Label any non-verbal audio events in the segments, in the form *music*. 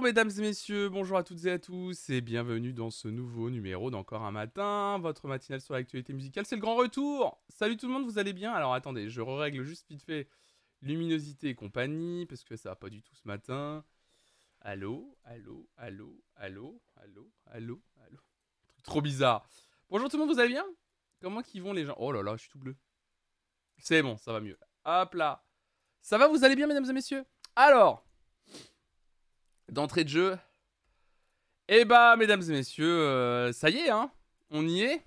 Mesdames et messieurs, bonjour à toutes et à tous et bienvenue dans ce nouveau numéro d'Encore un matin, votre matinale sur l'actualité musicale, c'est le grand retour Salut tout le monde, vous allez bien? Alors attendez, je règle juste vite fait luminosité et compagnie, parce que ça va pas du tout ce matin. Allô, allô, allô, allô, allô, allô, allô. Trop bizarre. Bonjour tout le monde, vous allez bien? Comment qu'ils vont les gens? Oh là là, je suis tout bleu. C'est bon, ça va mieux. Hop là. Ça va, vous allez bien mesdames et messieurs? Alors d'entrée de jeu. Eh bah, mesdames et messieurs, euh, ça y est, hein On y est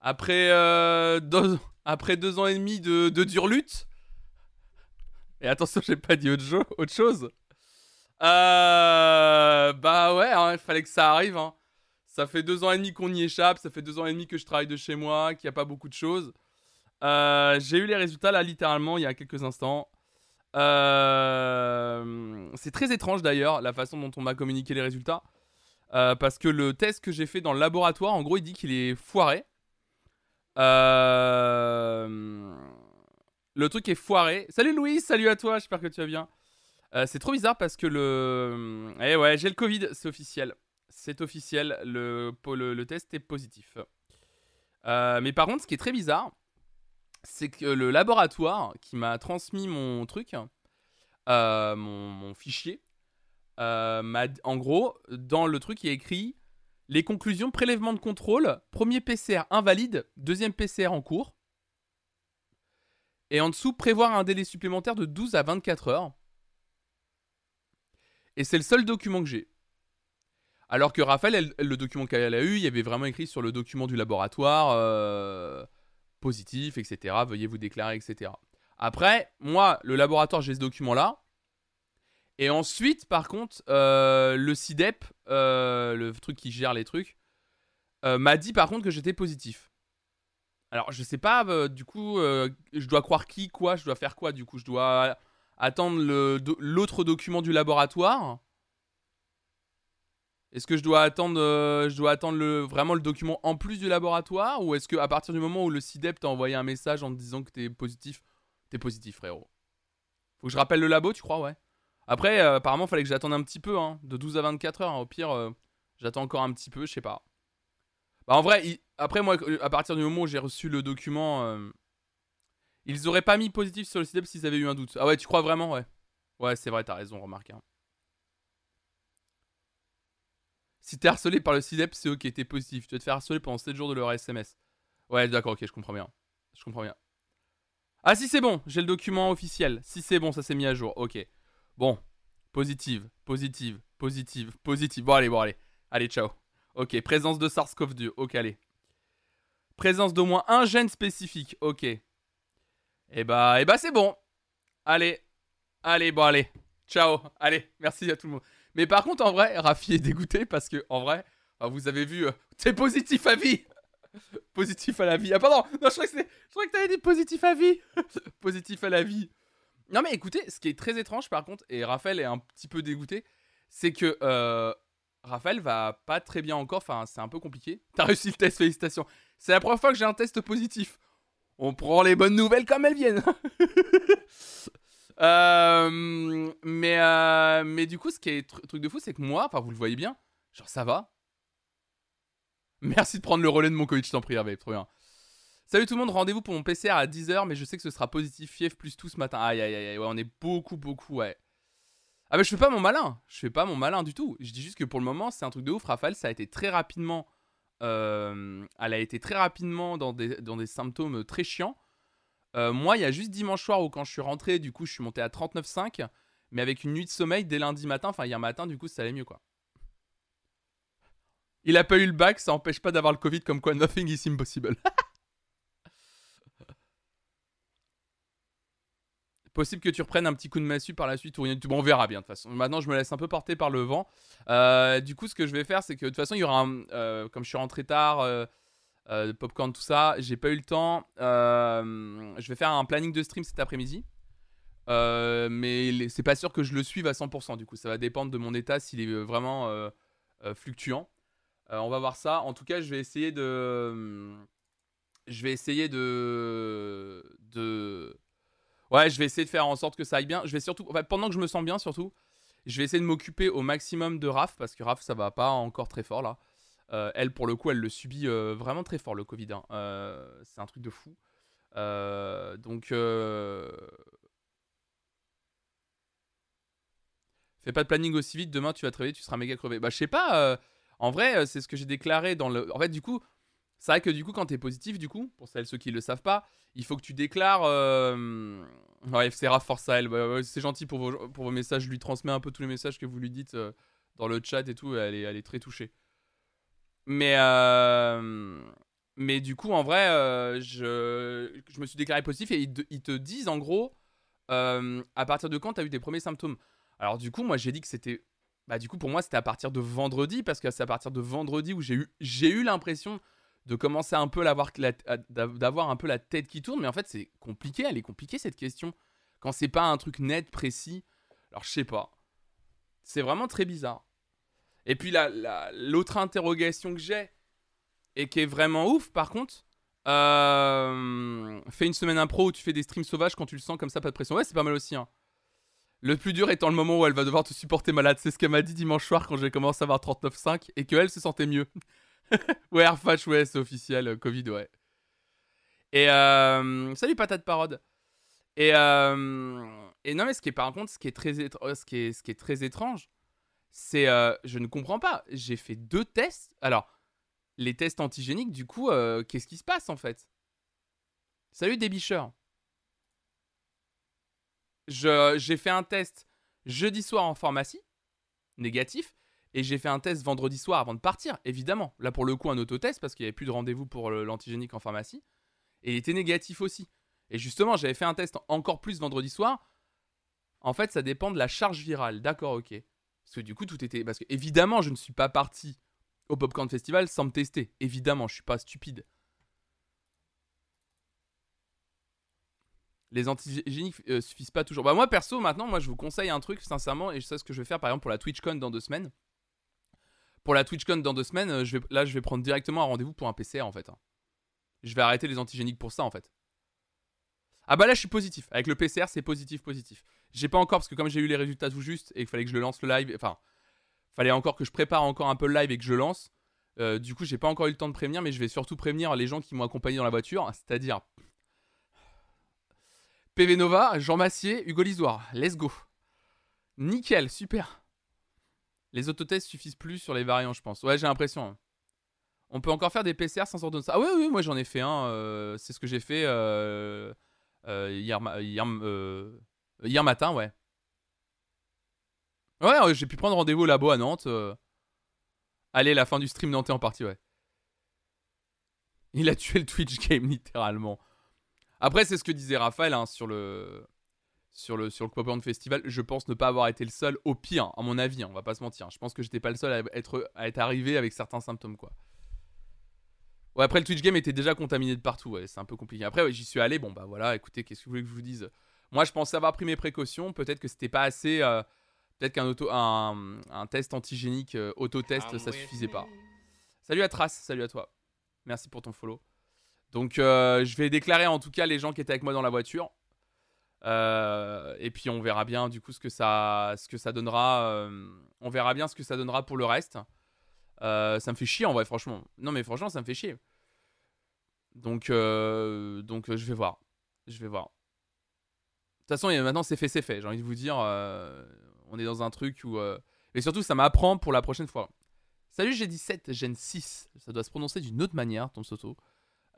Après, euh, deux, après ans et demi de, de dure lutte. Et attention, j'ai pas dit autre, autre chose. Euh, bah ouais, hein, il fallait que ça arrive. Hein. Ça fait deux ans et demi qu'on y échappe. Ça fait deux ans et demi que je travaille de chez moi, qu'il n'y a pas beaucoup de choses. j'ai eu les résultats là, littéralement, il y a quelques instants. Euh, c'est très étrange d'ailleurs la façon dont on m'a communiqué les résultats. Euh, parce que le test que j'ai fait dans le laboratoire, en gros, il dit qu'il est foiré. Euh, le truc est foiré. Salut Louis, salut à toi, j'espère que tu vas bien. c'est trop bizarre parce que le. Eh ouais, j'ai le Covid, c'est officiel. C'est officiel, le, le, le, test est positif. mais par contre, ce qui est très bizarre, c'est que le laboratoire qui m'a transmis mon truc, euh, mon, fichier, euh, en gros, dans le truc, il y a écrit les conclusions prélèvement de contrôle, premier PCR invalide, deuxième PCR en cours. Et en dessous, prévoir un délai supplémentaire de 12 à 24 heures. Et c'est le seul document que j'ai. Alors que Raphaël, le document qu'elle a eu, il y avait vraiment écrit sur le document du laboratoire. Euh, positif, etc. Veuillez vous déclarer, etc. Après, moi, le laboratoire, j'ai ce document-là. Et ensuite, par contre, euh, le CIDEP, euh, le truc qui gère les trucs, euh, m'a dit par contre que j'étais positif. Alors, je sais pas, du coup, je dois croire qui, quoi, je dois faire quoi, du coup, je dois attendre l'autre document du laboratoire est-ce que je dois attendre, euh, vraiment le document en plus du laboratoire Ou est-ce qu'à partir du moment où le CIDEP t'a envoyé un message en te disant que t'es positif, t'es positif, frérot? Faut que je rappelle le labo, tu crois, ouais Après, euh, apparemment, il fallait que j'attende un petit peu, hein, de 12 à 24 heures. Au pire, euh, j'attends encore un petit peu, je sais pas. Bah, en vrai, après, moi, à partir du moment où j'ai reçu le document, ils auraient pas mis positif sur le CIDEP s'ils avaient eu un doute. Ah ouais, tu crois vraiment, ouais Ouais, c'est vrai, t'as raison, remarque. Hein. Si t'es harcelé par le CIDEP, c'est ok, t'es positif. Tu vas te faire harceler pendant 7 jours de leur SMS. Ouais, d'accord, ok, je comprends bien. Je comprends bien. Ah, si c'est bon, j'ai le document officiel. Si c'est bon, ça s'est mis à jour. Ok. Bon. Positive, positive, positive, positive. Bon, allez, bon, allez. Allez, ciao. Ok, présence de SARS-CoV-2. Ok, allez. Présence d'au moins un gène spécifique. Ok. Eh bah, eh bah, c'est bon. Allez. Allez, bon, allez. Ciao. Allez, merci à tout le monde. Mais par contre, en vrai, Rafi est dégoûté parce que, en vrai, vous avez vu, euh, positif à vie. *laughs* positif à la vie. Ah, pardon, non, je crois que, que t'avais dit positif à vie. *laughs* positif à la vie. Non, mais écoutez, ce qui est très étrange par contre, et Raphaël est un petit peu dégoûté, c'est que euh, Raphaël va pas très bien encore. Enfin, c'est un peu compliqué. *laughs* T'as réussi le test, félicitations. C'est la première fois que j'ai un test positif. On prend les bonnes nouvelles comme elles viennent. Euh, mais, euh, mais du coup, ce qui est truc de fou, c'est que moi, enfin, vous le voyez bien, genre, ça va. Merci de prendre le relais de mon je t'en prie, Hervé, trop bien. Salut tout le monde, rendez-vous pour mon PCR à 10h, mais je sais que ce sera positif, fief plus tout ce matin. Aïe, aïe, aïe, ouais, on est beaucoup, beaucoup, ouais. Ah, mais je fais pas mon malin, je fais pas mon malin du tout. Je dis juste que pour le moment, c'est un truc de ouf. Raphaël, ça a été très rapidement. Euh, elle a été très rapidement dans des, dans des symptômes très chiants. Euh, moi, il y a juste dimanche soir où quand je suis rentré, du coup, je suis monté à 39,5. Mais avec une nuit de sommeil dès lundi matin, enfin hier matin, du coup, ça allait mieux quoi. Il a pas eu le bac, ça empêche pas d'avoir le Covid comme quoi nothing is impossible. *laughs* Possible que tu reprennes un petit coup de massue par la suite ou rien du tout. Bon, on verra bien de toute façon. Maintenant, je me laisse un peu porter par le vent. Euh, du coup, ce que je vais faire, c'est que de toute façon, il y aura un. Euh, comme je suis rentré tard euh, popcorn, tout ça. J'ai pas eu le temps. Euh, je vais faire un planning de stream cet après-midi. Euh, mais c'est pas sûr que je le suive à 100%. Du coup, ça va dépendre de mon état s'il est vraiment fluctuant. on va voir ça. En tout cas, je vais essayer de. Je vais essayer de. de... Ouais, je vais essayer de faire en sorte que ça aille bien. Je vais surtout. pendant que je me sens bien, surtout. Je vais essayer de m'occuper au maximum de Raph, parce que Raph, ça va pas encore très fort là. Euh, elle, pour le coup, elle le subit euh, vraiment très fort, le Covid. Hein. Euh, c'est un truc de fou. donc. Fais pas de planning aussi vite, demain tu vas travailler, tu seras méga crevé. Bah, je sais pas. en vrai, c'est ce que j'ai déclaré dans le. En fait, du coup, c'est vrai que du coup, quand t'es positif, du coup, pour celles ceux qui le savent pas, il faut que tu déclares. Ouais, c'est Raph Force c'est gentil pour vos, pour vos messages. Je lui transmets un peu tous les messages que vous lui dites dans le chat et tout. Elle est, elle est très touchée. Mais, euh, mais du coup, en vrai, euh, je, je me suis déclaré positif et ils, te disent en gros, euh, à partir de quand tu as eu tes premiers symptômes? Alors, du coup, moi, j'ai dit que c'était. Bah, du coup, pour moi, c'était à partir de vendredi, parce que c'est à partir de vendredi où j'ai eu, eu l'impression de commencer un peu d'avoir un peu la tête qui tourne. Mais en fait, c'est compliqué, elle est compliquée cette question. Quand c'est pas un truc net, précis. Alors, je sais pas. C'est vraiment très bizarre. Et puis l'autre interrogation que j'ai, et qui est vraiment ouf par contre, euh, fais une semaine impro où tu fais des streams sauvages quand tu le sens comme ça, pas de pression. Ouais, c'est pas mal aussi. Hein. Le plus dur étant le moment où elle va devoir te supporter malade. C'est ce qu'elle m'a dit dimanche soir quand j'ai commencé à avoir 39,5 et qu'elle se sentait mieux. *laughs* ouais, Airfash, ouais, c'est officiel. Euh, Covid, ouais. Et euh, salut patate parode. Et, euh, et non, mais ce qui est par contre, ce qui est très, ce qui est, ce qui est très étrange, c'est euh, je ne comprends pas. J'ai fait deux tests. Alors, les tests antigéniques, du coup, euh, qu'est-ce qui se passe en fait? Salut débicheur. J'ai fait un test jeudi soir en pharmacie, négatif, et j'ai fait un test vendredi soir avant de partir, évidemment. Là, pour le coup, un autotest, parce qu'il n'y avait plus de rendez-vous pour l'antigénique en pharmacie, et il était négatif aussi. Et justement, j'avais fait un test encore plus vendredi soir. En fait, ça dépend de la charge virale. D'accord, ok. Parce que du coup, tout était. Parce que évidemment, je ne suis pas parti au Popcorn Festival sans me tester. Évidemment, je suis pas stupide. Les antigéniques euh, suffisent pas toujours. Bah moi perso maintenant, moi je vous conseille un truc sincèrement et sais ce que je vais faire par exemple pour la TwitchCon dans deux semaines. Pour la TwitchCon dans deux semaines, euh, je vais, là je vais prendre directement un rendez-vous pour un PCR en fait. Hein. Je vais arrêter les antigéniques pour ça en fait. Ah bah là je suis positif. Avec le PCR c'est positif positif. J'ai pas encore parce que comme j'ai eu les résultats tout juste et qu'il fallait que je lance le live, enfin fallait encore que je prépare encore un peu le live et que je lance. Euh, du coup j'ai pas encore eu le temps de prévenir mais je vais surtout prévenir les gens qui m'ont accompagné dans la voiture, c'est-à-dire PV Nova, Jean Massier, Hugo Lisoire. Let's go. Nickel, super. Les autotests suffisent plus sur les variants, je pense. Ouais, j'ai l'impression. On peut encore faire des PCR sans ordonnance. Ah oui, oui, moi j'en ai fait un. Euh, c'est ce que j'ai fait. Euh, hier, hier, hier matin, ouais. Ouais, j'ai pu prendre rendez-vous au labo à Nantes. Euh. Allez, la fin du stream nantais en partie, ouais. Il a tué le Twitch game, *laughs* littéralement. Après, c'est ce que disait Raphaël hein, sur le sur le sur le Festival. Je pense ne pas avoir été le seul, au pire, à mon avis. Hein, on va pas se mentir. Je pense que j'étais pas le seul à être à être arrivé avec certains symptômes, quoi. Ouais, après le Twitch game était déjà contaminé de partout, ouais, c'est un peu compliqué. Après, j'y suis allé, bon bah voilà, écoutez, qu'est-ce que vous voulez que je vous dise? Moi, je pensais avoir pris mes précautions, peut-être que c'était pas assez. Euh, peut-être qu'un auto, un, un, test antigénique euh, auto-test, ah ça suffisait pas. Salut à Trace, salut à toi. Merci pour ton follow. Donc, euh, je vais déclarer en tout cas les gens qui étaient avec moi dans la voiture. et puis, on verra bien du coup ce que ça, ce que ça donnera. on verra bien ce que ça donnera pour le reste. Euh, ça me fait chier en vrai, franchement. Non, mais franchement, ça me fait chier. Donc, euh, donc euh, je vais voir. Je vais voir. De toute façon, maintenant, c'est fait, c'est fait. J'ai envie de vous dire, on est dans un truc où. Et surtout, ça m'apprend pour la prochaine fois. Salut G17, Gen 6. Ça doit se prononcer d'une autre manière, ton Soto.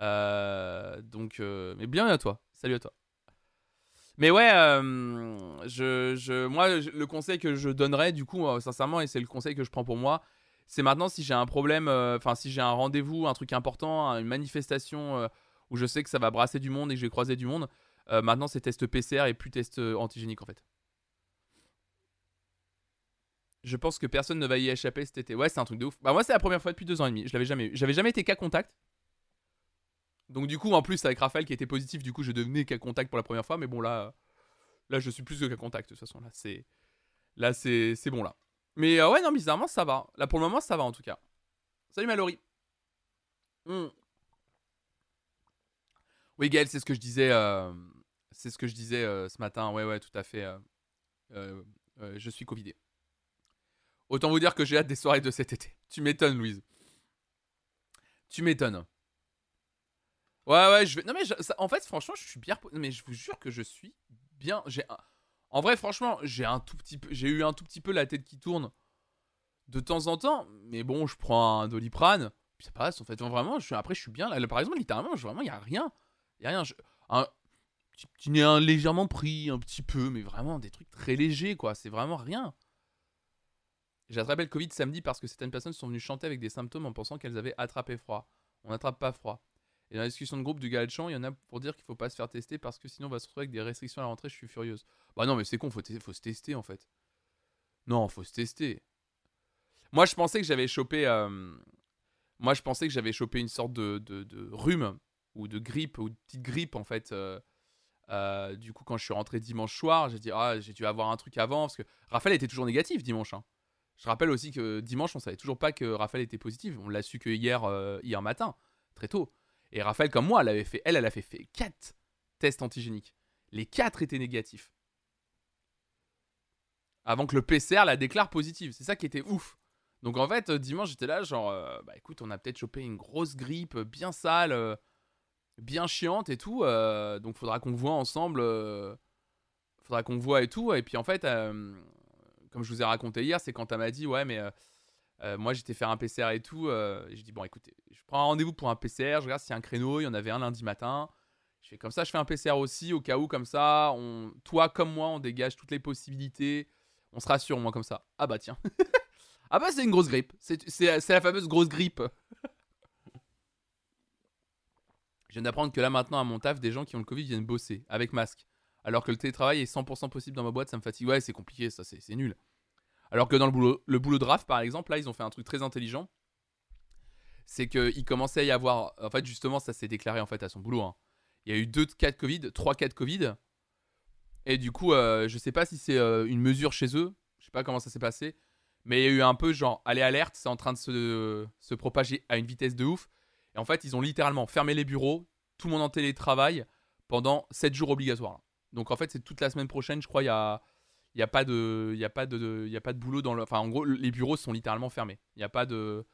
donc, mais bienvenue à toi. Salut à toi. Mais ouais, je, je, moi, le conseil que je donnerais, du coup, sincèrement, et c'est le conseil que je prends pour moi, c'est maintenant si j'ai un problème, euh, enfin si j'ai un rendez-vous, un truc important, une manifestation euh, où je sais que ça va brasser du monde et que je vais croiser du monde, euh, maintenant c'est test PCR et plus test antigénique en fait. Je pense que personne ne va y échapper cet été. Ouais, c'est un truc de ouf. Bah moi c'est la première fois depuis deux ans et demi. Je l'avais jamais eu. J'avais jamais été cas contact. Donc du coup en plus avec Raphaël qui était positif, du coup je devenais cas contact pour la première fois. Mais bon là, là je suis plus que cas contact de toute façon. Là c'est, là c'est, bon là. Mais euh, ouais, non, bizarrement, ça va. Là, pour le moment, ça va en tout cas. Salut Mallory. Hmm. Oui, Gaël, c'est ce que je disais. Ce que je disais ce matin. Ouais, ouais, tout à fait. je suis Covidé. Autant vous dire que j'ai hâte des soirées de cet été. Tu m'étonnes, Louise. Tu m'étonnes. Ouais, ouais, je vais. Non, mais en fait, franchement, je suis bien. Mais je vous jure que je suis bien. J'ai En vrai, franchement, j'ai un tout petit peu. J'ai eu un tout petit peu la tête qui tourne de temps en temps. Mais bon, je prends un doliprane. Puis ça passe, en fait. Vraiment, je après, je suis bien. Là, par exemple, littéralement, je... vraiment, il n'y a rien. Il a rien. Je... Petit nez un légèrement pris, un petit peu, mais vraiment des trucs très légers, quoi. C'est vraiment rien. J'ai attrapé le Covid samedi parce que certaines personnes sont venues chanter avec des symptômes en pensant qu'elles avaient attrapé froid. On n'attrape pas froid. Et dans la discussion de groupe du gars de chant, il y en a pour dire qu'il faut pas se faire tester parce que sinon on va se retrouver avec des restrictions à la rentrée. Je suis furieuse. Bah non, mais c'est con, faut, faut se tester en fait. Non, faut se tester. Moi, je pensais que j'avais chopé. Euh, moi, je pensais que j'avais chopé une sorte de, de, rhume ou de grippe ou de petite grippe en fait. Euh, euh, du coup, quand je suis rentré dimanche soir, j'ai dit ah j'ai dû avoir un truc avant parce que Raphaël était toujours négatif dimanche. Hein. Je rappelle aussi que dimanche, on savait toujours pas que Raphaël était positif. On l'a su que hier, hier matin, très tôt. Et Raphaël, comme moi, elle avait fait, elle, elle a fait, fait 4 tests antigéniques. Les 4 étaient négatifs. Avant que le PCR la déclare positive. C'est ça qui était ouf. Donc en fait, dimanche, j'étais là, genre, euh, bah écoute, on a peut-être chopé une grosse grippe bien sale, euh, bien chiante et tout. Euh, donc faudra qu'on voit ensemble. faudra qu'on voit et tout. Et puis en fait, comme je vous ai raconté hier, c'est quand elle m'a dit, ouais, mais euh, moi, j'étais faire un PCR et tout. Euh, j'ai dit, bon, écoutez, je prends un rendez-vous pour un PCR. Je regarde s'il y a un créneau. Il y en avait un lundi matin. Je fais comme ça, je fais un PCR aussi, au cas où, comme ça, on, toi comme moi, on dégage toutes les possibilités. On se rassure, moi, comme ça. Ah bah tiens. *laughs* ah bah c'est une grosse grippe. C'est la fameuse grosse grippe. Je viens d'apprendre que là, maintenant, à mon taf, des gens qui ont le Covid viennent bosser avec masque. Alors que le télétravail est 100% possible dans ma boîte, ça me fatigue. Ouais, c'est compliqué, ça, c'est nul. Alors que dans le boulot, le boulot de RAF, par exemple, là, ils ont fait un truc très intelligent. C'est qu'il commençait à y avoir. En fait, justement, ça s'est déclaré en fait à son boulot. Hein. Il y a eu deux cas de Covid, trois cas de Covid. Et du coup, euh, je sais pas si c'est euh, une mesure chez eux. Je sais pas comment ça s'est passé. Mais il y a eu un peu genre, allez, alerte, c'est en train de se, se, propager à une vitesse de ouf. Et en fait, ils ont littéralement fermé les bureaux, tout le monde en télétravail pendant 7 jours obligatoires. Donc en fait, c'est toute la semaine prochaine, je crois, il y a n'y a pas de il a pas de il a pas de boulot dans le enfin en gros les bureaux sont littéralement fermés. Il n'y a pas de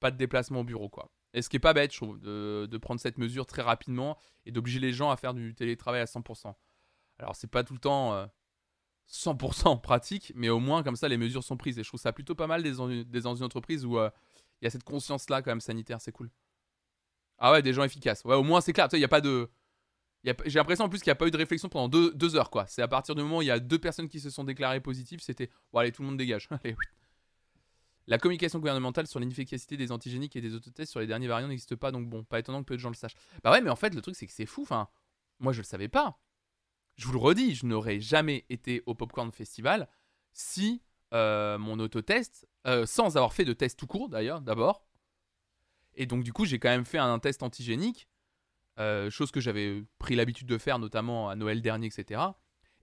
pas de déplacement au bureau quoi. Et ce qui est pas bête je trouve de, prendre cette mesure très rapidement et d'obliger les gens à faire du télétravail à 100% alors c'est pas tout le temps 100% euh, *laughs* pratique mais au moins comme ça les mesures sont prises. Et je trouve ça plutôt pas mal des dans une entreprise où euh, il y a cette conscience là quand même sanitaire c'est cool ah ouais des gens efficaces ouais au moins c'est clair il a pas de j'ai l'impression en plus qu'il n'y a pas eu de réflexion pendant deux, heures, quoi. C'est à partir du moment où il y a deux personnes qui se sont déclarées positives, c'était bon, allez, tout le monde dégage. *laughs* La communication gouvernementale sur l'inefficacité des antigéniques et des autotests sur les derniers variants n'existe pas, donc bon, pas étonnant que peu de gens le sachent. Bah ouais, mais en fait, le truc, c'est que c'est fou. Enfin, moi, je le savais pas. Je vous le redis, je n'aurais jamais été au Popcorn Festival si euh, mon autotest, euh, sans avoir fait de test tout court d'ailleurs, d'abord. Et donc, du coup, j'ai quand même fait un test antigénique euh, chose que j'avais pris l'habitude de faire, notamment à Noël dernier, etc.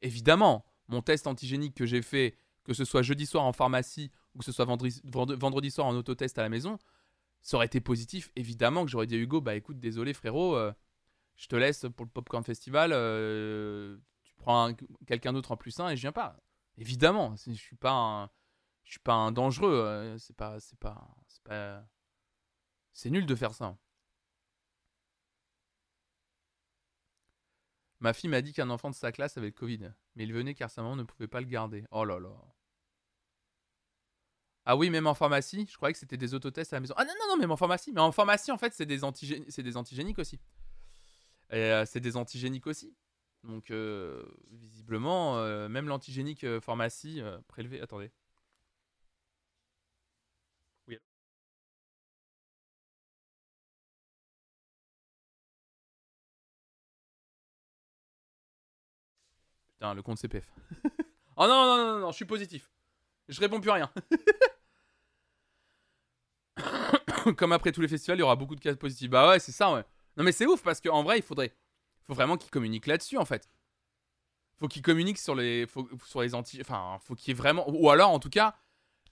Évidemment, mon test antigénique que j'ai fait, que ce soit jeudi soir en pharmacie ou que ce soit vendredi, soir en autotest à la maison, ça aurait été positif. Évidemment que j'aurais dit à Hugo, bah écoute, désolé frérot, euh, je te laisse pour le Popcorn Festival, euh, tu prends quelqu'un d'autre en plus sain et je viens pas. Évidemment, je suis pas un, je suis pas un dangereux, c'est pas, c'est pas, c'est pas, c'est nul de faire ça. Ma fille m'a dit qu'un enfant de sa classe avait le Covid, mais il venait car sa maman ne pouvait pas le garder. Oh là là. Ah oui, même en pharmacie, je croyais que c'était des autotests à la maison. Ah non, non, non, même en pharmacie. Mais en pharmacie, en fait, c'est des, des antigéniques aussi. Et euh, c'est des antigéniques aussi. Donc, euh, visiblement, euh, même l'antigénique pharmacie prélevé. Attendez. Le compte CPF. *laughs* oh non, non, non, non, je suis positif. Je réponds plus à rien. *laughs* Comme après tous les festivals, il y aura beaucoup de cas positifs. Bah ouais, c'est ça. Non, mais c'est ouf parce qu'en vrai, il faudrait. Faut vraiment qu'ils communiquent là-dessus, en fait. Faut qu'ils communiquent sur les, sur les anti. Enfin, faut qu'il y ait vraiment. Ou alors, en tout cas,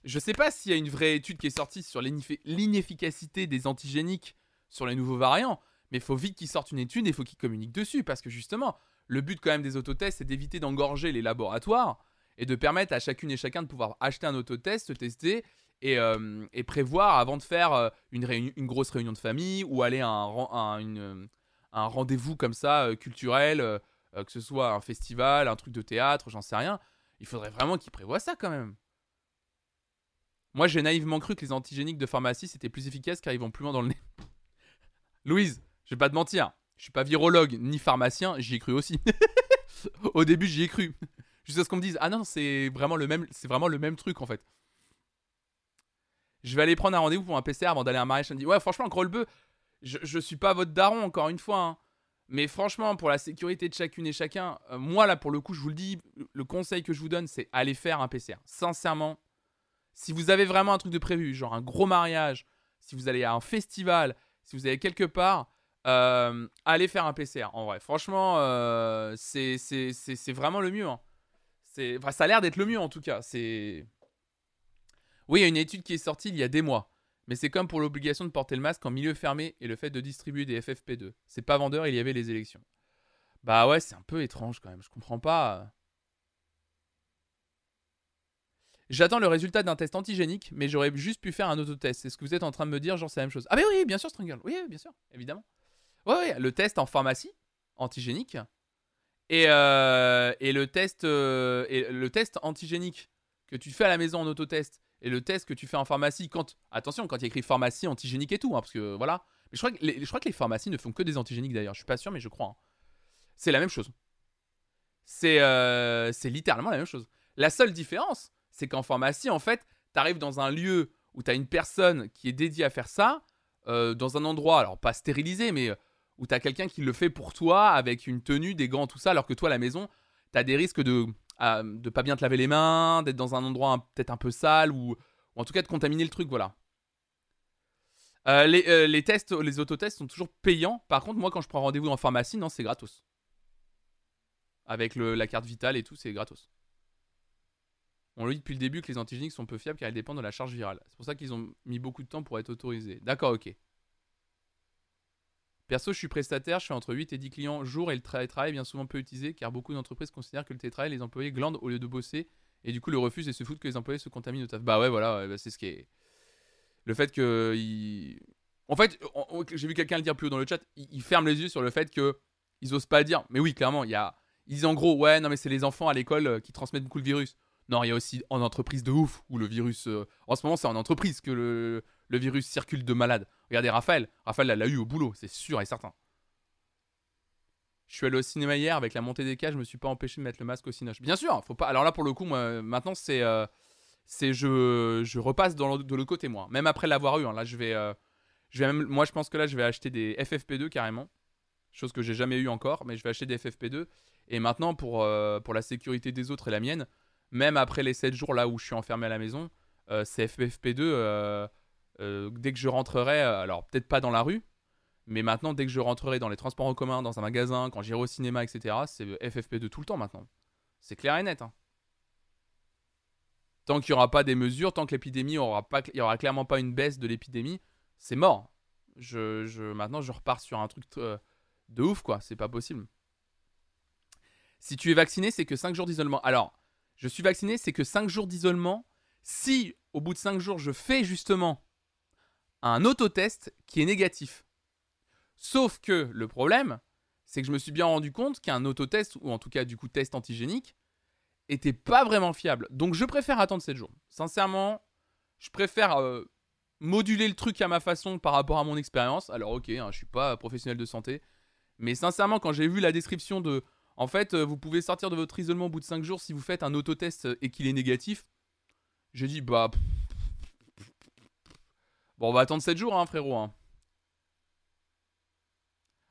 je sais pas s'il y a une vraie étude qui est sortie sur l'inefficacité des antigéniques sur les nouveaux variants, mais faut vite qu'ils sortent une étude et faut qu'ils communiquent dessus parce que justement, le but quand même des autotests, c'est d'éviter d'engorger les laboratoires et de permettre à chacune et chacun de pouvoir acheter un autotest, se tester et, euh, prévoir avant de faire euh, une, grosse réunion de famille ou aller à un, un rendez-vous comme ça euh, culturel, que ce soit un festival, un truc de théâtre, j'en sais rien. Il faudrait vraiment qu'ils prévoient ça quand même. Moi, j'ai naïvement cru que les antigéniques de pharmacie c'était plus efficace car ils vont plus loin dans le nez. *laughs* Louise, je vais pas te mentir, je suis pas virologue ni pharmacien, j'y ai cru aussi. *laughs* Au début, j'y ai cru. Jusqu'à ce qu'on me dise, ah non, c'est vraiment le même, vraiment le même truc en fait. Je vais aller prendre un rendez-vous pour un PCR avant d'aller à un mariage dit Ouais, franchement, gros le je, je suis pas votre daron encore une fois. Hein. Mais franchement, pour la sécurité de chacune et chacun, euh, moi là pour le coup, je vous le dis, le conseil que je vous donne, c'est aller faire un PCR. Sincèrement, si vous avez vraiment un truc de prévu, genre un gros mariage, si vous allez à un festival, si vous allez quelque part, euh, allez faire un PCR. En vrai, franchement, euh, c'est vraiment le mieux. Hein. Enfin, ça a l'air d'être le mieux en tout cas. Oui, il y a une étude qui est sortie il y a des mois. Mais c'est comme pour l'obligation de porter le masque en milieu fermé et le fait de distribuer des FFP2. C'est pas vendeur, il y avait les élections. Bah ouais, c'est un peu étrange quand même, je comprends pas. J'attends le résultat d'un test antigénique, mais j'aurais juste pu faire un autotest. C'est ce que vous êtes en train de me dire, genre c'est la même chose. Ah bah oui, bien sûr, Strangle. Oui, bien sûr, évidemment. Ouais, le test en pharmacie, antigénique. Et, euh, et, le test, euh, et le test antigénique que tu fais à la maison en autotest et le test que tu fais en pharmacie, quand. Attention, quand il y a écrit pharmacie antigénique et tout, hein, parce que voilà. Mais je crois, que les, je crois que les pharmacies ne font que des antigéniques d'ailleurs. Je suis pas sûr, mais je crois. Hein. C'est la même chose. C'est euh, c'est littéralement la même chose. La seule différence, c'est qu'en pharmacie, en fait, tu arrives dans un lieu où tu as une personne qui est dédiée à faire ça, dans un endroit, alors pas stérilisé, mais où tu as quelqu'un qui le fait pour toi avec une tenue, des gants, tout ça, alors que toi, à la maison, tu as des risques de de pas bien te laver les mains, d'être dans un endroit peut-être un peu sale ou, en tout cas de contaminer le truc, voilà. Euh, les, les, tests, les autotests sont toujours payants. Par contre, moi, quand je prends rendez-vous en pharmacie, non, c'est gratos. Avec la carte vitale et tout, c'est gratos. On le dit depuis le début que les antigéniques sont peu fiables car ils dépendent de la charge virale. C'est pour ça qu'ils ont mis beaucoup de temps pour être autorisés. D'accord, ok. Perso, je suis prestataire, je fais entre 8 et 10 clients jour et le télétravail est bien souvent peu utilisé car beaucoup d'entreprises considèrent que le télétravail, les employés glandent au lieu de bosser et du coup le refusent et se foutent que les employés se contaminent au taf. Bah ouais, voilà, bah c'est ce qui est. Le fait que. En fait, j'ai vu quelqu'un le dire plus haut dans le chat, ils ferment les yeux sur le fait que ils osent pas dire. Mais oui, clairement, il y a. Ils disent en gros, ouais, non mais c'est les enfants à l'école euh, qui transmettent beaucoup le virus. Non, il y a aussi en entreprise de ouf où le virus. Euh, en ce moment, c'est en entreprise que le, le virus circule de malade. Regardez Raphaël. Raphaël, elle l'a eu au boulot, c'est sûr et certain. Je suis allé au cinéma hier avec la montée des cas, je me suis pas empêché de mettre le masque au cinoche. Bien sûr, faut pas. Alors là, pour le coup, moi, maintenant, c'est. Euh, je, je repasse dans de l'autre côté, moi. Même après l'avoir eu. Hein. là, je vais. Euh, je vais même, moi, je pense que là, je vais acheter des FFP2 carrément. Chose que j'ai jamais eu encore, mais je vais acheter des FFP2. Et maintenant, pour, euh, pour la sécurité des autres et la mienne, même après les 7 jours là où je suis enfermé à la maison, ces FFP2 euh, dès que je rentrerai, euh, alors peut-être pas dans la rue, mais maintenant, dès que je rentrerai dans les transports en commun, dans un magasin, quand j'irai au cinéma, etc., c'est FFP2 tout le temps maintenant. C'est clair et net. Hein. Tant qu'il n'y aura pas des mesures, tant que l'épidémie aura pas, il y aura clairement pas une baisse de l'épidémie, c'est mort. Je, je, maintenant, je repars sur un truc euh, de ouf, quoi. C'est pas possible. Si tu es vacciné, c'est que 5 jours d'isolement. Alors, je suis vacciné, c'est que 5 jours d'isolement. Si, au bout de 5 jours, je fais justement un autotest qui est négatif. Sauf que le problème, c'est que je me suis bien rendu compte qu'un autotest, ou en tout cas du coup test antigénique, était pas vraiment fiable. Donc je préfère attendre 7 jours. Sincèrement, je préfère euh, moduler le truc à ma façon par rapport à mon expérience. Alors ok, hein, je suis pas professionnel de santé. Mais sincèrement, quand j'ai vu la description de... En fait, euh, vous pouvez sortir de votre isolement au bout de 5 jours si vous faites un autotest et qu'il est négatif. J'ai dit, bah... Bon, on va attendre 7 jours, hein, frérot. Hein.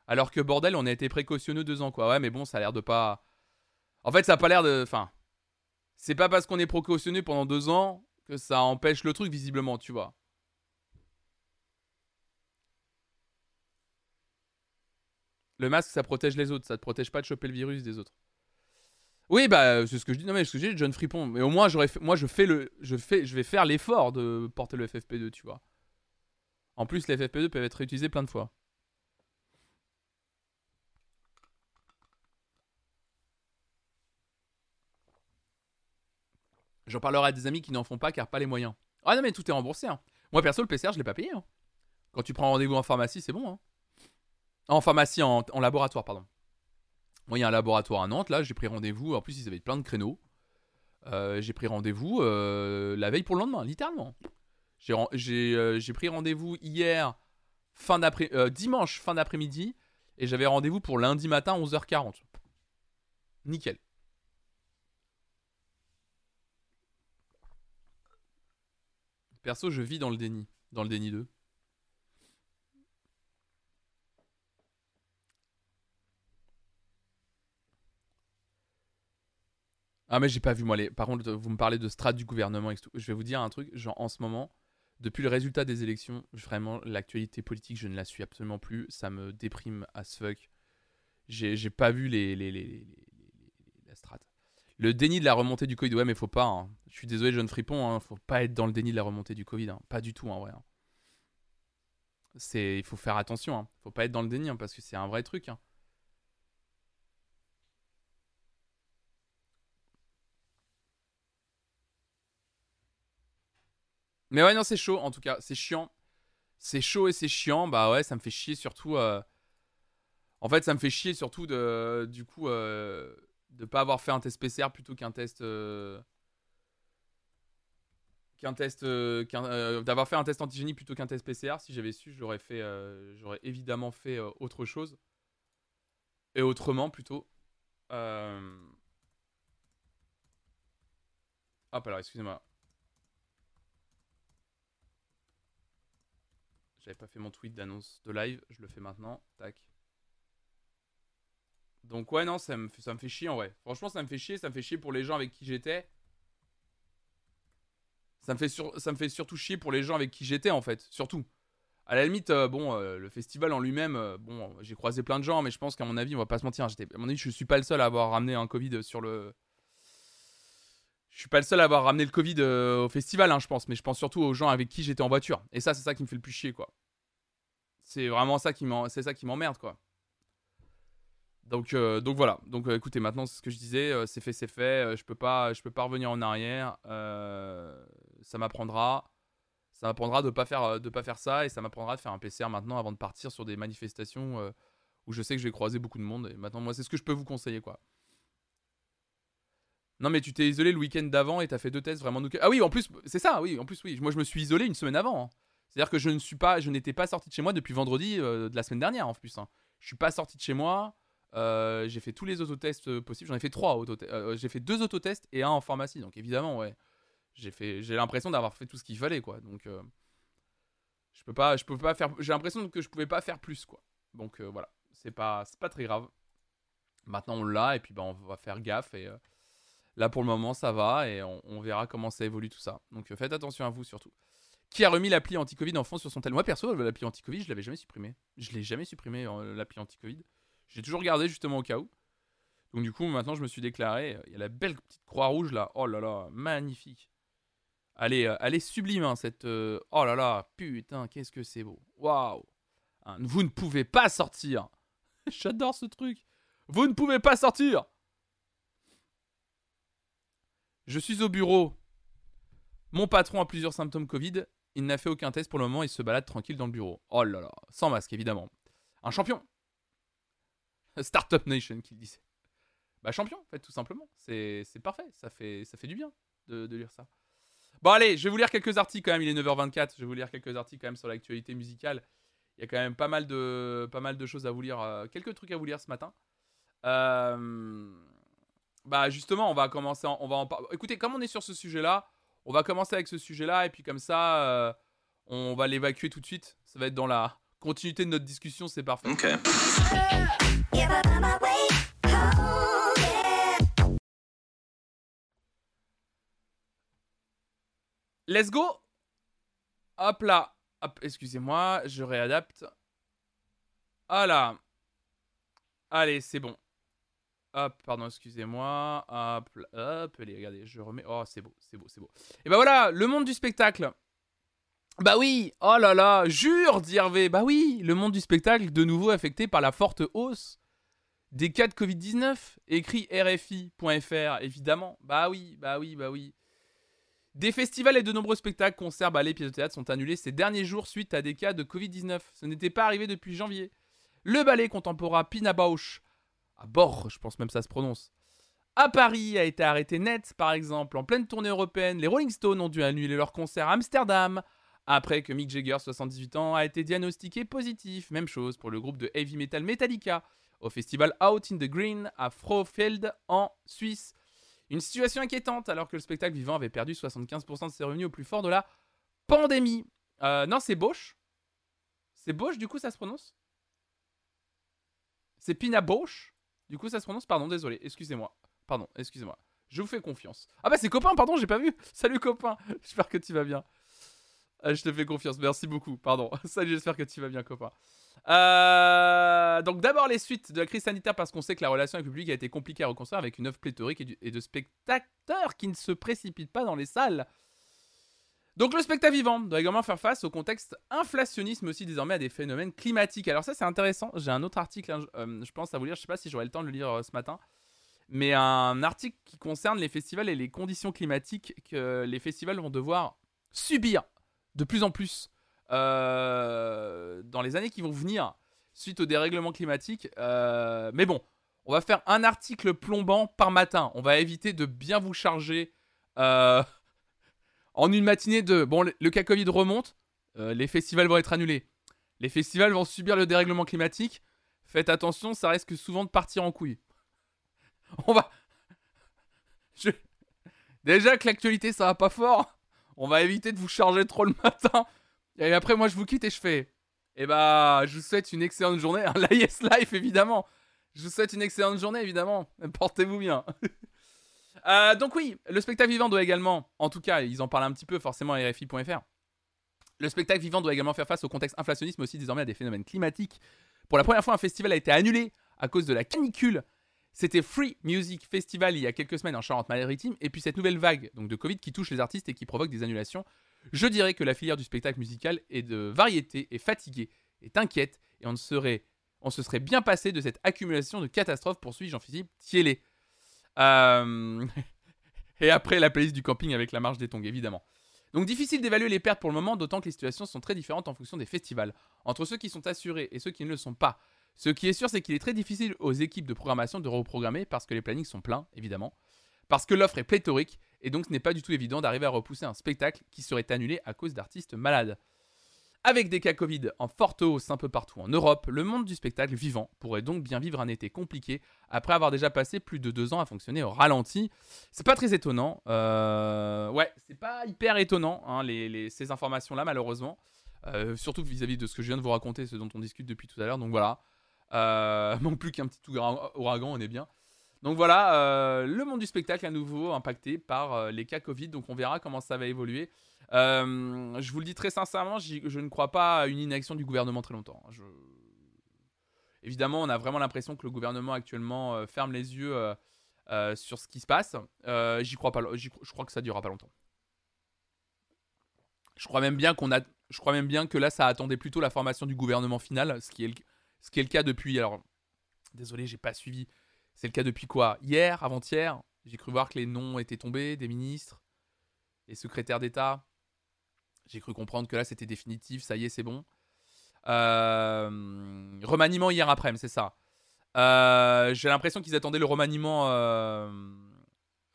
Alors que bordel, on a été précautionneux deux ans, quoi. Ouais, mais bon, ça a l'air de pas. En fait, ça a pas l'air de. Enfin. C'est pas parce qu'on est précautionneux pendant deux ans que ça empêche le truc, visiblement, tu vois. Le masque, ça protège les autres. Ça te protège pas de choper le virus des autres. Oui, bah, c'est ce que je dis. Non, mais ce que je dis, John Fripon. Mais au moins, moi, je fais le. Je, fais... je vais faire l'effort de porter le FFP2, tu vois. En plus, les FFP2 peuvent être réutilisés plein de fois. J'en parlerai à des amis qui n'en font pas car pas les moyens. Ah non, mais tout est remboursé. Hein. Moi, perso, le PCR, je l'ai pas payé. Hein. Quand tu prends rendez-vous en pharmacie, c'est bon. Hein. En pharmacie, en, laboratoire, pardon. Moi, il y a un laboratoire à Nantes, là, j'ai pris rendez-vous. En plus, ils avaient plein de créneaux. Euh, j'ai pris rendez-vous euh, la veille pour le lendemain, littéralement. J'ai euh, pris rendez-vous hier, fin d'après, dimanche, fin d'après-midi. Et j'avais rendez-vous pour lundi matin, 11h40. Nickel. Perso, je vis dans le déni. Dans le déni 2. Ah mais j'ai pas vu moi les. Par contre, vous me parlez de strat du gouvernement et tout. Je vais vous dire un truc, genre en ce moment, depuis le résultat des élections, vraiment l'actualité politique, je ne la suis absolument plus. Ça me déprime as fuck. J'ai pas vu les, les, les, la strat. Le déni de la remontée du Covid, ouais mais faut pas. Hein. Je suis désolé, jeune fripon, hein. faut pas être dans le déni de la remontée du Covid, hein. pas du tout en vrai. Il faut faire attention, faut pas être dans le déni parce que c'est un vrai truc. Mais ouais, non, c'est chaud en tout cas. C'est chiant. C'est chaud et c'est chiant. Bah ouais, ça me fait chier surtout. Euh, en fait, ça me fait chier surtout de, du coup, euh, de pas avoir fait un test PCR plutôt qu'un test. Euh, qu'un test. d'avoir fait un test antigénique plutôt qu'un test PCR. Si j'avais su, j'aurais fait. j'aurais évidemment fait autre chose. Et autrement plutôt. Hop, alors excusez-moi. J'avais pas fait mon tweet d'annonce de live, je le fais maintenant. Tac. Donc ouais, non, ça me, fait, ça me fait chier en vrai. Franchement, ça me fait chier, ça me fait chier pour les gens avec qui j'étais. Ça me, fait ça me fait surtout chier pour les gens avec qui j'étais en fait, surtout. À la limite, euh, bon, euh, le festival en lui-même, euh, bon, j'ai croisé plein de gens, mais je pense qu'à mon avis, on va pas se mentir, à mon avis, je suis pas le seul à avoir ramené un Covid sur le, je suis pas le seul à avoir ramené le Covid euh, au festival, hein, je pense, mais je pense surtout aux gens avec qui j'étais en voiture. Et ça, c'est ça qui me fait le plus chier, quoi. C'est vraiment ça qui m'emmerde, quoi. Donc, euh, donc voilà. Donc euh, écoutez, maintenant, c'est ce que je disais, c'est fait, c'est fait. je peux pas, je peux pas revenir en arrière. ça m'apprendra, ça m'apprendra de pas faire, de pas faire ça, et ça m'apprendra de faire un PCR maintenant avant de partir sur des manifestations où je sais que je vais croiser beaucoup de monde. Et maintenant, moi, c'est ce que je peux vous conseiller, quoi. Non, mais tu t'es isolé le week-end d'avant et t'as fait deux tests vraiment. Ah oui, en plus, c'est ça, oui, en plus, oui. Moi, je me suis isolé une semaine avant. Hein. C'est-à-dire que je ne suis pas, je n'étais pas sorti de chez moi depuis vendredi euh, de la semaine dernière, en plus. Hein. Je suis pas sorti de chez moi. Euh, j'ai fait tous les autotests euh, possibles. J'en ai fait trois autotests. j'ai fait deux autotests et un en pharmacie. Donc évidemment, ouais. J'ai fait, j'ai l'impression d'avoir fait tout ce qu'il fallait, quoi. Donc je peux pas, je peux pas faire. J'ai l'impression que je pouvais pas faire plus, quoi. Donc voilà, c'est pas, pas très grave. Maintenant on l'a et puis bah on va faire gaffe et Là, pour le moment, ça va et on, verra comment ça évolue tout ça. Donc euh, faites attention à vous surtout. Qui a remis l'appli anti-Covid en France sur son tel? Moi, perso, l'appli anti-Covid, je l'avais jamais supprimé. Je l'ai jamais supprimé, euh, l'appli anti-Covid. J'ai toujours gardé justement au cas où. Donc du coup, maintenant, je me suis déclaré. Il y a la belle petite croix rouge là. Oh là là, magnifique. Euh, elle est sublime, hein, cette... Oh là là, putain, qu'est-ce que c'est beau. Waouh. Vous ne pouvez pas sortir. *laughs* J'adore ce truc. Vous ne pouvez pas sortir. Je suis au bureau. Mon patron a plusieurs symptômes Covid. Il n'a fait aucun test pour le moment. Il se balade tranquille dans le bureau. Oh là là. Sans masque, évidemment. Un champion. *laughs* Startup Nation qui disait. Bah, champion, en fait, tout simplement. C'est parfait. Ça fait, ça fait du bien de, lire ça. Bon, allez, je vais vous lire quelques articles quand même. Il est 9h24. Je vais vous lire quelques articles quand même sur l'actualité musicale. Il y a quand même pas mal de, pas mal de choses à vous lire. Euh, quelques trucs à vous lire ce matin. Euh. Bah justement, on va commencer, on va en parler. Écoutez, comme on est sur ce sujet-là, on va commencer avec ce sujet-là et puis comme ça, euh, on va l'évacuer tout de suite. Ça va être dans la continuité de notre discussion, c'est parfait. Ok. Let's go Hop là Hop, excusez-moi, je réadapte. Voilà. Allez, c'est bon. Hop, pardon, excusez-moi. Hop, hop, allez, regardez, je remets. Oh, c'est beau, c'est beau, c'est beau. Et bah voilà, le monde du spectacle. Bah oui, oh là là, jure, dit Hervé. Bah oui, le monde du spectacle, de nouveau affecté par la forte hausse des cas de Covid-19. Écrit RFI.fr, évidemment. Bah oui, bah oui, bah oui. Des festivals et de nombreux spectacles, concerts, ballets, pièces de théâtre sont annulés ces derniers jours suite à des cas de Covid-19. Ce n'était pas arrivé depuis janvier. Le ballet contemporain Pina Bausch, à Bord, je pense même ça se prononce, à Paris a été arrêté net, par exemple. En pleine tournée européenne, les Rolling Stones ont dû annuler leur concert à Amsterdam après que Mick Jagger, 78 ans, a été diagnostiqué positif. Même chose pour le groupe de heavy metal Metallica au festival Out in the Green à Frofeld en Suisse. Une situation inquiétante alors que le spectacle vivant avait perdu 75% de ses revenus au plus fort de la pandémie. Euh, non, c'est Bosch. C'est Bosch, du coup, ça se prononce? C'est Pina Bosch? Du coup, ça se prononce Pardon, désolé, excusez-moi. Pardon, excusez-moi. Je vous fais confiance. Ah bah c'est copain, pardon, j'ai pas vu. *laughs* Salut copain, j'espère que tu vas bien. Euh, je te fais confiance, merci beaucoup, pardon. *laughs* Salut, j'espère que tu vas bien copain. Euh, donc d'abord les suites de la crise sanitaire parce qu'on sait que la relation avec le public a été compliquée à reconstruire avec une œuvre pléthorique et, de spectateurs qui ne se précipitent pas dans les salles. Donc le spectacle vivant doit également faire face au contexte inflationniste, mais aussi désormais à des phénomènes climatiques. Alors ça c'est intéressant, j'ai un autre article, hein, euh, je pense à vous lire, je sais pas si j'aurai le temps de le lire euh, ce matin, mais un article qui concerne les festivals et les conditions climatiques que les festivals vont devoir subir de plus en plus euh, dans les années qui vont venir suite au dérèglement climatique. Mais bon, on va faire un article plombant par matin. On va éviter de bien vous charger en une matinée de... Bon, le, cas Covid remonte, les festivals vont être annulés. Les festivals vont subir le dérèglement climatique. Faites attention, ça risque souvent de partir en couille. *laughs* On va... Déjà que l'actualité ça va pas fort, on va éviter de vous charger trop le matin. Et après, moi, je vous quitte et je fais. Eh bah, je vous souhaite une excellente journée. *laughs* La Yes Life, évidemment. Je vous souhaite une excellente journée, évidemment. Portez-vous bien. *laughs* Euh, donc oui, le spectacle vivant doit également, en tout cas, ils en parlent un petit peu forcément à RFI.fr. Le spectacle vivant doit également faire face au contexte inflationniste, mais aussi désormais à des phénomènes climatiques. Pour la première fois, un festival a été annulé à cause de la canicule. C'était Free Music Festival il y a quelques semaines en Charente-Maritime, et puis cette nouvelle vague donc de Covid qui touche les artistes et qui provoque des annulations je dirais que la filière du spectacle musical est de variété, est fatiguée, est inquiète, et on, serait, on se serait bien passé de cette accumulation de catastrophes, poursuit Jean-Philippe Thielé. Euh, *laughs* et après la playlist du camping avec la marche des tongs, évidemment. Donc difficile d'évaluer les pertes pour le moment, d'autant que les situations sont très différentes en fonction des festivals, entre ceux qui sont assurés et ceux qui ne le sont pas. Ce qui est sûr, c'est qu'il est très difficile aux équipes de programmation de reprogrammer parce que les plannings sont pleins, évidemment, parce que l'offre est pléthorique et donc ce n'est pas du tout évident d'arriver à repousser un spectacle qui serait annulé à cause d'artistes malades. Avec des cas Covid en forte hausse un peu partout en Europe, le monde du spectacle vivant pourrait donc bien vivre un été compliqué après avoir déjà passé plus de deux ans à fonctionner au ralenti. C'est pas très étonnant. Euh... Ouais, c'est pas hyper étonnant hein, ces informations-là, malheureusement. Euh, surtout vis-à-vis de ce que je viens de vous raconter, ce dont on discute depuis tout à l'heure. Donc voilà. Euh, *laughs* manque plus qu'un petit ouragan, on est bien. Donc voilà, euh, le monde du spectacle à nouveau impacté par les cas Covid, donc on verra comment ça va évoluer. Euh, je vous le dis très sincèrement, je ne crois pas à une inaction du gouvernement très longtemps. Évidemment, on a vraiment l'impression que le gouvernement actuellement ferme les yeux sur ce qui se passe. j'y crois pas, je crois que ça durera pas longtemps. Je crois même bien qu'on a, je crois même bien que là, ça attendait plutôt la formation du gouvernement final, ce qui est le, ce qui est le cas depuis. Alors, désolé, j'ai pas suivi c'est le cas depuis quoi? Hier, avant-hier, j'ai cru voir que les noms étaient tombés des ministres, et secrétaires d'État. J'ai cru comprendre que là c'était définitif, ça y est, c'est bon. Euh, remaniement hier après, c'est ça. Euh, j'ai l'impression qu'ils attendaient le remaniement, euh,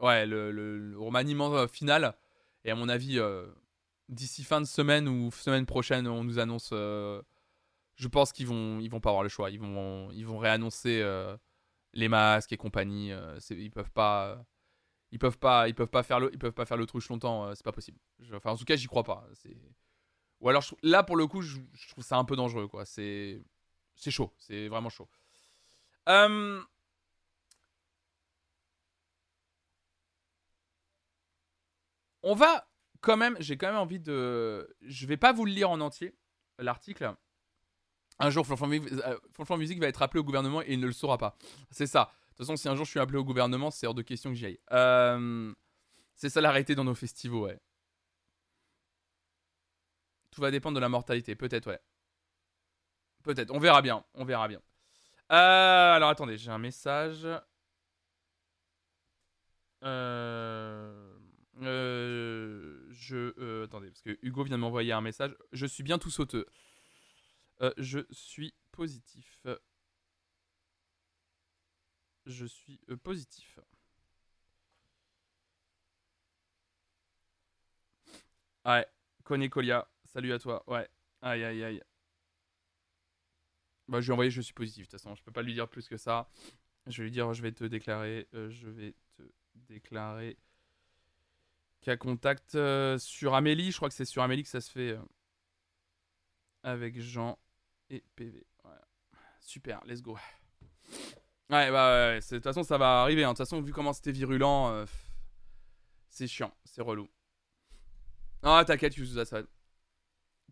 ouais, le, remaniement final. Et à mon avis, d'ici fin de semaine ou semaine prochaine, on nous annonce. je pense qu'ils vont, ils vont pas avoir le choix. Ils vont, ils vont réannoncer les masques et compagnie. Euh, ils peuvent pas. Ils peuvent pas, ils peuvent pas faire le, ils peuvent pas faire longtemps. Euh, c'est pas possible. enfin, en tout cas, j'y crois pas. Ou alors là, pour le coup, je, trouve ça un peu dangereux, quoi. C'est, c'est chaud. C'est vraiment chaud. Euh, on va quand même. J'ai quand même envie de. Je vais pas vous le lire en entier l'article. Un jour, Flonflon euh, Music va être appelé au gouvernement et il ne le saura pas. C'est ça. De toute façon, si un jour je suis appelé au gouvernement, c'est hors de question que j'y aille. Euh, c'est ça l'arrêté dans nos festivals, ouais. Tout va dépendre de la mortalité, peut-être, ouais. Peut-être, on verra bien, on verra bien. Euh, alors attendez, j'ai un message. Euh, je. attendez, parce que Hugo vient de m'envoyer un message. Je suis bien tout sauteux. Je suis positif. Je suis euh, positif. Ouais, Koné Colia, salut à toi. Ouais, aïe aïe aïe. Bah, je lui ai envoyé je suis positif, de toute façon, je peux pas lui dire plus que ça. Je vais lui dire je vais te déclarer, euh, je vais te déclarer cas contact euh, sur Amélie, je crois que c'est sur Amélie que ça se fait avec Jean et PV. Super, let's go. Ouais, bah ouais, de toute façon ça va arriver. hein. De toute façon, vu comment c'était virulent, euh, c'est chiant, c'est relou. Ah, t'inquiète, ça va.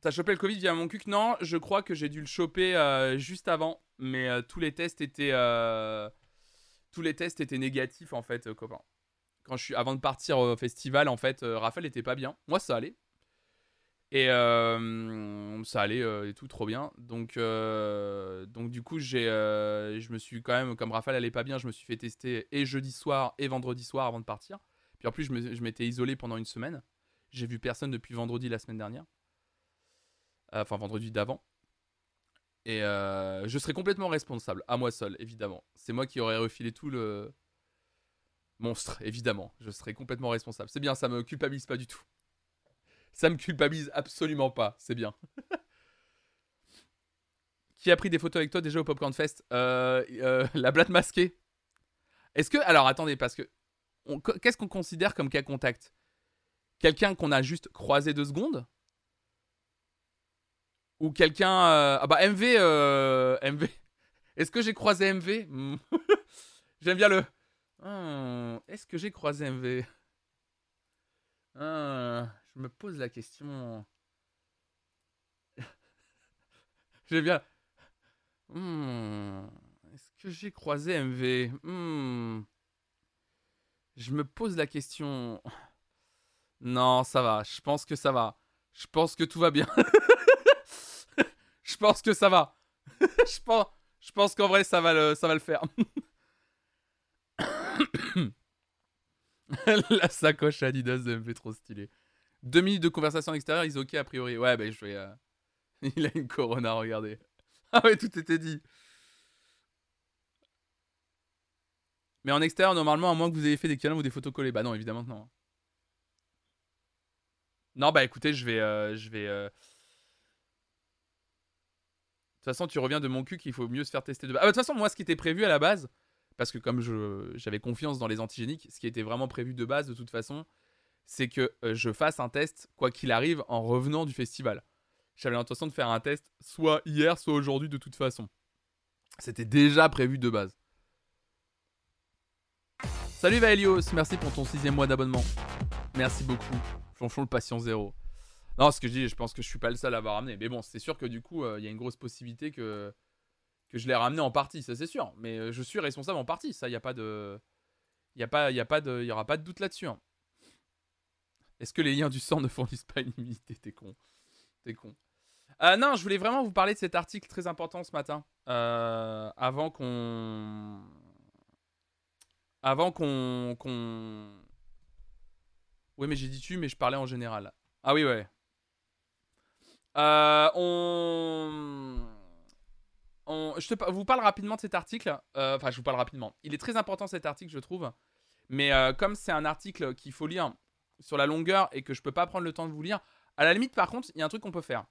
T'as chopé le Covid via mon cuc? Non, je crois que j'ai dû le choper euh, juste avant, mais euh, tous les tests étaient tous les tests étaient négatifs en fait, copain. Quand je suis avant de partir au festival, en fait, Raphaël était pas bien. Moi, ça allait. Et euh, ça allait euh, et tout trop bien. Donc, euh, donc du coup, j'ai, je me suis quand même, comme Raphaël allait pas bien, je me suis fait tester et jeudi soir et vendredi soir avant de partir. Puis en plus, je m'étais isolé pendant une semaine. J'ai vu personne depuis vendredi la semaine dernière. Enfin, vendredi d'avant. Et je serai complètement responsable, à moi seul, évidemment. C'est moi qui aurais refilé tout le monstre, évidemment. Je serai complètement responsable. C'est bien, ça me culpabilise pas du tout. Ça me culpabilise absolument pas, c'est bien. *laughs* qui a pris des photos avec toi déjà au Popcorn Fest Euh, euh, *laughs* La blatte masquée? Est-ce que. Alors attendez, parce que. Qu'est-ce qu'on considère comme cas contact? Quelqu'un qu'on a juste croisé deux secondes? Ou quelqu'un. euh, Ah bah MV. MV. *laughs* Est-ce que j'ai croisé MV Hmm. J'aime bien le. Hmm, Est-ce que j'ai croisé MV Ah, Je me pose la question. *laughs* J'aime bien. Hmm, Est-ce que j'ai croisé MV Hmm. Je me pose la question. Non, ça va. Je pense que ça va. Je pense que tout va bien. *laughs* Je pense que ça va. *laughs* Je pense, qu'en vrai, ça va le, faire. *coughs* La sacoche Adidas de MV trop stylé. Deux minutes de conversation extérieure, ils ok a priori. Ouais, bah je vais. euh, *laughs* Il a une corona, regardez. *laughs* Ah ouais, tout était dit. Mais en extérieur, normalement, à moins que vous ayez fait des câlins ou des photos collées. Bah non, évidemment non. Non, bah écoutez, je vais. euh, je vais. euh, De toute façon, tu reviens de mon cul qu'il faut mieux se faire tester de base. Ah, bah, de toute façon, moi, ce qui était prévu à la base, parce que comme j'avais confiance dans les antigéniques, ce qui était vraiment prévu de base, de toute façon, c'est que euh, je fasse un test, quoi qu'il arrive, en revenant du festival. J'avais l'intention de faire un test soit hier, soit aujourd'hui, de toute façon. C'était déjà prévu de base. Salut Vaelios, merci pour ton sixième mois d'abonnement. Merci beaucoup. Flonchon le patient zéro. Non, ce que je dis, je pense que je suis pas le seul à avoir ramené. Mais bon, c'est sûr que du coup, euh, il y a une grosse possibilité que, que je l'ai ramené en partie, ça c'est sûr. Mais euh, je suis responsable en partie, ça, il n'y a pas de. Il a pas, y a pas de, y aura pas de doute là-dessus. hein. Est-ce que les liens du sang ne fournissent pas une immunité? T'es con. T'es con. Euh, non, je voulais vraiment vous parler de cet article très important ce matin. Euh, avant qu'on. Avant qu'on. Oui, mais j'ai dit tu, mais je parlais en général. Ah oui, ouais. Euh, on... on... Je te... vous parle rapidement de cet article. Enfin, je vous parle rapidement. Il est très important cet article, je trouve. Mais comme c'est un article qu'il faut lire sur la longueur et que je peux pas prendre le temps de vous lire, à la limite, par contre, il y a un truc qu'on peut faire.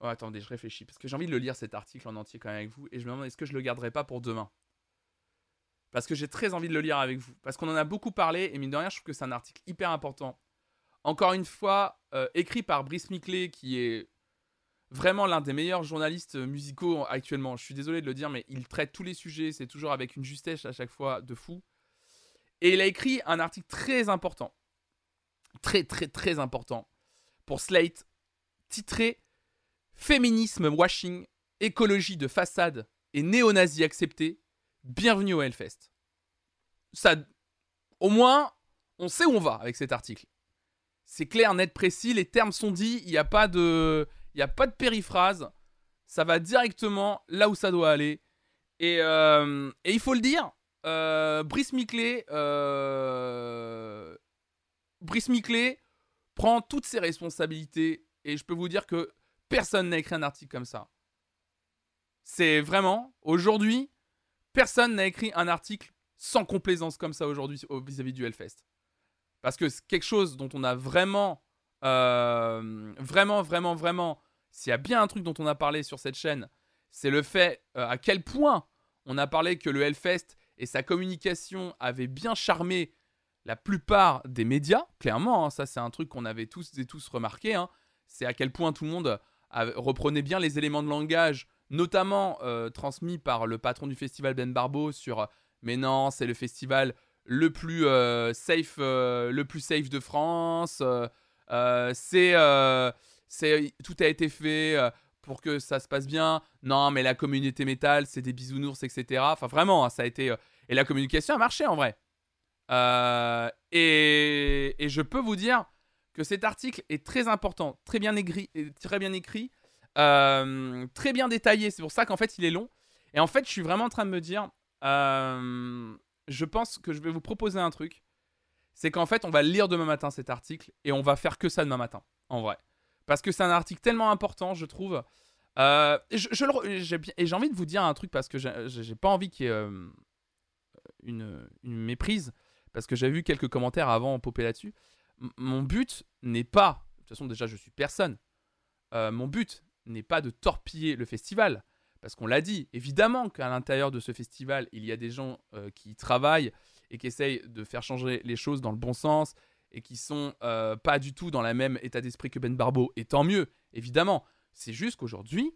Oh, attendez, je réfléchis. Parce que j'ai envie de le lire cet article en entier quand même avec vous. Et je me demande est-ce que je le garderai pas pour demain? Parce que j'ai très envie de le lire avec vous. Parce qu'on en a beaucoup parlé. Et mine de rien, je trouve que c'est un article hyper important. Encore une fois, euh, écrit par Brice Miclé, qui est vraiment l'un des meilleurs journalistes musicaux actuellement. Je suis désolé de le dire, mais il traite tous les sujets. C'est toujours avec une justesse à chaque fois de fou. Et il a écrit un article très important. Très, très, très important. Pour Slate. Titré Féminisme washing, écologie de façade et néo-nazi accepté. Bienvenue au Hellfest. Ça, au moins, on sait où on va avec cet article. C'est clair, net, précis, les termes sont dits, il n'y a pas de, il y a pas de périphrase. Ça va directement là où ça doit aller. Et, euh, et il faut le dire, euh, Brice Miclé, euh, Brice Miclé prend toutes ses responsabilités et je peux vous dire que personne n'a écrit un article comme ça. C'est vraiment, aujourd'hui, personne n'a écrit un article sans complaisance comme ça aujourd'hui vis-à-vis du Hellfest. Parce que c'est quelque chose dont on a vraiment, euh, vraiment, vraiment, vraiment, s'il y a bien un truc dont on a parlé sur cette chaîne, c'est le fait à quel point on a parlé que le Hellfest et sa communication avait bien charmé la plupart des médias, clairement, hein, ça c'est un truc qu'on avait tous et tous remarqué, hein. c'est à quel point tout le monde reprenait bien les éléments de langage, notamment euh, transmis par le patron du festival Ben Barbeau sur euh, mais non, c'est le festival le plus euh, safe, le plus safe de France, c'est tout a été fait pour que ça se passe bien. Non, mais la communauté métal, c'est des bisounours, etc. Enfin, vraiment, hein, ça a été. Euh, et la communication a marché en vrai. Euh, et, je peux vous dire que cet article est très important, très bien écrit, très bien écrit, euh, très bien détaillé. C'est pour ça qu'en fait, il est long. Et en fait, je suis vraiment en train de me dire, je pense que je vais vous proposer un truc. C'est qu'en fait, on va lire demain matin cet article et on va faire que ça demain matin, en vrai. Parce que c'est un article tellement important, je trouve. Euh, et j'ai envie de vous dire un truc parce que j'ai pas envie qu'il y ait euh, une, méprise. Parce que j'ai vu quelques commentaires avant popper là-dessus. mon but n'est pas. De toute façon, déjà, je suis personne. Euh, mon but n'est pas de torpiller le festival. Parce qu'on l'a dit, évidemment qu'à l'intérieur de ce festival, il y a des gens qui travaillent et qui essayent de faire changer les choses dans le bon sens et qui sont euh, pas du tout dans le même état d'esprit que Ben Barbeau, et tant mieux, évidemment. C'est juste qu'aujourd'hui,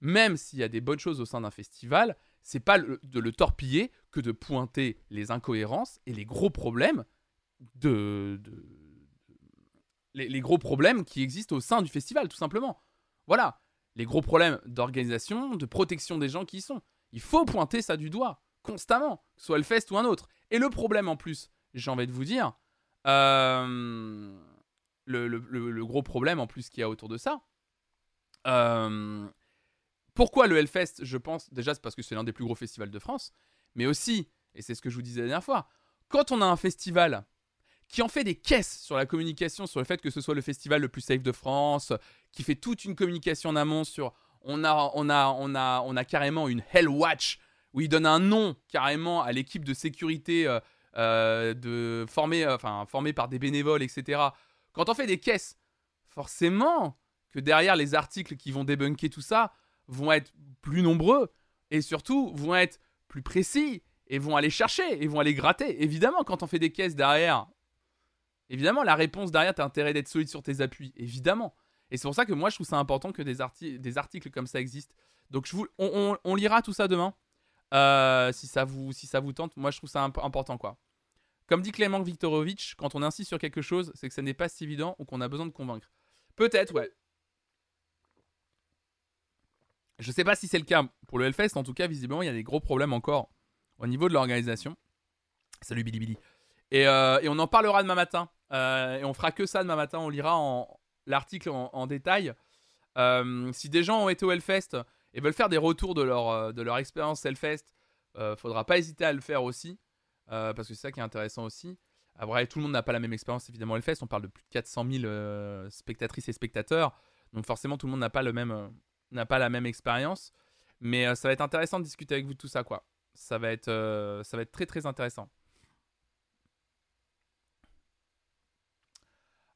même s'il y a des bonnes choses au sein d'un festival, c'est pas de le torpiller que de pointer les incohérences et les gros problèmes de, les, gros problèmes qui existent au sein du festival, tout simplement. Voilà, les gros problèmes d'organisation, de protection des gens qui y sont. Il faut pointer ça du doigt, constamment, soit le fest ou un autre. Et le problème en plus, j'ai envie de vous dire, euh, le, gros problème en plus qu'il y a autour de ça. Euh, pourquoi le Hellfest Je pense déjà parce que c'est l'un des plus gros festivals de France, mais aussi, et c'est ce que je vous disais la dernière fois, quand on a un festival qui en fait des caisses sur la communication, sur le fait que ce soit le festival le plus safe de France, qui fait toute une communication en amont sur on a, on a, on a, on a carrément une Hell Watch où il donne un nom carrément à l'équipe de sécurité euh, euh, de former, euh, enfin formé par des bénévoles, etc. Quand on fait des caisses, forcément que derrière les articles qui vont débunker tout ça vont être plus nombreux et surtout vont être plus précis et vont aller chercher et vont aller gratter. Évidemment, quand on fait des caisses derrière, évidemment, la réponse derrière, t'as intérêt d'être solide sur tes appuis, évidemment. Et c'est pour ça que moi, je trouve ça important que des, des articles comme ça existent. Donc, je vous, on lira tout ça demain? Euh, si, ça vous, si ça vous tente, moi je trouve ça important quoi. Comme dit Clément Viktorovitch, quand on insiste sur quelque chose, c'est que ça n'est pas si évident ou qu'on a besoin de convaincre. Peut-être, ouais. Je sais pas si c'est le cas pour le Hellfest, en tout cas, visiblement, il y a des gros problèmes encore au niveau de l'organisation. Salut Billy Billy. Et, euh, on en parlera demain matin. Euh, et on fera que ça demain matin. On lira l'article en, détail. si des gens ont été au Hellfest et veulent faire des retours de leur, euh, de leur expérience Hellfest, euh, faudra pas hésiter à le faire aussi, euh, parce que c'est ça qui est intéressant aussi. Après, tout le monde n'a pas la même expérience évidemment Hellfest, on parle de plus de 400 000 euh, spectatrices et spectateurs, donc forcément tout le monde n'a pas, la même expérience. Mais ça va être intéressant de discuter avec vous de tout ça. Ça va être, ça va être très très intéressant.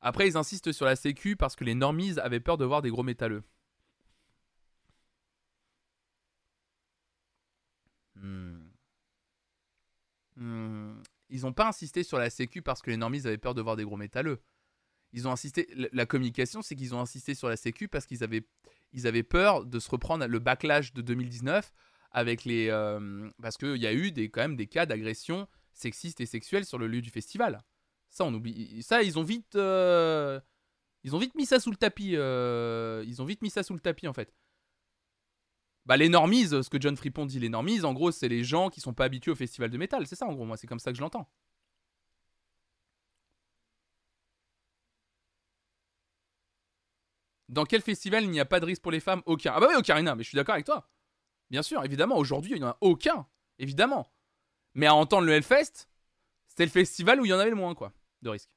Après, ils insistent sur la sécu parce que les normies avaient peur de voir des gros métalleux. Ils n'ont pas insisté sur la sécu parce que les normies avaient peur de voir des gros métalleux. Ils ont insisté. La, communication, c'est qu'ils ont insisté sur la sécu parce qu'ils avaient, ils avaient peur de se reprendre le backlash de 2019 avec les. Euh, parce qu'il y a eu des, quand même des cas d'agression sexiste et sexuelle sur le lieu du festival. Ça, on oublie. Ça, ils ont vite. Euh, ils ont vite mis ça sous le tapis. Euh, ils ont vite mis ça sous le tapis en fait. Bah, les ce que John Fripon dit, les normies, en gros, c'est les gens qui sont pas habitués au festival de métal. C'est ça, en gros, moi, c'est comme ça que je l'entends. Dans quel festival il n'y a pas de risque pour les femmes? Aucun. Ah bah oui, Ocarina, mais je suis d'accord avec toi. Bien sûr, évidemment, aujourd'hui, il n'y en a aucun. Évidemment. Mais à entendre le Hellfest, c'était le festival où il y en avait le moins, quoi, de risques.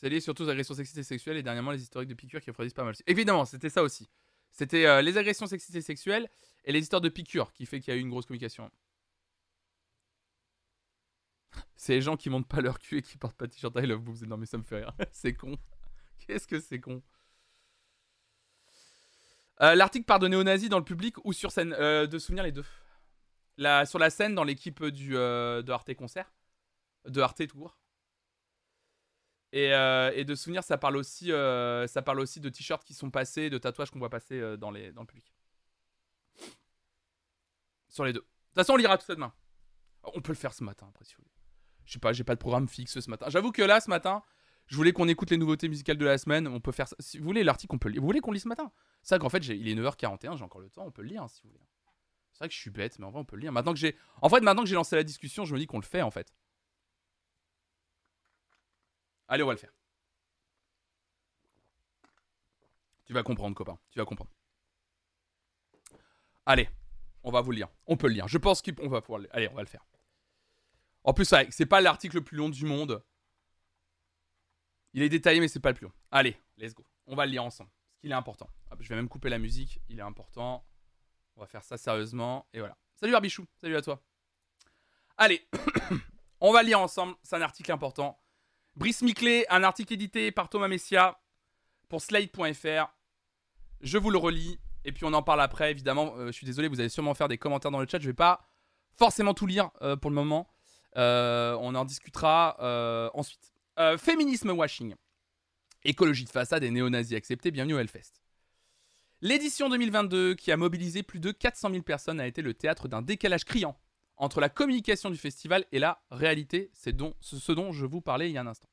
C'est lié surtout aux agressions sexistes et sexuelles et dernièrement les historiques de piqûres qui refroidissent pas mal. Évidemment, c'était ça aussi. C'était euh, les agressions sexistes et sexuelles et les histoires de piqûres qui fait qu'il y a eu une grosse communication. *laughs* C'est les gens qui montent pas leur cul et qui portent pas t-shirt I love boobs. Non mais ça me fait rire. *laughs* c'est con. *laughs* Qu'est-ce que c'est con? Euh, L'article parle de néo-nazis dans le public ou sur scène? Euh, De souvenir les deux. La, sur la scène dans l'équipe du de Arte Concert. De Arte Euh, et, de souvenirs, ça parle aussi, euh, ça parle aussi de t-shirts qui sont passés, de tatouages qu'on voit passer euh, dans, les, dans le public. Sur les deux. De toute façon, on lira tout ça demain. On peut le faire ce matin, après, si vous voulez. Je sais pas, j'ai pas de programme fixe ce matin. J'avoue que là, ce matin, je voulais qu'on écoute les nouveautés musicales de la semaine. On peut faire. Si vous voulez, l'article, on peut le lire. Vous voulez qu'on lit ce matin? C'est vrai qu'en fait, il est 9h41, j'ai encore le temps, on peut le lire si vous voulez. C'est vrai que je suis bête, mais en vrai, on peut le lire. Maintenant que. En fait, maintenant que j'ai lancé la discussion, je me dis qu'on le fait en fait. Allez, on va le faire. Tu vas comprendre, copain. Tu vas comprendre. Allez, on va vous le lire. On peut le lire. Je pense qu'on va pouvoir le Allez, on va le faire. En plus, c'est pas l'article le plus long du monde. Il est détaillé, mais c'est pas le plus long. Allez, let's go. On va le lire ensemble. Parce qu'il est important. Je vais même couper la musique. Il est important. On va faire ça sérieusement. Et voilà. Salut Barbichou. Salut à toi. Allez, *coughs* on va le lire ensemble. C'est un article important. Brice Miclé, un article édité par Thomas Messia pour Slide.fr. Je vous le relis et puis on en parle après. Évidemment, euh, je suis désolé, vous allez sûrement faire des commentaires dans le chat. Je vais pas forcément tout lire euh, pour le moment. Euh, on en discutera ensuite. féminisme washing. Écologie de façade et néo-nazis acceptés. Bienvenue au Hellfest. L'édition 2022, qui a mobilisé plus de 400 000 personnes, a été le théâtre d'un décalage criant entre la communication du festival et la réalité. C'est ce dont je vous parlais il y a un instant.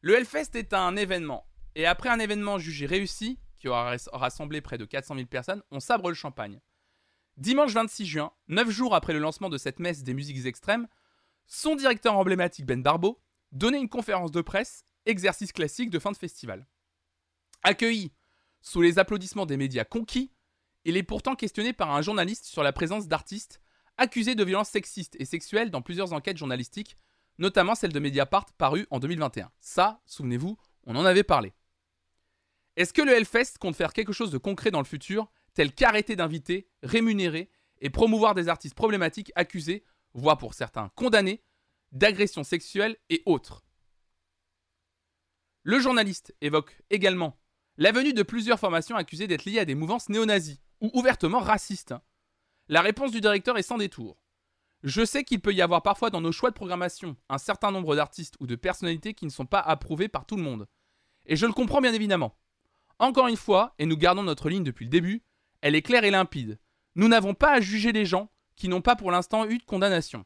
Le Hellfest est un événement. Et après un événement jugé réussi, qui aura rassemblé près de 400 000 personnes, on sabre le champagne. Dimanche 26 juin, 9 jours après le lancement de cette messe des musiques extrêmes, son directeur emblématique Ben Barbeau donnait une conférence de presse, exercice classique de fin de festival. Accueilli sous les applaudissements des médias conquis, il est pourtant questionné par un journaliste sur la présence d'artistes accusé de violences sexistes et sexuelles dans plusieurs enquêtes journalistiques, notamment celle de Mediapart parue en 2021. Ça, souvenez-vous, on en avait parlé. Est-ce que le Hellfest compte faire quelque chose de concret dans le futur, tel qu'arrêter d'inviter, rémunérer et promouvoir des artistes problématiques accusés, voire pour certains condamnés, d'agressions sexuelles et autres? Le journaliste évoque également la venue de plusieurs formations accusées d'être liées à des mouvances néo-nazis ou ouvertement racistes. La réponse du directeur est sans détour. Je sais qu'il peut y avoir parfois dans nos choix de programmation un certain nombre d'artistes ou de personnalités qui ne sont pas approuvés par tout le monde. Et je le comprends bien évidemment. Encore une fois, et nous gardons notre ligne depuis le début, elle est claire et limpide. Nous n'avons pas à juger les gens qui n'ont pas pour l'instant eu de condamnation.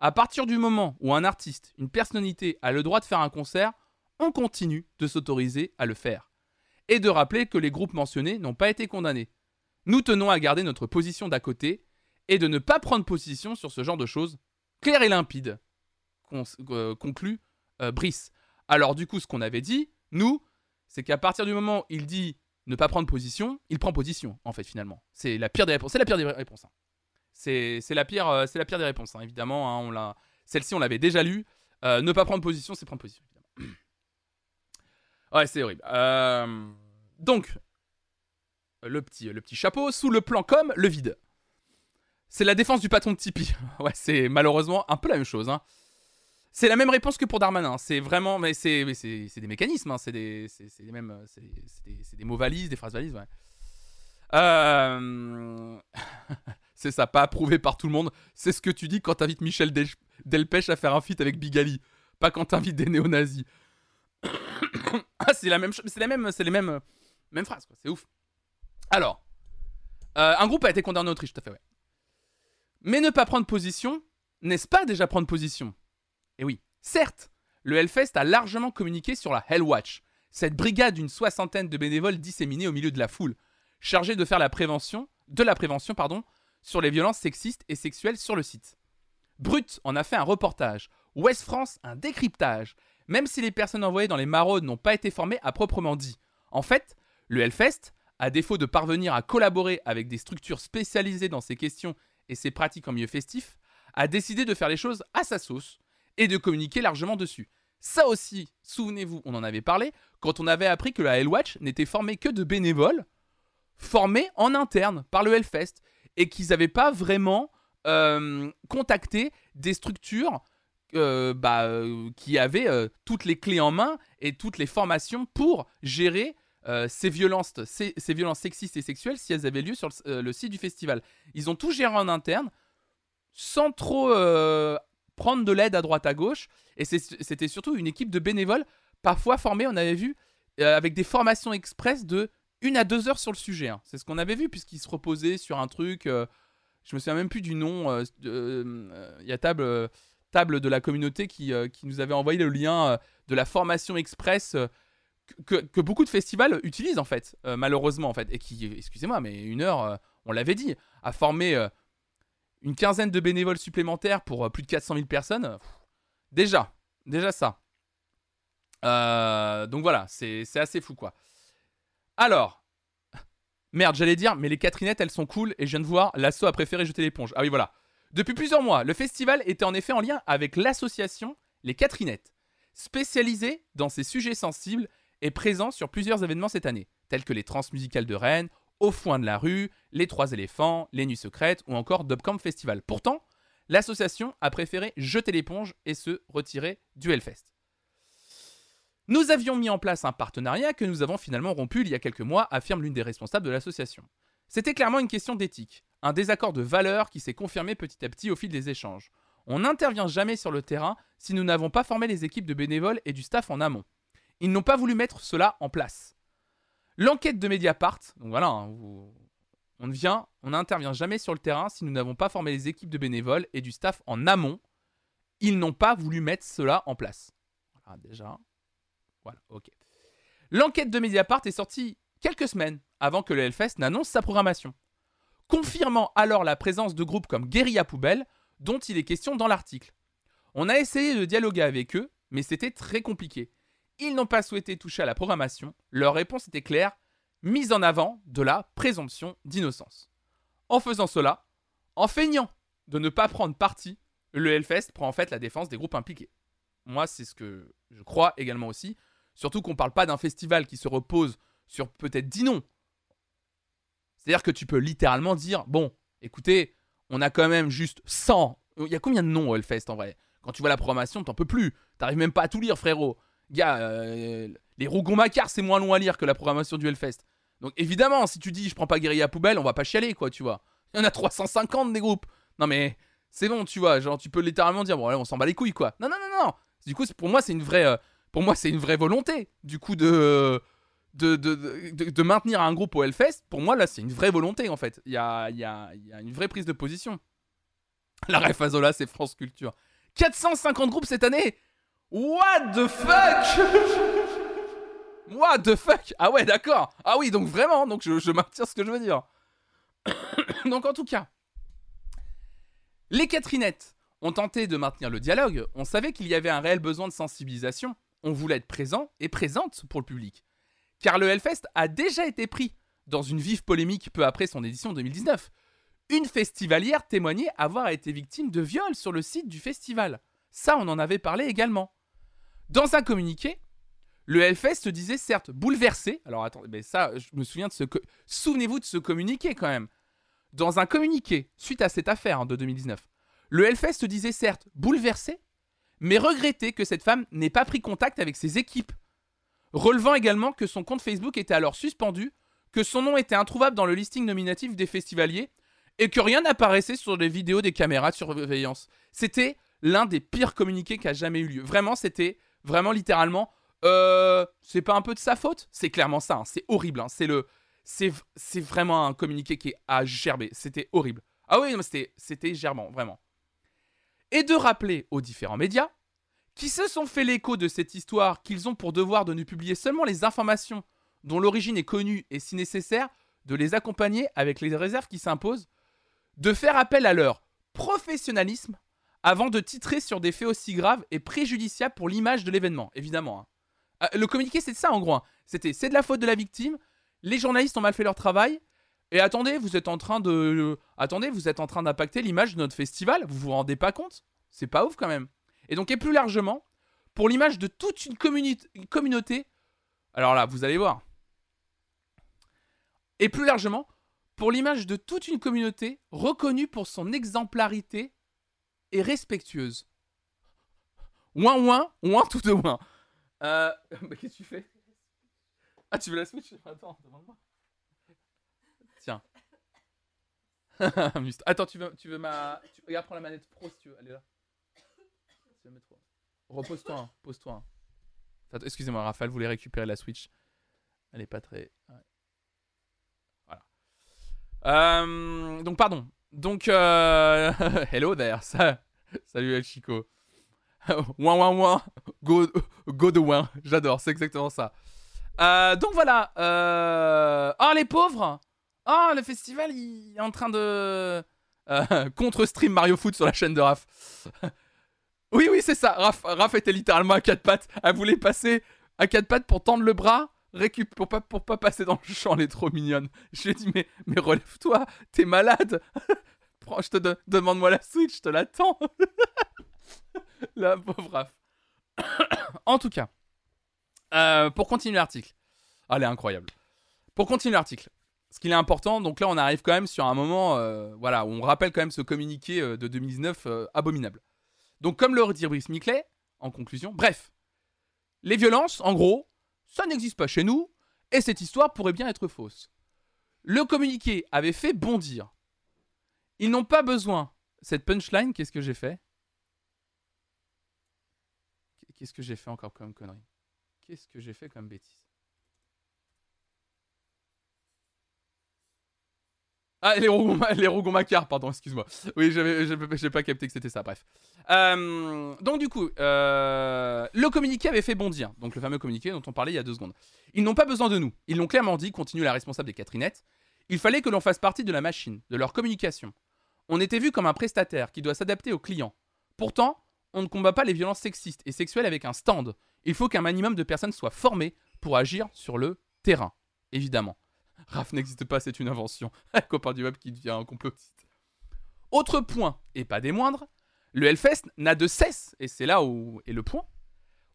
À partir du moment où un artiste, une personnalité a le droit de faire un concert, on continue de s'autoriser à le faire. Et de rappeler que les groupes mentionnés n'ont pas été condamnés. Nous tenons à garder notre position d'à côté et de ne pas prendre position sur ce genre de choses claires et limpides, euh, conclut euh, Brice. Alors du coup, ce qu'on avait dit, nous, c'est qu'à partir du moment où il dit ne pas prendre position, il prend position, en fait, finalement. C'est la pire des réponses. C'est la pire des réponses. Hein. C'est la, pire, euh, la pire des réponses, hein. évidemment. Hein, Celle-ci, on l'avait déjà lue. ne pas prendre position, c'est prendre position, évidemment. *clears throat* ouais, c'est horrible. donc, le petit, le petit chapeau, sous le plan comme le vide. C'est la défense du patron de Tipeee. *laughs* ouais, c'est malheureusement un peu la même chose. Hein. C'est la même réponse que pour Darmanin. C'est vraiment, mais c'est, des mécanismes. Hein. C'est des, des mêmes, c'est, des, des, mots valises, des phrases valises. Ouais. Euh... *laughs* c'est ça, pas approuvé par tout le monde. C'est ce que tu dis quand t'invites Michel Delpech à faire un feat avec Bigali, pas quand t'invites des néo-nazis. *coughs* ah, c'est la même, c'est la même, c'est les mêmes, mêmes phrases. C'est ouf. Alors, euh, un groupe a été condamné en Autriche, tout à fait, ouais. Mais ne pas prendre position, n'est-ce pas déjà prendre position? Eh oui, certes, le Hellfest a largement communiqué sur la Hellwatch, cette brigade d'une soixantaine de bénévoles disséminés au milieu de la foule, chargée de faire la prévention, de la prévention, pardon, sur les violences sexistes et sexuelles sur le site. Brut en a fait un reportage, Ouest France un décryptage, même si les personnes envoyées dans les maraudes n'ont pas été formées à proprement dit. En fait, le Hellfest, à défaut de parvenir à collaborer avec des structures spécialisées dans ces questions et ces pratiques en milieu festif, a décidé de faire les choses à sa sauce et de communiquer largement dessus. Ça aussi, souvenez-vous, on en avait parlé quand on avait appris que la Hellwatch n'était formée que de bénévoles formés en interne par le Hellfest et qu'ils n'avaient pas vraiment euh, contacté des structures euh, bah, euh, qui avaient toutes les clés en main et toutes les formations pour gérer ces, violences, ces, violences sexistes et sexuelles si elles avaient lieu sur le, site du festival. Ils ont tout géré en interne sans trop prendre de l'aide à droite à gauche. Et c'était surtout une équipe de bénévoles, parfois formés, on avait vu, avec des formations express de une à deux heures sur le sujet. Hein. C'est ce qu'on avait vu, puisqu'il se reposait sur un truc. Euh, je me souviens même plus du nom. Euh, euh, il y a table, table de la communauté qui, qui, nous avait envoyé le lien de la formation express. Que, beaucoup de festivals utilisent en fait, malheureusement en fait, et qui, excusez-moi, mais une heure, on l'avait dit, à former une quinzaine de bénévoles supplémentaires pour plus de 400 000 personnes, déjà, déjà ça. donc voilà, c'est assez fou quoi. Alors, *laughs* merde, j'allais dire, mais les Catherinettes, elles sont cool et je viens de voir, l'assaut a préféré jeter l'éponge. Ah oui, voilà. Depuis plusieurs mois, le festival était en effet en lien avec l'association Les Catherinettes, spécialisée dans ces sujets sensibles et présent sur plusieurs événements cette année, tels que les transmusicales de Rennes, Au foin de la rue, Les Trois éléphants, Les Nuits secrètes ou encore Dubcamp Festival. Pourtant, l'association a préféré jeter l'éponge et se retirer du Hellfest. Nous avions mis en place un partenariat que nous avons finalement rompu il y a quelques mois, affirme l'une des responsables de l'association. C'était clairement une question d'éthique, un désaccord de valeurs qui s'est confirmé petit à petit au fil des échanges. On n'intervient jamais sur le terrain si nous n'avons pas formé les équipes de bénévoles et du staff en amont. Ils n'ont pas voulu mettre cela en place. L'enquête de Mediapart, donc voilà, hein, on vient, on n'intervient jamais sur le terrain si nous n'avons pas formé les équipes de bénévoles et du staff en amont. Ils n'ont pas voulu mettre cela en place. Voilà, déjà. Voilà, ok. L'enquête de Mediapart est sortie quelques semaines avant que le Hellfest n'annonce sa programmation, confirmant alors la présence de groupes comme Guérilla Poubelle, dont il est question dans l'article. On a essayé de dialoguer avec eux, mais c'était très compliqué. Ils n'ont pas souhaité toucher à la programmation, leur réponse était claire, mise en avant de la présomption d'innocence. En faisant cela, en feignant de ne pas prendre parti, le Hellfest prend en fait la défense des groupes impliqués. Moi, c'est ce que je crois également aussi. Surtout qu'on parle pas d'un festival qui se repose sur peut-être 10 noms. C'est-à-dire que tu peux littéralement dire bon, écoutez, on a quand même juste 100. Il y a combien de noms au Hellfest en vrai? Quand tu vois la programmation, t'en peux plus. T'arrives même pas à tout lire, frérot. Gars, euh, les Rougon Macquart, c'est moins long à lire que la programmation du Hellfest. Donc évidemment, si tu dis je prends pas Guérilla Poubelle, on va pas chialer, quoi, tu vois. Il y en a 350 des groupes. Non mais c'est bon, tu vois. Genre, tu peux littéralement dire bon, allez, on s'en bat les couilles, quoi. Non, non, non, non. Du coup, pour moi, c'est une vraie. Euh, pour moi, c'est une vraie volonté, du coup, de, de, de, de, maintenir un groupe au Hellfest. Pour moi, là, c'est une vraie volonté, en fait. Il y a, y, a, y a, une vraie prise de position. La ref Azola, c'est France Culture. 450 groupes cette année What the fuck? *laughs* What the fuck? Ah ouais, d'accord. Ah oui, donc vraiment, donc je, je maintiens ce que je veux dire. *coughs* donc en tout cas, les Catherinettes ont tenté de maintenir le dialogue. On savait qu'il y avait un réel besoin de sensibilisation on voulait être présent et présente pour le public. Car le Hellfest a déjà été pris dans une vive polémique peu après son édition 2019. Une festivalière témoignait avoir été victime de viol sur le site du festival. Ça, on en avait parlé également. Dans un communiqué, le Hellfest disait certes bouleversé. Alors attendez, mais ça, je me souviens de ce. Souvenez-vous de ce communiqué quand même. Dans un communiqué, suite à cette affaire hein, de 2019, le Hellfest disait certes bouleversé mais regrettait que cette femme n'ait pas pris contact avec ses équipes. Relevant également que son compte Facebook était alors suspendu, que son nom était introuvable dans le listing nominatif des festivaliers, et que rien n'apparaissait sur les vidéos des caméras de surveillance. C'était l'un des pires communiqués qui a jamais eu lieu. Vraiment, c'était vraiment littéralement. Euh, c'est pas un peu de sa faute? C'est clairement ça. Hein. C'est horrible. Hein. C'est le, c'est, vraiment un communiqué qui a gerbé. C'était horrible. Ah oui, c'était, gerbant, vraiment et de rappeler aux différents médias qui se sont fait l'écho de cette histoire qu'ils ont pour devoir de ne publier seulement les informations dont l'origine est connue et si nécessaire de les accompagner avec les réserves qui s'imposent, de faire appel à leur professionnalisme avant de titrer sur des faits aussi graves et préjudiciables pour l'image de l'événement, évidemment. hein. Euh, le communiqué, c'est ça en gros. hein. C'était c'est de la faute de la victime, les journalistes ont mal fait leur travail, et attendez, vous êtes en train de. attendez, vous êtes en train d'impacter l'image de notre festival, vous vous rendez pas compte? C'est pas ouf quand même. Et donc, et plus largement, pour l'image de toute une, une communauté. Alors là, vous allez voir. Et plus largement, pour l'image de toute une communauté reconnue pour son exemplarité et respectueuse. Ouin ouin, ouin tout de ouin. Euh. *laughs* Qu'est-ce que tu fais? Ah, tu veux la Switch? Attends, demande-moi. Tiens. *laughs* Attends, tu veux, tu veux ma. Regarde, prends la manette pro si tu veux. Elle est là. Repose-toi, hein, pose-toi. hein. Excusez-moi, Raphaël voulait récupérer la Switch? Elle est pas très. Voilà. Euh, donc, pardon. Donc, euh... *laughs* hello there. Ça... Salut, El Chico. *laughs* ouin, ouin, ouin. Go, go de ouin. J'adore, c'est exactement ça. Euh, donc voilà. Euh... Oh, les pauvres. Oh, le festival, il est en train de. euh, *laughs* contre-stream Mario Foot sur la chaîne de Raph. oui, oui, c'est ça. Raph, Raph était littéralement à quatre pattes. Elle voulait passer à quatre pattes pour tendre le bras, récup pour pas, pour pas passer dans le champ. Elle est trop mignonne. Je lui ai dit, mais, mais relève-toi, t'es malade. *laughs* Je te demande-moi la Switch, je te l'attends. *laughs* la pauvre Raph. *coughs* en tout cas, euh, pour continuer l'article. Ah, elle est incroyable. Pour continuer l'article ce qu'il est important, donc là on arrive quand même sur un moment, euh, voilà, où on rappelle quand même ce communiqué euh, de 2019 euh, abominable. Donc comme le redit Brice Miclet, en conclusion, bref, les violences, en gros, ça n'existe pas chez nous, et cette histoire pourrait bien être fausse. Le communiqué avait fait bondir. Ils n'ont pas besoin. Cette punchline, qu'est-ce que j'ai fait? Qu'est-ce que j'ai fait encore comme connerie? Qu'est-ce que j'ai fait comme bêtise? Ah, les Rougon, les Rougon-Macquart, pardon, excuse-moi. Oui, j'avais- j'ai pas capté que c'était ça, bref. Euh, donc, du coup, euh, le communiqué avait fait bondir. Donc, le fameux communiqué dont on parlait il y a deux secondes. Ils n'ont pas besoin de nous. Ils l'ont clairement dit, continue la responsable des Catherinettes. Il fallait que l'on fasse partie de la machine, de leur communication. On était vu comme un prestataire qui doit s'adapter aux clients. Pourtant, on ne combat pas les violences sexistes et sexuelles avec un stand. Il faut qu'un minimum de personnes soient formées pour agir sur le terrain, évidemment. RAF n'existe pas, c'est une invention. *laughs* Copain du web qui devient un complotiste. Autre point, et pas des moindres, le Hellfest n'a de cesse, et c'est là où est le point.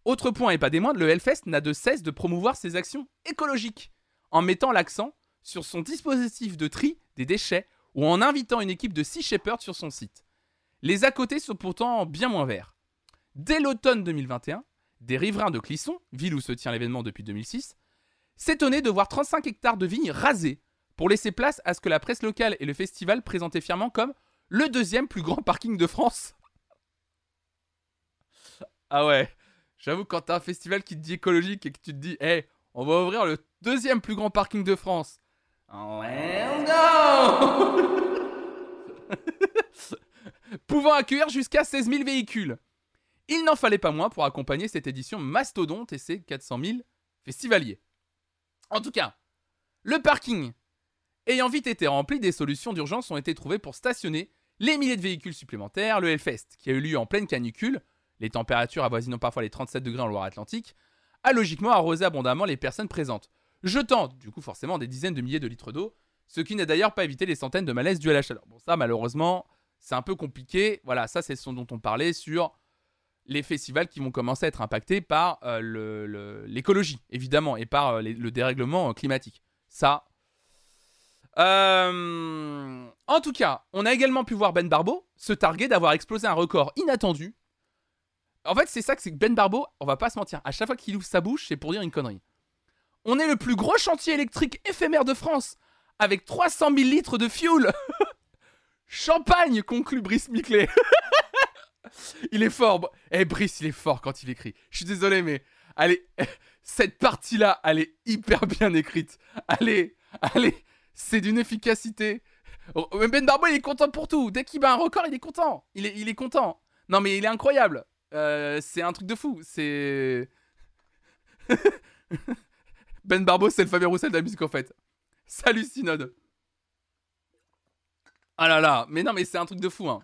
Autre point, et pas des moindres, le Hellfest n'a de cesse de promouvoir ses actions écologiques, en mettant l'accent sur son dispositif de tri des déchets ou en invitant une équipe de Sea Shepherd sur son site. Les à côté sont pourtant bien moins verts. Dès l'automne 2021, des riverains de Clisson, ville où se tient l'événement depuis 2006, s'étonnaient de voir 35 hectares de vignes rasés pour laisser place à ce que la presse locale et le festival présentaient fièrement comme le deuxième plus grand parking de France. Ah ouais, j'avoue quand t'as un festival qui te dit écologique et que tu te dis, hé, on va ouvrir le deuxième plus grand parking de France. Well, no *laughs* Pouvant accueillir jusqu'à 16 000 véhicules. Il n'en fallait pas moins pour accompagner cette édition mastodonte et ses 400 000 festivaliers. En tout cas, le parking ayant vite été rempli, des solutions d'urgence ont été trouvées pour stationner les milliers de véhicules supplémentaires. Le Hellfest, qui a eu lieu en pleine canicule, les températures avoisinant parfois les 37 degrés en Loire-Atlantique, a logiquement arrosé abondamment les personnes présentes, jetant du coup forcément des dizaines de milliers de litres d'eau, ce qui n'a d'ailleurs pas évité les centaines de malaises dus à la chaleur. Bon, ça malheureusement, c'est un peu compliqué. Voilà, ça c'est ce dont on parlait sur les festivals qui vont commencer à être impactés par euh, l'écologie, évidemment, et par euh, le dérèglement euh, climatique. Ça. En tout cas, on a également pu voir Ben Barbo se targuer d'avoir explosé un record inattendu. En fait, c'est ça que c'est que Ben Barbo, on va pas se mentir, à chaque fois qu'il ouvre sa bouche, c'est pour dire une connerie. On est le plus gros chantier électrique éphémère de France, avec 300 000 litres de fuel. *laughs* Champagne, conclut Brice Miclet. *laughs* *laughs* il est fort. Eh, Brice, il est fort quand il écrit. Je suis désolé, mais allez, *laughs* cette partie-là, elle est hyper bien écrite. Allez, allez, c'est d'une efficacité. Ben Barbo, il est content pour tout. Dès qu'il bat un record, il est content. Il est, il est content. Non, mais il est incroyable. Euh, c'est un truc de fou. C'est. *laughs* ben Barbo, c'est le Fabien Roussel de la musique, en fait. Salut, Synode. Ah là là, mais non, mais c'est un truc de fou. Hein.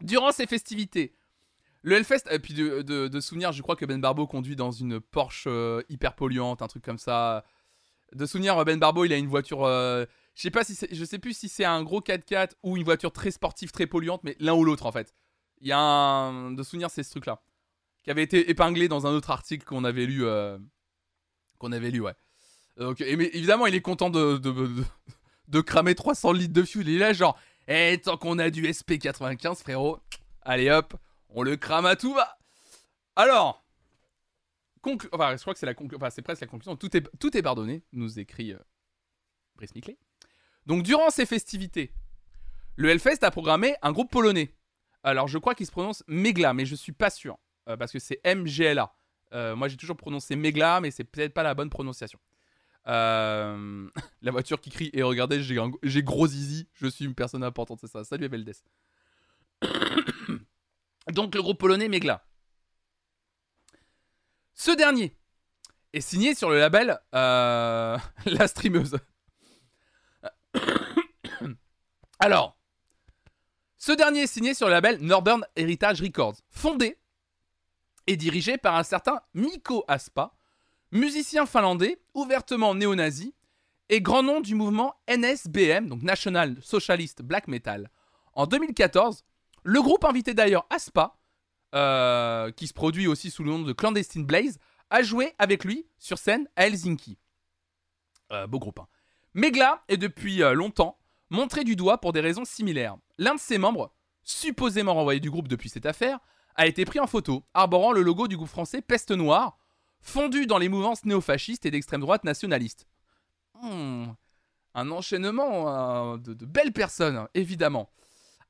Durant ces festivités, le Hellfest, et puis de, de, souvenir, je crois que Ben Barbo conduit dans une Porsche euh, hyper polluante, un truc comme ça. De souvenir, Ben Barbo, il a une voiture. Euh, je sais pas si je sais plus si c'est un gros 4x4 ou une voiture très sportive, très polluante, mais l'un ou l'autre en fait. Il y a un de souvenir, c'est ce truc-là qui avait été épinglé dans un autre article qu'on avait lu, euh, qu'on avait lu, ouais. Donc, mais évidemment, il est content de, de, cramer 300 litres de fuel. Il est là, genre, eh, tant qu'on a du SP95, frérot, allez hop, on le crame à tout va. Alors, enfin, je crois que c'est la enfin, c'est presque la conclusion. Tout est, tout est pardonné, nous écrit euh, Brice Miclé. Donc, durant ces festivités, le Hellfest a programmé un groupe polonais. Alors, je crois qu'il se prononce Megla, mais je suis pas sûr. Euh, parce que c'est MGLA. Euh, moi, j'ai toujours prononcé Megla, mais c'est peut-être pas la bonne prononciation. Euh, *laughs* la voiture qui crie et regardez, j'ai gros zizi, je suis une personne importante, c'est ça. Salut Eveldes. *coughs* Donc le groupe polonais Megla. Ce dernier est signé sur le label *laughs* La Streameuse. *coughs* Alors, ce dernier est signé sur le label Northern Heritage Records, fondé et dirigé par un certain Mikko Aspa, musicien finlandais ouvertement néo-nazi et grand nom du mouvement NSBM, donc National Socialist Black Metal. En 2014, le groupe invitait d'ailleurs Aspa, euh, qui se produit aussi sous le nom de Clandestine Blaze, à jouer avec lui sur scène à Helsinki. Euh, beau groupe. Hein. Megla est depuis euh, longtemps montré du doigt pour des raisons similaires. L'un de ses membres, supposément renvoyé du groupe depuis cette affaire, a été pris en photo, arborant le logo du groupe français Peste Noire, fondu dans les mouvances néofascistes et d'extrême droite nationaliste. Hmm, un enchaînement euh, de, belles personnes, évidemment.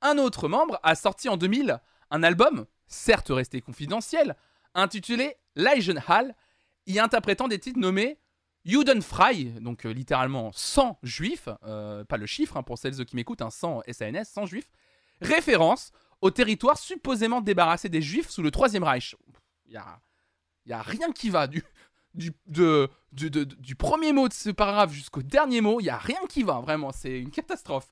Un autre membre a sorti en 2000 un album, certes resté confidentiel, intitulé Hall, y interprétant des titres nommés Judenfrei, donc euh, littéralement sans juifs, euh, pas le chiffre hein, pour celles qui m'écoutent, un sans SANS, sans juifs, référence au territoire supposément débarrassé des Juifs sous le Troisième Reich. Y a rien qui va du premier mot de ce paragraphe jusqu'au dernier mot. Il n'y a rien qui va, vraiment. C'est une catastrophe.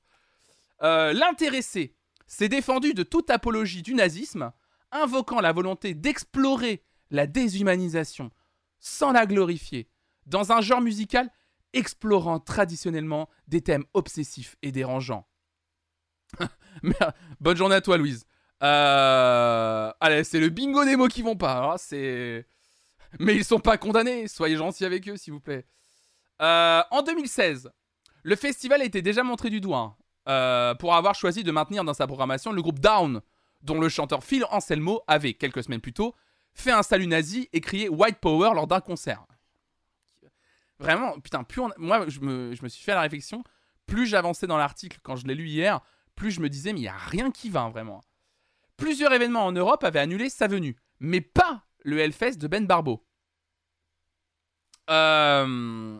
Euh, l'intéressé s'est défendu de toute apologie du nazisme, invoquant la volonté d'explorer la déshumanisation sans la glorifier, dans un genre musical explorant traditionnellement des thèmes obsessifs et dérangeants. *laughs* Bonne journée à toi, Louise. Euh, allez, c'est le bingo des mots qui vont pas. Hein, c'est. Mais ils sont pas condamnés. Soyez gentils avec eux, s'il vous plaît. Euh, en 2016, le festival était déjà montré du doigt hein, euh, pour avoir choisi de maintenir dans sa programmation le groupe Down, dont le chanteur Phil Anselmo avait, quelques semaines plus tôt, fait un salut nazi et crié White Power lors d'un concert. Vraiment, putain, plus moi je me, je me suis fait la réflexion, plus j'avançais dans l'article quand je l'ai lu hier, plus je me disais, mais il n'y a rien qui va, hein, vraiment. Plusieurs événements en Europe avaient annulé sa venue, mais pas le Hellfest de Ben Barbo. Euh,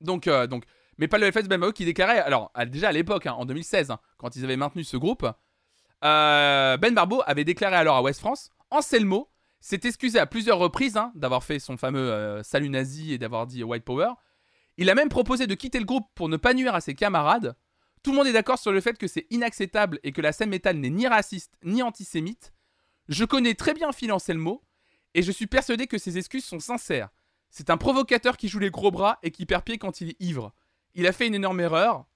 donc, euh, donc, mais pas le Hellfest de Ben Barbo qui déclarait, alors déjà à l'époque, hein, en 2016, hein, quand ils avaient maintenu ce groupe, euh, Ben Barbo avait déclaré alors à West France, Anselmo s'est excusé à plusieurs reprises d'avoir fait son fameux salut nazi et d'avoir dit White Power. Il a même proposé de quitter le groupe pour ne pas nuire à ses camarades. Tout le monde est d'accord sur le fait que c'est inacceptable et que la scène métal n'est ni raciste ni antisémite. Je connais très bien Phil Anselmo et je suis persuadé que ses excuses sont sincères. C'est un provocateur qui joue les gros bras et qui perd pied quand il est ivre. Il a fait une énorme erreur.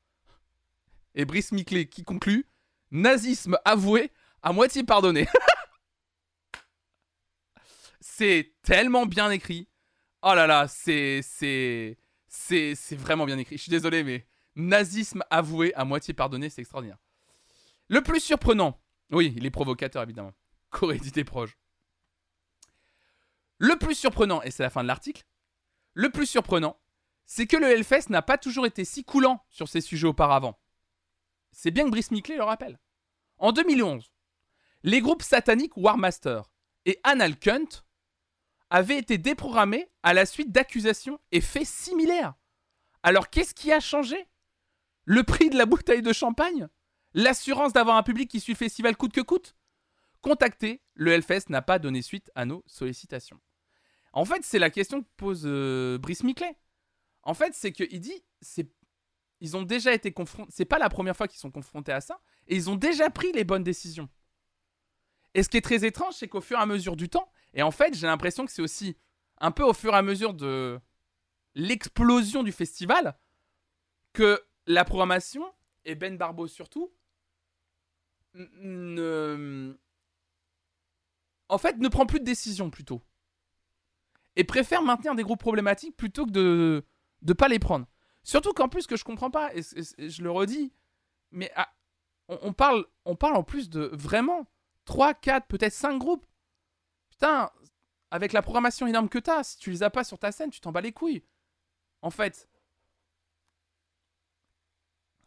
Et Brice Miclé qui conclut Nazisme avoué, à moitié pardonné. *laughs* c'est tellement bien écrit. Oh là là, c'est. C'est. C'est vraiment bien écrit. Je suis désolé, mais Nazisme avoué, à moitié pardonné, c'est extraordinaire. Le plus surprenant, oui, il est provocateur évidemment. Corédité proche. Le plus surprenant, et c'est la fin de l'article, le plus surprenant, c'est que le Hellfest n'a pas toujours été si coulant sur ces sujets auparavant. C'est bien que Brice Miclé le rappelle. En 2011, les groupes sataniques Warmaster et Anal Cunt avaient été déprogrammés à la suite d'accusations et faits similaires. Alors qu'est-ce qui a changé? Le prix de la bouteille de champagne? L'assurance d'avoir un public qui suit le festival coûte que coûte? Contacté, le Hellfest n'a pas donné suite à nos sollicitations. En fait, c'est la question que pose euh, Brice Miclet. En fait, c'est qu'il dit, c'est, ils ont déjà été confrontés. C'est pas la première fois qu'ils sont confrontés à ça. Et ils ont déjà pris les bonnes décisions. Et ce qui est très étrange, c'est qu'au fur et à mesure du temps, et en fait, j'ai l'impression que c'est aussi un peu au fur et à mesure de l'explosion du festival, que la programmation, et Ben Barbeau surtout, ne... En fait, ne prend plus de décision plutôt. Et préfère maintenir des groupes problématiques plutôt que de ne pas les prendre. Surtout qu'en plus, que je comprends pas, et, je le redis, mais on, parle, on parle en plus de vraiment 3, 4, peut-être 5 groupes. Putain, avec la programmation énorme que t'as, si tu les as pas sur ta scène, tu t'en bats les couilles. En fait.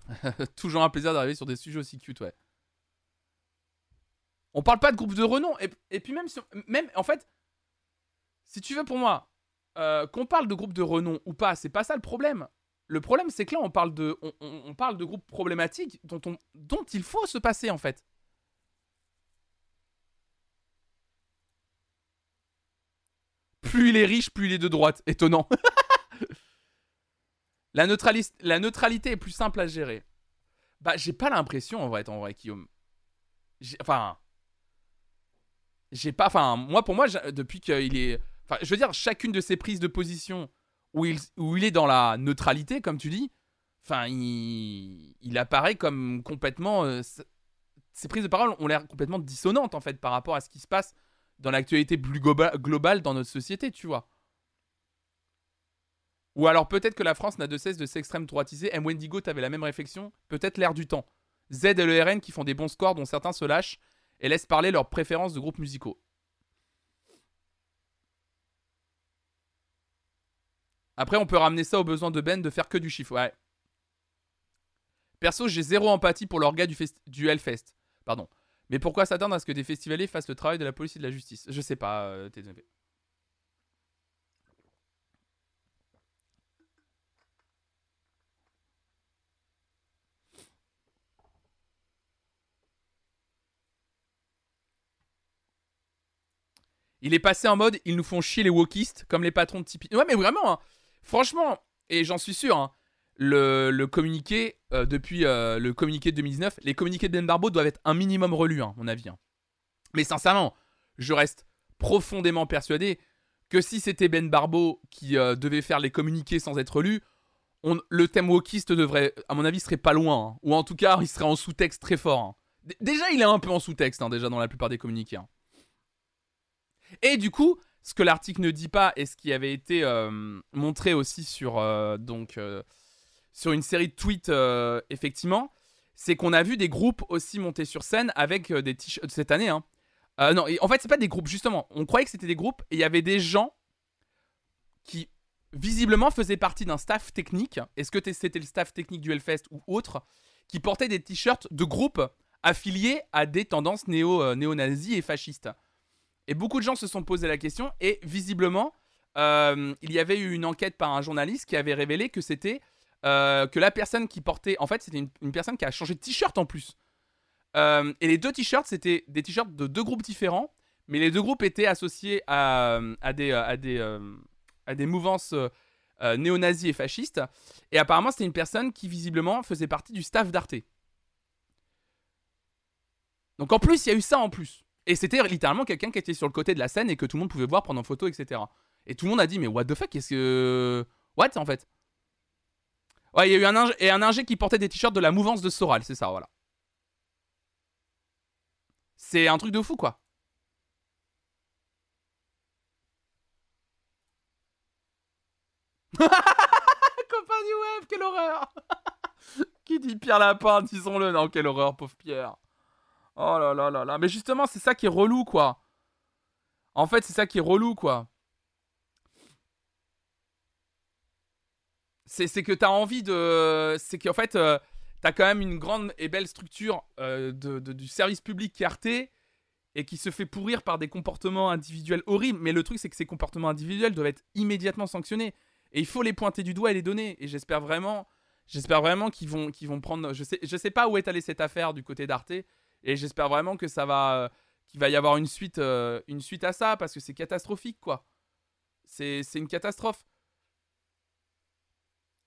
*laughs* Toujours un plaisir d'arriver sur des sujets aussi cute, ouais. On parle pas de groupes de renom. Et, puis même, même, en fait, si tu veux pour moi, euh, qu'on parle de groupes de renom ou pas, c'est pas ça le problème. Le problème, c'est que là, on parle de, on, parle de groupes problématiques dont, on, dont il faut se passer, en fait. Plus il est riche, plus il est de droite. Étonnant. *laughs* la, la neutralité est plus simple à gérer. Bah, j'ai pas l'impression, en vrai, en vrai, Guillaume. Enfin. J'ai pas. Enfin, moi, pour moi, depuis qu'il est. Enfin, je veux dire, chacune de ses prises de position où il, où il est dans la neutralité, comme tu dis, enfin, il, il apparaît comme complètement. Euh, ses prises de parole ont l'air complètement dissonantes, en fait, par rapport à ce qui se passe dans l'actualité plus globale dans notre société, tu vois. Ou alors peut-être que la France n'a de cesse de s'extrême droitiser. M. Wendigo, t'avais la même réflexion. Peut-être l'air du temps. Z et le RN qui font des bons scores dont certains se lâchent et laissent parler leurs préférences de groupes musicaux. Après, on peut ramener ça au besoin de Ben de faire que du chiffre. Ouais. Perso, j'ai zéro empathie pour l'orga du, du Hellfest. Pardon. Mais pourquoi s'attendre à ce que des festivaliers fassent le travail de la police et de la justice? Je sais pas, euh, Il est passé en mode ils nous font chier les wokistes comme les patrons de Tipeee. Ouais, mais vraiment, hein. Franchement, et j'en suis sûr, hein, le, communiqué, euh, depuis euh, le communiqué de 2019, les communiqués de Ben Barbo doivent être un minimum relus, hein, à mon avis. Mais sincèrement, je reste profondément persuadé que si c'était Ben Barbo qui euh, devait faire les communiqués sans être lu, le thème wokiste devrait, à mon avis, serait pas loin. Ou en tout cas, il serait en sous-texte très fort. Déjà, il est un peu en sous-texte, déjà, dans la plupart des communiqués. Et du coup, ce que l'article ne dit pas et ce qui avait été euh, montré aussi sur, euh, donc, euh, sur une série de tweets, effectivement, c'est qu'on a vu des groupes aussi monter sur scène avec des t-shirts cette année. Hein. non, en fait, c'est pas des groupes, justement. On croyait que c'était des groupes et il y avait des gens qui visiblement faisaient partie d'un staff technique. Est-ce que c'était le staff technique du Hellfest ou autre qui portaient des t-shirts de groupes affiliés à des tendances néo, néo-nazis et fascistes? Et beaucoup de gens se sont posé la question. Et visiblement, euh, il y avait eu une enquête par un journaliste qui avait révélé que c'était euh, que la personne qui portait. En fait, c'était une, personne qui a changé de t-shirt en plus. Euh, et les deux t-shirts, c'était des t-shirts de deux groupes différents. Mais les deux groupes étaient associés à, des mouvances néo-nazis et fascistes. Et apparemment, c'était une personne qui visiblement faisait partie du staff d'Arte. Donc en plus, il y a eu ça en plus. Et c'était littéralement quelqu'un qui était sur le côté de la scène et que tout le monde pouvait voir prendre en photo, etc. Et tout le monde a dit, mais what the fuck, qu'est-ce que. What en fait? Ouais, il y a eu un ingé, et un ingé qui portait des t-shirts de la mouvance de Soral, c'est ça, voilà. C'est un truc de fou, quoi. *laughs* Compagnie web, quelle horreur *laughs* Qui dit Pierre Lapin, disons-le, non, quelle horreur, pauvre Pierre. Oh là là là là. Mais justement, c'est ça qui est relou, quoi. En fait, c'est ça qui est relou, quoi. C'est que t'as envie de. C'est qu'en fait, euh, t'as quand même une grande et belle structure euh, de, du service public qui est Arte et qui se fait pourrir par des comportements individuels horribles. Mais le truc, c'est que ces comportements individuels doivent être immédiatement sanctionnés. Et il faut les pointer du doigt et les donner. Et j'espère vraiment. J'espère vraiment qu'ils vont, qu'ils vont prendre. Je sais, je sais pas où est allée cette affaire du côté d'Arte. Et j'espère vraiment que ça va, euh, qu'il va y avoir une suite, euh, une suite à ça parce que c'est catastrophique quoi. C'est, une catastrophe.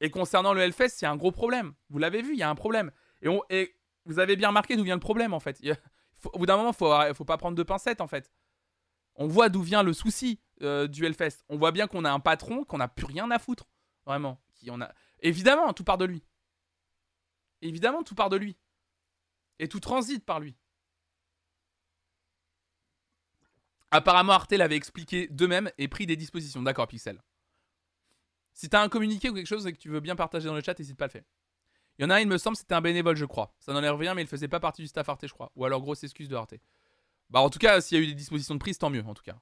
Et concernant le Hellfest, il y a un gros problème. Vous l'avez vu, il y a un problème. Et, vous avez bien remarqué d'où vient le problème en fait. au bout d'un moment, faut, faut pas prendre de pincettes en fait. On voit d'où vient le souci euh, du Hellfest. On voit bien qu'on a un patron, qu'on n'a plus rien à foutre. Vraiment. Qui a... Évidemment, tout part de lui. Évidemment, tout part de lui. Et tout transite par lui. Apparemment, Arte l'avait expliqué d'eux-mêmes et pris des dispositions. D'accord, Pixel. Si t'as un communiqué ou quelque chose et que tu veux bien partager dans le chat, n'hésite pas à le faire. Il y en a un, il me semble, c'était un bénévole, je crois. Ça n'enlève rien, mais il faisait pas partie du staff Arte, je crois. Ou alors, grosse excuse de Arte. Bah, en tout cas, s'il y a eu des dispositions de prise, tant mieux, en tout cas.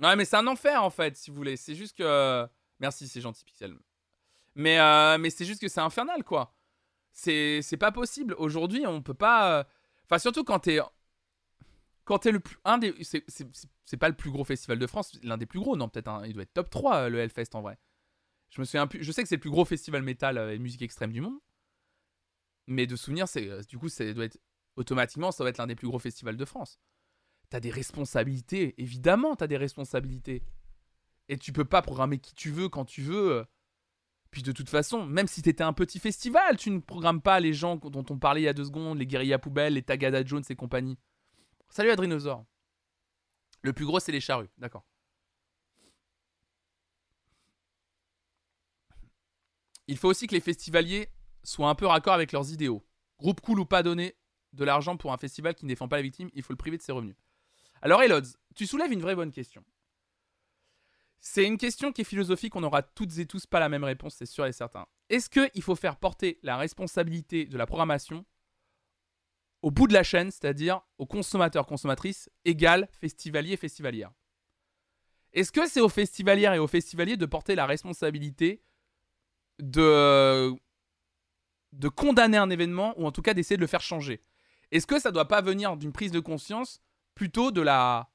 Ouais, mais c'est un enfer, en fait, si vous voulez. C'est juste que. Merci, c'est gentil, Pixel. Mais, euh, mais c'est juste que c'est infernal, quoi. C'est pas possible. Aujourd'hui, on peut pas. Euh, enfin, surtout quand t'es. Quand t'es le plus. Un des. C'est pas le plus gros festival de France, l'un des plus gros, non, peut-être. Il doit être top 3, euh, le Hellfest, en vrai. Je me souviens. Je sais que c'est le plus gros festival métal et musique extrême du monde. Mais de souvenir, c'est. Du coup, ça doit être. Automatiquement, ça doit être l'un des plus gros festivals de France. T'as des responsabilités. Évidemment, t'as des responsabilités. Et tu peux pas programmer qui tu veux quand tu veux. Puis de toute façon, même si t'étais un petit festival, tu ne programmes pas les gens dont on parlait il y a deux secondes, les guérillas poubelles, les Tagada Jones et compagnie. Salut Adrinosaur. Le plus gros, c'est les charrues, d'accord. Il faut aussi que les festivaliers soient un peu raccord avec leurs idéaux. Groupe cool ou pas donner de l'argent pour un festival qui ne défend pas la victime, il faut le priver de ses revenus. Alors Elods, tu soulèves une vraie bonne question. C'est une question qui est philosophique, on n'aura toutes et tous pas la même réponse, c'est sûr et certain. Est-ce qu'il faut faire porter la responsabilité de la programmation au bout de la chaîne, c'est-à-dire aux consommateurs, consommatrices, égal festivaliers, festivalières Est-ce que c'est aux festivalières et aux festivaliers de porter la responsabilité de, de condamner un événement ou en tout cas d'essayer de le faire changer? Est-ce que ça ne doit pas venir d'une prise de conscience plutôt de la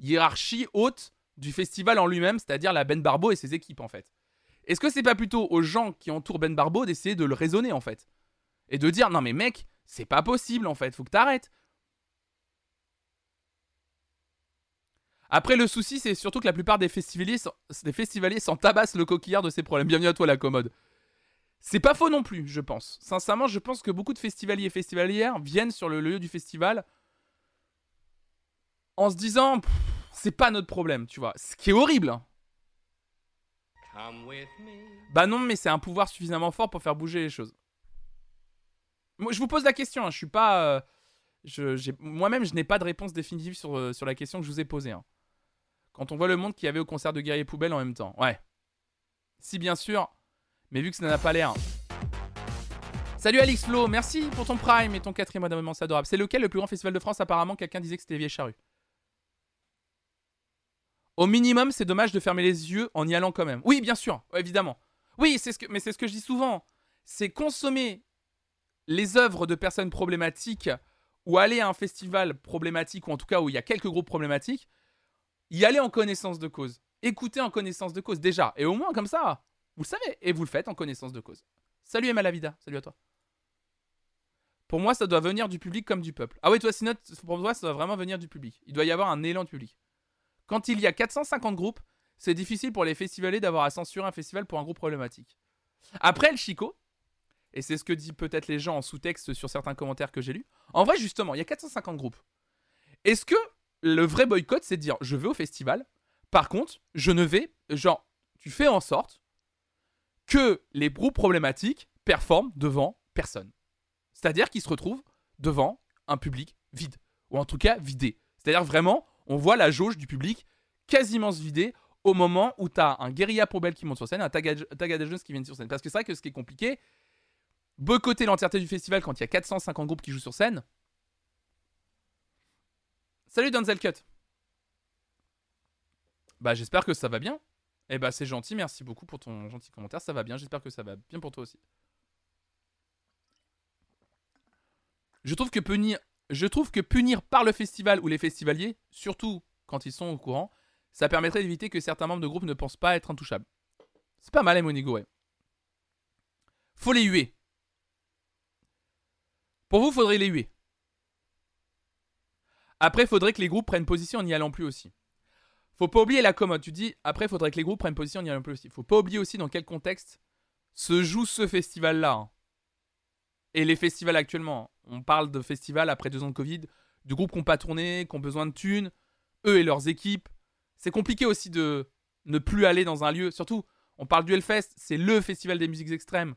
hiérarchie haute du festival en lui-même, c'est-à-dire la Ben Barbo et ses équipes en fait. Est-ce que c'est pas plutôt aux gens qui entourent Ben Barbo d'essayer de le raisonner en fait? Et de dire non mais mec, c'est pas possible en fait, faut que t'arrêtes. Après le souci c'est surtout que la plupart des festivaliers, des festivaliers s'en tabassent le coquillard de ces problèmes. Bienvenue à toi la commode. C'est pas faux non plus, je pense. Sincèrement, je pense que beaucoup de festivaliers et festivalières viennent sur le lieu du festival en se disant c'est pas notre problème, tu vois. Ce qui est horrible. Hein. Bah non, mais c'est un pouvoir suffisamment fort pour faire bouger les choses. Moi, je vous pose la question, hein. je suis pas... Euh, je, Moi-même, je n'ai pas de réponse définitive sur, euh, sur la question que je vous ai posée. Hein. Quand on voit le monde qu'il y avait au concert de Guerrier Poubelle en même temps. Ouais. Si, bien sûr. Mais vu que ça n'a pas l'air... Salut Alix Flo, merci pour ton prime et ton quatrième mois c'est adorable. C'est lequel le plus grand festival de France? Apparemment, quelqu'un disait que c'était Vieille Charrue. Au minimum, c'est dommage de fermer les yeux en y allant quand même. Oui, bien sûr, évidemment. Oui, c'est ce que, mais c'est ce que je dis souvent. C'est consommer les œuvres de personnes problématiques ou aller à un festival problématique ou en tout cas où il y a quelques groupes problématiques, y aller en connaissance de cause. Écouter en connaissance de cause déjà. Et au moins comme ça, vous le savez. Et vous le faites en connaissance de cause. Salut Emma Lavida, salut à toi. Pour moi, ça doit venir du public comme du peuple. Ah oui, toi, Sinot, pour moi, ça doit vraiment venir du public. Il doit y avoir un élan du public. Quand il y a 450 groupes, c'est difficile pour les festivaliers d'avoir à censurer un festival pour un groupe problématique. Après le Chico, et c'est ce que disent peut-être les gens en sous-texte sur certains commentaires que j'ai lus, en vrai justement, il y a 450 groupes. Est-ce que le vrai boycott, c'est de dire je vais au festival, par contre, je ne vais, genre, tu fais en sorte que les groupes problématiques performent devant personne. C'est-à-dire qu'ils se retrouvent devant un public vide, ou en tout cas vidé. C'est-à-dire vraiment, on voit la jauge du public quasiment se vider au moment où tu as un guérilla Poubelle qui monte sur scène, un Tagada Jones qui vient sur scène. Parce que c'est vrai que ce qui est compliqué, boycotter l'entièreté du festival quand il y a 450 groupes qui jouent sur scène. Salut Denzel Cut. Bah j'espère que ça va bien. Eh bah c'est gentil, merci beaucoup pour ton gentil commentaire, ça va bien, j'espère que ça va bien pour toi aussi. Je trouve que punir, je trouve que punir par le festival ou les festivaliers, surtout quand ils sont au courant, ça permettrait d'éviter que certains membres de groupe ne pensent pas être intouchables. C'est pas mal, hein, Monigo. Faut les huer. Pour vous, faudrait les huer. Après, faudrait que les groupes prennent position en n'y allant plus aussi. Faut pas oublier la commode. Tu dis, après, faudrait que les groupes prennent position, on y a un peu aussi. Faut pas oublier aussi dans quel contexte se joue ce festival-là. Hein. Et les festivals actuellement. On parle de festivals après deux ans de Covid, de groupes qui n'ont pas tourné, qui ont besoin de thunes, eux et leurs équipes. C'est compliqué aussi de ne plus aller dans un lieu. Surtout, on parle du Hellfest, c'est le festival des musiques extrêmes.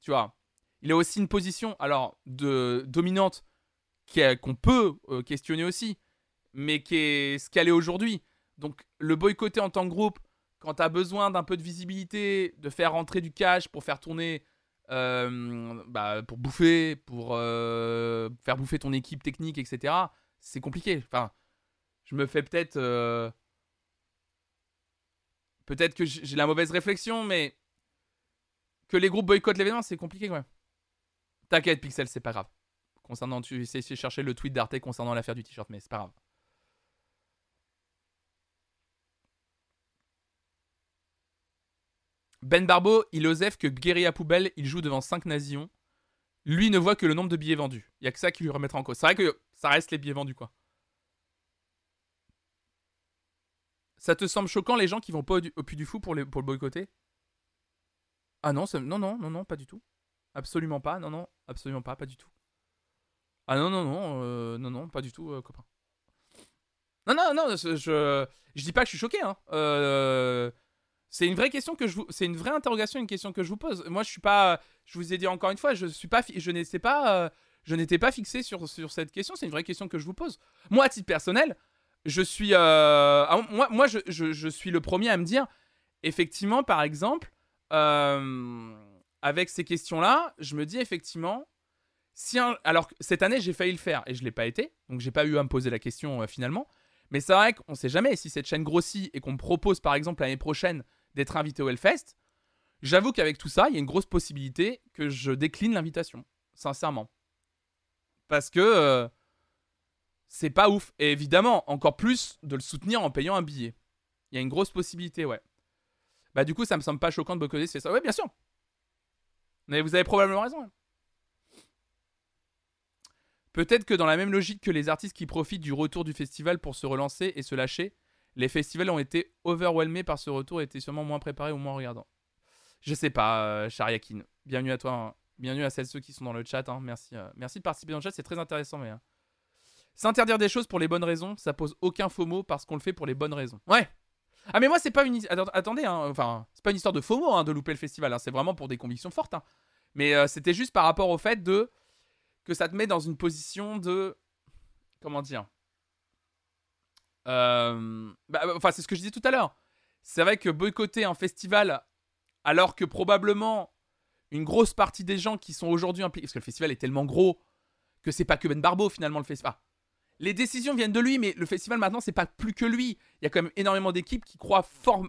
Tu vois. Il a aussi une position, alors, de dominante qu'on peut euh, questionner aussi, mais qui est ce qu'elle est aujourd'hui. Donc le boycotter en tant que groupe, quand tu as besoin d'un peu de visibilité, de faire rentrer du cash pour faire tourner, bah, pour bouffer, pour euh, faire bouffer ton équipe technique, etc., c'est compliqué. Enfin, je me fais peut-être... peut-être que j'ai la mauvaise réflexion, mais que les groupes boycottent l'événement, c'est compliqué quand même. T'inquiète, Pixel, c'est pas grave. Concernant, tu essaies de chercher le tweet d'Arte concernant l'affaire du t-shirt, mais c'est pas grave. Ben Barbeau, il osef que Guerilla Poubelle, il joue devant 5 nazions. Lui ne voit que le nombre de billets vendus. Il y a que ça qui lui remettra en cause. C'est vrai que ça reste les billets vendus, quoi. Ça te semble choquant les gens qui vont pas au, Puy du Fou pour, le boycotter? Ah non, non, non, non, non, pas du tout. Absolument pas, non, non, absolument pas, pas du tout. Ah non, non, non, euh, non, non, pas du tout, euh, copain. Non, non, non, je, je, dis pas que je suis choqué. Hein. Euh, c'est une vraie question que je vous, c'est une vraie interrogation, une question que je vous pose. Moi, je suis pas, je vous ai dit encore une fois, je suis pas, je n'étais pas, je n'étais pas fixé sur sur cette question. C'est une vraie question que je vous pose. Moi, à titre personnel, je suis, ah, moi, moi, je, je, suis le premier à me dire, effectivement, par exemple, avec ces questions-là, je me dis effectivement si alors cette année j'ai failli le faire et je l'ai pas été, donc j'ai pas eu à me poser la question euh, finalement. Mais c'est vrai qu'on sait jamais si cette chaîne grossit et qu'on me propose par exemple l'année prochaine d'être invité au Hellfest. J'avoue qu'avec tout ça, il y a une grosse possibilité que je décline l'invitation, sincèrement, parce que euh, c'est pas ouf. Et évidemment, encore plus de le soutenir en payant un billet. Il y a une grosse possibilité, ouais. Bah du coup, ça me semble pas choquant de Bocodet c'est ça. Ouais, bien sûr. Mais vous avez probablement raison. Hein. Peut-être que dans la même logique que les artistes qui profitent du retour du festival pour se relancer et se lâcher, les festivals ont été overwhelmés par ce retour et étaient sûrement moins préparés ou moins regardants. Je sais pas, euh, Shariakin. Bienvenue à toi. Hein. Bienvenue à celles ceux qui sont dans le chat. Hein. Merci, euh, merci de participer dans le chat, c'est très intéressant. Mais hein. s'interdire des choses pour les bonnes raisons, ça pose aucun faux mot parce qu'on le fait pour les bonnes raisons. Ouais. Ah mais moi c'est pas une attendez enfin c'est pas une histoire de faux mot de louper le festival. C'est vraiment pour des convictions fortes. Mais euh, c'était juste par rapport au fait de que ça te met dans une position de. Comment dire euh, bah, Enfin, c'est ce que je disais tout à l'heure. C'est vrai que boycotter un festival alors que probablement une grosse partie des gens qui sont aujourd'hui impliqués. Parce que le festival est tellement gros que c'est pas que Ben Barbeau finalement le festival. les décisions viennent de lui, mais le festival maintenant c'est pas plus que lui. Il y a quand même énormément d'équipes qui croient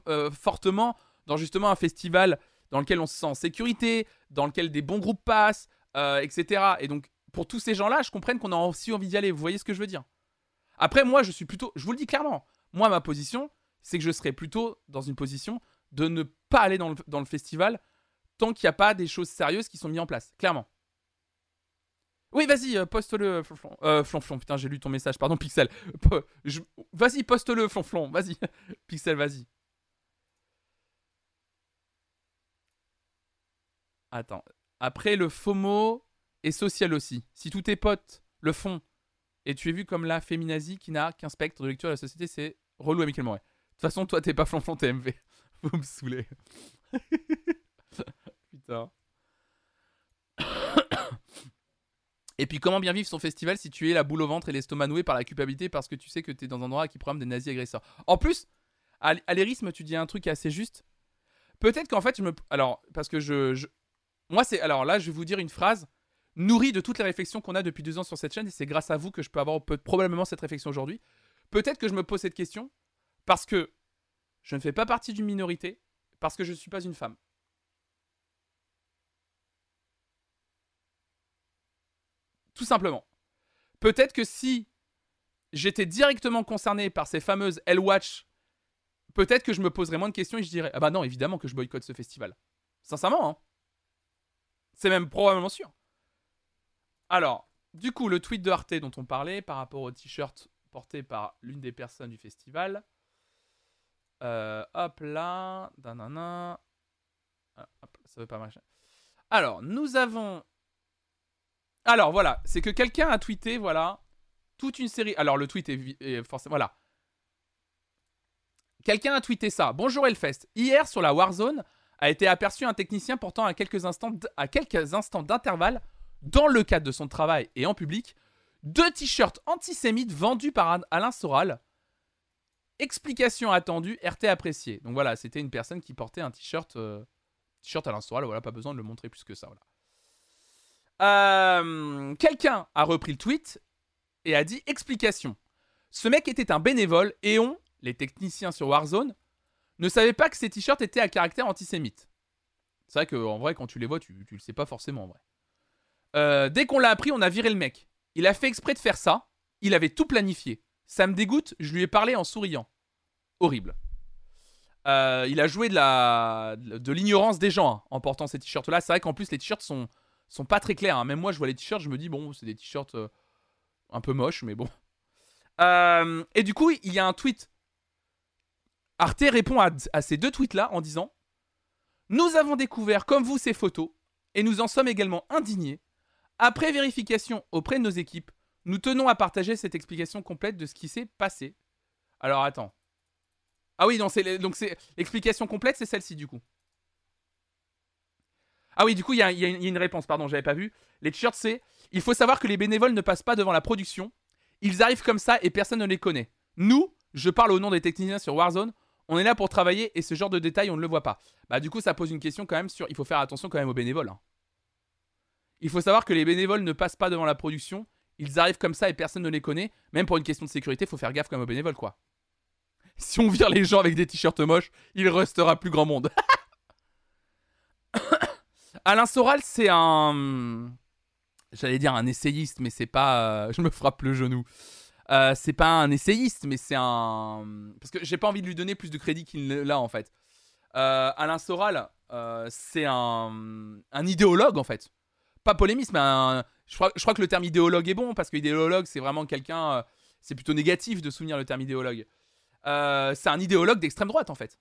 euh, fortement dans justement un festival dans lequel on se sent en sécurité, dans lequel des bons groupes passent, euh, etc. Et donc pour tous ces gens-là, je comprends qu'on a aussi envie d'y aller. Vous voyez ce que je veux dire? Après, moi, je suis plutôt. Je vous le dis clairement. Moi, ma position, c'est que je serais plutôt dans une position de ne pas aller dans le, festival tant qu'il n'y a pas des choses sérieuses qui sont mises en place. Clairement. Oui, vas-y, euh, poste-le, Flonflon. Euh, Flonflon, putain, j'ai lu ton message, pardon, Pixel. Vas-y, poste-le, Flonflon, vas-y. *laughs* Pixel, vas-y. Attends. Après le FOMO, et social aussi. Si tous tes potes le font et tu es vu comme la féminazie qui n'a qu'un spectre de lecture de la société, c'est relou amicalement. De toute façon, toi, t'es pas flanflon, t'es MV. *laughs* Vous me saoulez. *laughs* Putain. *coughs* Et puis, comment bien vivre son festival si tu es la boule au ventre et l'estomac noué par la culpabilité parce que tu sais que t'es dans un endroit qui programme des nazis agresseurs? En plus, à l'érisme, tu dis un truc assez juste. Peut-être qu'en fait, je me. Alors, parce que je. Moi, c'est. Alors là, je vais vous dire une phrase nourri de toutes les réflexions qu'on a depuis deux ans sur cette chaîne, et c'est grâce à vous que je peux avoir probablement cette réflexion aujourd'hui. Peut-être que je me pose cette question parce que je ne fais pas partie d'une minorité, parce que je ne suis pas une femme. Tout simplement. Peut-être que si j'étais directement concerné par ces fameuses L-Watch, peut-être que je me poserais moins de questions et je dirais Ah bah non, évidemment que je boycotte ce festival. Sincèrement, hein. C'est même probablement sûr. Alors, du coup, le tweet de Arte dont on parlait par rapport au t-shirt porté par l'une des personnes du festival. Euh, hop là. Nanana. Ah, hop, ça veut pas marcher. Alors, nous avons. Alors voilà, c'est que quelqu'un a tweeté, voilà, toute une série. Alors le tweet est, forcément. Voilà. Quelqu'un a tweeté ça. Bonjour Elfest. Hier sur la Warzone a été aperçu un technicien portant à à quelques instants d'intervalle, dans le cadre de son travail et en public, deux t-shirts antisémites vendus par Alain Soral. Explication attendue, RT appréciée. Donc voilà, c'était une personne qui portait un t-shirt euh, t-shirt Alain Soral, voilà, pas besoin de le montrer plus que ça, voilà. Euh, Quelqu'un a repris le tweet et a dit explication. Ce mec était un bénévole et on, les techniciens sur Warzone, ne savaient pas que ces t-shirts étaient à caractère antisémite. C'est vrai qu'en vrai, quand tu les vois, tu, tu le sais pas forcément en vrai. Euh, dès qu'on l'a appris, on a viré le mec. Il a fait exprès de faire ça. Il avait tout planifié. Ça me dégoûte, je lui ai parlé en souriant. Horrible. Euh, il a joué de l'ignorance des gens hein, en portant ces t-shirts là. C'est vrai qu'en plus les t-shirts sont sont pas très clairs. hein. Même moi, je vois les t-shirts, je me dis bon, c'est des t-shirts euh, un peu moches, mais bon. Et du coup, il y a un tweet. Arte répond à, à ces deux tweets là en disant Nous avons découvert comme vous ces photos et nous en sommes également indignés. Après vérification auprès de nos équipes, nous tenons à partager cette explication complète de ce qui s'est passé. Alors attends. Ah oui, c'est donc c'est l'explication complète, c'est celle-ci du coup. Ah oui, du coup, il y, a- il y a une- il y a une réponse, pardon, j'avais pas vu. Les t-shirts, c'est Il faut savoir que les bénévoles ne passent pas devant la production. Ils arrivent comme ça et personne ne les connaît. Nous, je parle au nom des techniciens sur Warzone, on est là pour travailler et ce genre de détails, on ne le voit pas. Bah, du coup, ça pose une question quand même sur. Il faut faire attention quand même aux bénévoles. hein. Il faut savoir que les bénévoles ne passent pas devant la production. Ils arrivent comme ça et personne ne les connaît. Même pour une question de sécurité, il faut faire gaffe même aux bénévoles, quoi. Si on vire les gens avec des t-shirts moches, il restera plus grand monde. *coughs* Alain Soral, c'est un. J'allais dire un essayiste, mais c'est pas. euh, Je me frappe le genou. Euh, c'est pas un essayiste, mais c'est un. Parce que j'ai pas envie de lui donner plus de crédit qu'il l'a en fait. Euh, Alain Soral, c'est un, un idéologue en fait. Pas polémiste, mais. Je crois, que le terme idéologue est bon parce que idéologue, c'est vraiment quelqu'un. euh, c'est plutôt négatif de souvenir le terme idéologue. Euh, c'est un idéologue d'extrême droite en fait.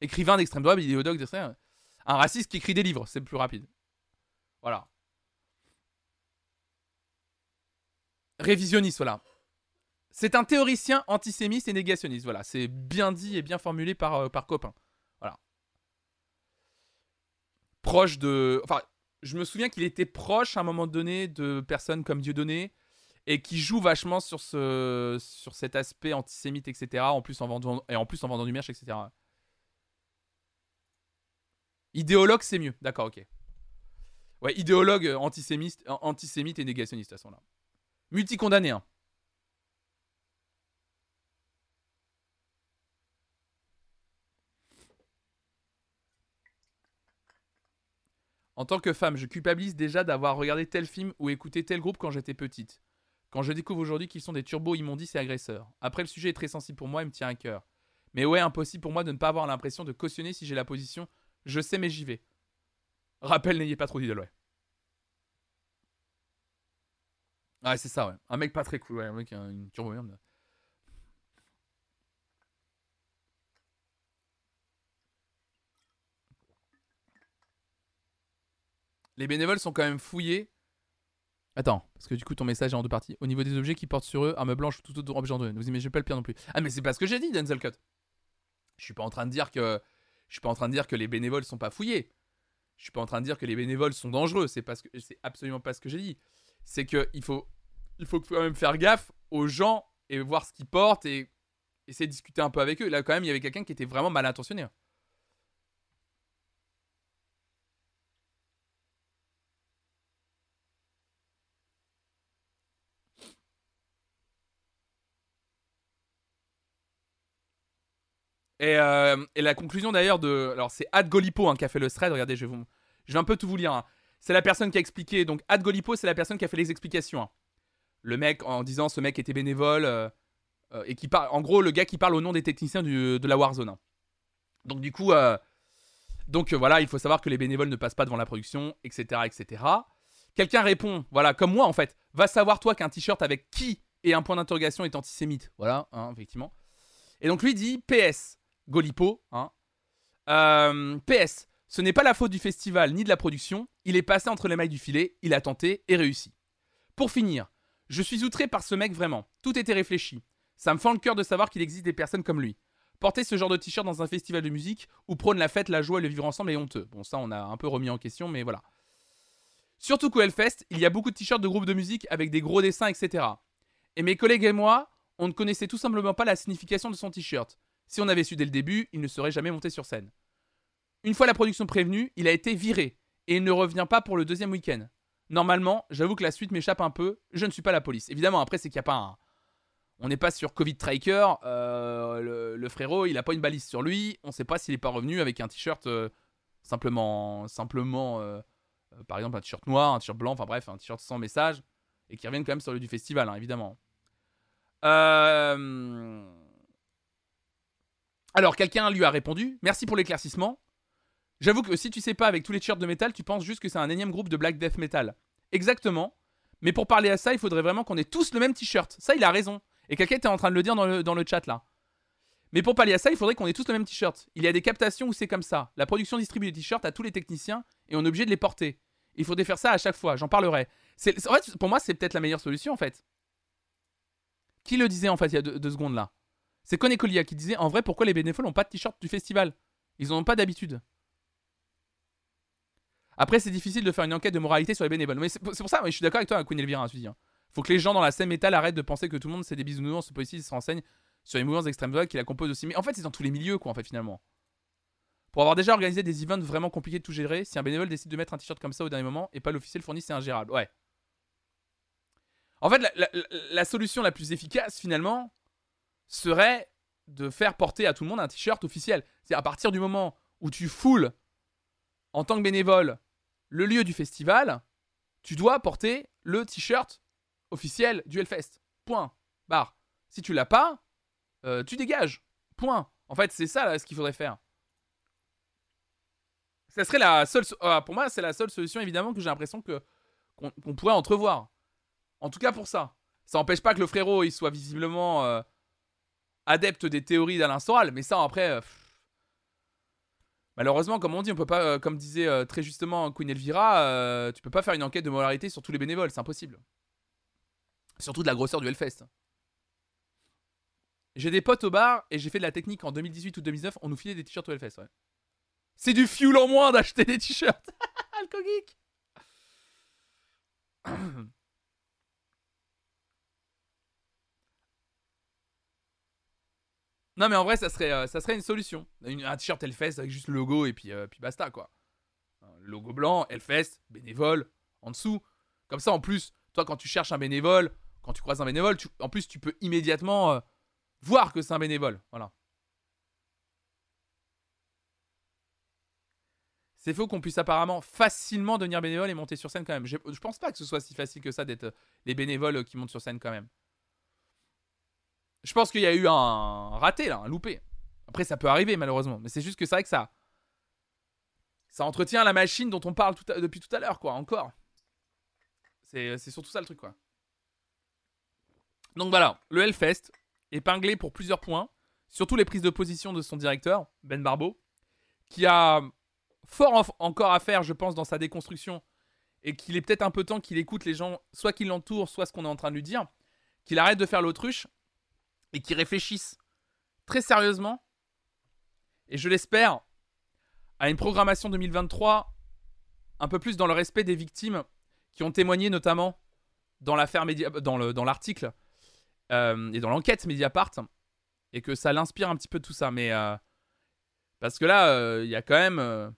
Écrivain d'extrême droite, idéologue d'extrême. Un raciste qui écrit des livres, c'est plus rapide. Voilà. Révisionniste, voilà. C'est un théoricien antisémite et négationniste. Voilà, c'est bien dit et bien formulé par, euh, copain. Voilà. Proche de. Enfin, je me souviens qu'il était proche à un moment donné de personnes comme Dieudonné et qui joue vachement sur, ce, sur cet aspect antisémite, etc. En plus en vendant, et en plus en vendant du merch, etc. Idéologue, c'est mieux. D'accord, ok. Ouais, idéologue antisémite, antisémite et négationniste à ce moment-là. Multicondamné, hein. En tant que femme, je culpabilise déjà d'avoir regardé tel film ou écouté tel groupe quand j'étais petite. Quand je découvre aujourd'hui qu'ils sont des turbos immondices et agresseurs. Après, le sujet est très sensible pour moi et me tient à cœur. Mais ouais, impossible pour moi de ne pas avoir l'impression de cautionner si j'ai la position je sais mais j'y vais. Rappel, n'ayez pas trop d'idole, ouais. Ouais, c'est ça, ouais. Un mec pas très cool, ouais. Un mec, un- une turbo merde. Les bénévoles sont quand même fouillés. Attends, parce que du coup ton message est en deux parties. Au niveau des objets qui portent sur eux, arme blanche ou tout autre objet en deux. Vous imaginez pas le pire non plus. Ah mais c'est pas ce que j'ai dit, Denzel Cut. Je suis pas en train de dire que je suis pas en train de dire que les bénévoles sont pas fouillés. Je suis pas en train de dire que les bénévoles sont dangereux. C'est parce que c'est absolument pas ce que j'ai dit. C'est que il faut il faut quand même faire gaffe aux gens et voir ce qu'ils portent et essayer de discuter un peu avec eux. Là quand même il y avait quelqu'un qui était vraiment mal intentionné. Et, euh, et la conclusion d'ailleurs de. Alors c'est Ad Golipo hein, qui a fait le thread. Regardez, je vais, je vais un peu tout vous lire. hein. C'est la personne qui a expliqué. Donc Ad Golipo, c'est la personne qui a fait les explications. hein. Le mec en disant ce mec était bénévole. euh, euh, et qui parle. En gros, le gars qui parle au nom des techniciens de la Warzone. Donc du coup. donc voilà, il faut savoir que les bénévoles ne passent pas devant la production, etc. etc. Quelqu'un répond, voilà, comme moi en fait, va savoir toi qu'un t-shirt avec qui et un point d'interrogation est antisémite. Voilà, effectivement. Et donc lui dit PS, Golipo. Hein. Euh, PS, ce n'est pas la faute du festival ni de la production. Il est passé entre les mailles du filet, il a tenté et réussi. Pour finir, je suis outré par ce mec vraiment. Tout était réfléchi. Ça me fend le cœur de savoir qu'il existe des personnes comme lui. Porter ce genre de t-shirt dans un festival de musique où prône la fête, la joie et le vivre ensemble est honteux. Bon, ça, on a un peu remis en question, mais voilà. Surtout qu'au Hellfest, il y a beaucoup de t-shirts de groupes de musique avec des gros dessins, etc. Et mes collègues et moi, on ne connaissait tout simplement pas la signification de son t-shirt. Si on avait su dès le début, il ne serait jamais monté sur scène. Une fois la production prévenue, il a été viré et il ne revient pas pour le deuxième week-end. Normalement, j'avoue que la suite m'échappe un peu, je ne suis pas la police. Évidemment, après, c'est qu'il n'y a pas un. On n'est pas sur Covid Tracker, euh, le, frérot, il n'a pas une balise sur lui, on ne sait pas s'il n'est pas revenu avec un t-shirt euh, simplement. simplement euh, par exemple, un t-shirt noir, un t-shirt blanc, enfin bref, un t-shirt sans message, et qui revienne quand même sur le du festival, hein, évidemment. Alors, quelqu'un lui a répondu Merci pour l'éclaircissement. J'avoue que si tu sais pas avec tous les t-shirts de métal, tu penses juste que c'est un énième groupe de black death metal. Exactement. Mais pour parler à ça, il faudrait vraiment qu'on ait tous le même t-shirt. Ça, il a raison. Et quelqu'un était en train de le dire dans le, dans le chat là. Mais pour parler à ça, il faudrait qu'on ait tous le même t-shirt. Il y a des captations où c'est comme ça. La production distribue des t-shirts à tous les techniciens et on est obligé de les porter. Il faudrait faire ça à chaque fois. J'en parlerai. En fait, pour moi, c'est peut-être la meilleure solution en fait. Qui le disait en fait il y a deux, secondes là? C'est Kone Colia qui disait en vrai pourquoi les bénévoles n'ont pas de t-shirt du festival? Ils n'en ont pas d'habitude. Après, c'est difficile de faire une enquête de moralité sur les bénévoles. Mais c'est pour ça, mais je suis d'accord avec toi, Queen Elvira, je dis. Hein. Faut que les gens dans la scène métal arrêtent de penser que tout le monde c'est des bisounours, ce ici se renseigne sur les mouvements d'extrême droite qui la composent aussi. Mais en fait, c'est dans tous les milieux, quoi, en fait, finalement. Pour avoir déjà organisé des events vraiment compliqués de tout gérer, si un bénévole décide de mettre un t-shirt comme ça au dernier moment et pas l'officiel fourni, c'est ingérable. Ouais. En fait, la, solution la plus efficace, finalement, serait de faire porter à tout le monde un t-shirt officiel. C'est à partir du moment où tu foules en tant que bénévole le lieu du festival, tu dois porter le t-shirt officiel du Hellfest. Point. Barre. Si tu l'as pas, euh, tu dégages. Point. En fait, c'est ça ce qu'il faudrait faire. Ça serait la seule. Ah, pour moi, c'est la seule solution, évidemment, que j'ai l'impression que qu'on pourrait entrevoir. En tout cas pour ça. Ça n'empêche pas que le frérot il soit visiblement euh, adepte des théories d'Alain Soral, mais ça après. Euh, Malheureusement, comme on dit, on peut pas, euh, comme disait euh, très justement Queen Elvira, tu peux pas faire une enquête de moralité sur tous les bénévoles, c'est impossible. Surtout de la grosseur du Hellfest. J'ai des potes au bar et j'ai fait de la technique en 2018 ou 2019, on nous filait des t-shirts au Hellfest, ouais. C'est du fuel en moins d'acheter des t-shirts. *laughs* Alcogeek. *clears throat* Non, mais en vrai, ça serait, euh, ça serait une solution. un t-shirt Hellfest avec juste le logo et puis, euh, puis basta, quoi. Logo blanc, Hellfest, bénévole, en dessous. Comme ça, en plus, toi, quand tu cherches un bénévole, quand tu croises un bénévole, en plus, tu peux immédiatement euh, voir que c'est un bénévole. Voilà. C'est faux qu'on puisse apparemment facilement devenir bénévole et monter sur scène quand même. Je, je pense pas que ce soit si facile que ça d'être les bénévoles qui montent sur scène quand même. Je pense qu'il y a eu un raté un loupé. Après, ça peut arriver malheureusement, mais c'est juste que c'est vrai que ça, ça entretient la machine dont on parle depuis tout à l'heure, quoi. Encore. C'est surtout ça le truc, quoi. Donc voilà, le Hellfest, épinglé pour plusieurs points, surtout les prises de position de son directeur, Ben Barbeau, qui a fort encore à faire, je pense, dans sa déconstruction, et qu'il est peut-être un peu temps qu'il écoute les gens, soit qui l'entourent, soit ce qu'on est en train de lui dire, qu'il arrête de faire l'autruche et qui réfléchissent très sérieusement, et je l'espère, à une programmation 2023 un peu plus dans le respect des victimes qui ont témoigné notamment dans l'affaire dans l'article euh, et dans l'enquête Mediapart, et que ça l'inspire un petit peu tout ça. Mais euh, parce que là, euh, il y a quand même,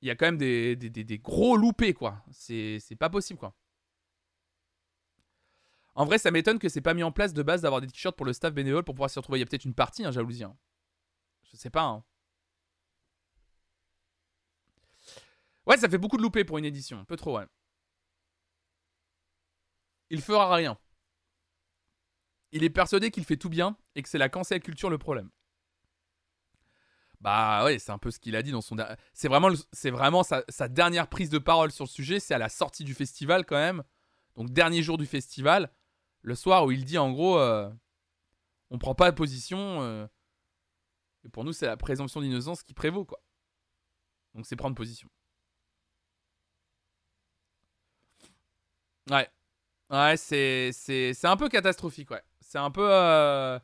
il y a quand même des, des, des gros loupés quoi. C'est pas possible quoi. En vrai, ça m'étonne que c'est pas mis en place de base d'avoir des t-shirts pour le staff bénévole pour pouvoir s'y retrouver. Il y a peut-être une partie, hein, jalousie. Hein. Je sais pas. Hein. Ouais, ça fait beaucoup de loupés pour une édition. Un peu trop, ouais. Il fera rien. Il est persuadé qu'il fait tout bien et que c'est la cancel culture le problème. Bah ouais, c'est un peu ce qu'il a dit dans son. C'est vraiment, c'est vraiment sa, sa, dernière prise de parole sur le sujet. C'est à la sortie du festival quand même. Donc dernier jour du festival le soir où il dit en gros, euh, on prend pas position. Euh, pour nous, c'est la présomption d'innocence qui prévaut, quoi. Donc c'est prendre position. Ouais. Ouais, c'est, c'est, un peu catastrophique, ouais. C'est un peu... Euh,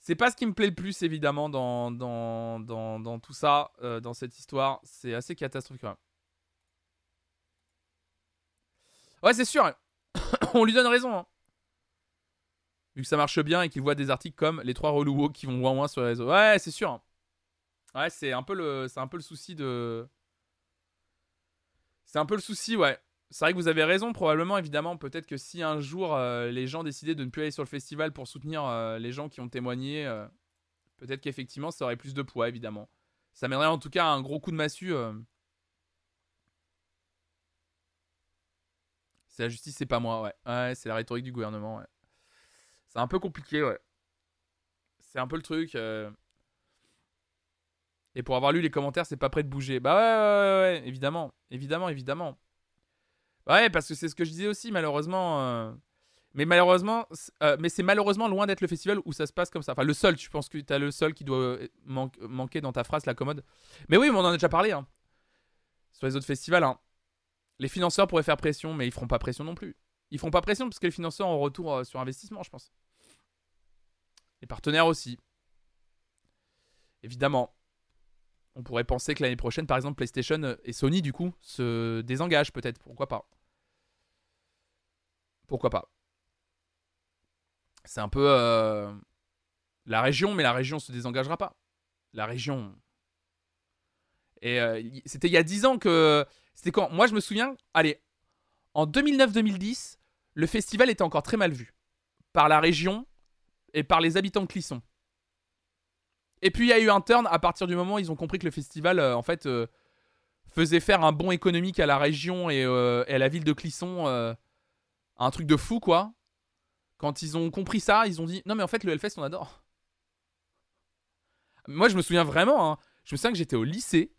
c'est pas ce qui me plaît le plus, évidemment, dans, dans, tout ça, dans cette histoire. C'est assez catastrophique, quand. Ouais, c'est sûr. *coughs* On lui donne raison. Hein. Vu que ça marche bien et qu'il voit des articles comme les trois relous qui vont moins moins sur les réseaux. Ouais, c'est sûr. Ouais, c'est un peu le, c'est un peu le souci de. C'est un peu le souci, ouais. C'est vrai que vous avez raison, probablement, évidemment. Peut-être que si un jour euh, les gens décidaient de ne plus aller sur le festival pour soutenir euh, les gens qui ont témoigné, euh, peut-être qu'effectivement ça aurait plus de poids, évidemment. Ça mènerait en tout cas à un gros coup de massue. C'est la justice, c'est pas moi, ouais. Ouais, c'est la rhétorique du gouvernement, ouais. C'est un peu compliqué, ouais. C'est un peu le truc. Et pour avoir lu les commentaires, c'est pas prêt de bouger. Bah ouais, ouais, ouais, évidemment. Évidemment, évidemment. Ouais, parce que c'est ce que je disais aussi, malheureusement. Euh, mais malheureusement, euh, mais c'est malheureusement loin d'être le festival où ça se passe comme ça. Enfin, le seul, tu penses que t'as le seul qui doit euh, manquer dans ta phrase, la commode. Mais oui, on en a déjà parlé. Hein. Sur les autres festivals, hein. les financeurs pourraient faire pression, mais ils feront pas pression non plus. Ils feront pas pression parce que les financeurs ont retour sur investissement, je pense. Les partenaires aussi. Évidemment. On pourrait penser que l'année prochaine, par exemple, PlayStation et Sony, du coup, se désengagent peut-être. Pourquoi pas Pourquoi pas C'est un peu euh, la région, mais la région se désengagera pas. La région. Et euh, c'était il y a 10 ans que. C'était quand? Moi, je me souviens. Allez, en 2009-2010, le festival était encore très mal vu. Par la région et par les habitants de Clisson. Et puis il y a eu un turn à partir du moment où ils ont compris que le festival, euh, en fait, euh, faisait faire un bon économique à la région et, euh, à la ville de Clisson. un truc de fou, quoi. Quand ils ont compris ça, ils ont dit Non, mais en fait, le Hellfest, on adore. Moi, je me souviens vraiment, hein, je me souviens que j'étais au lycée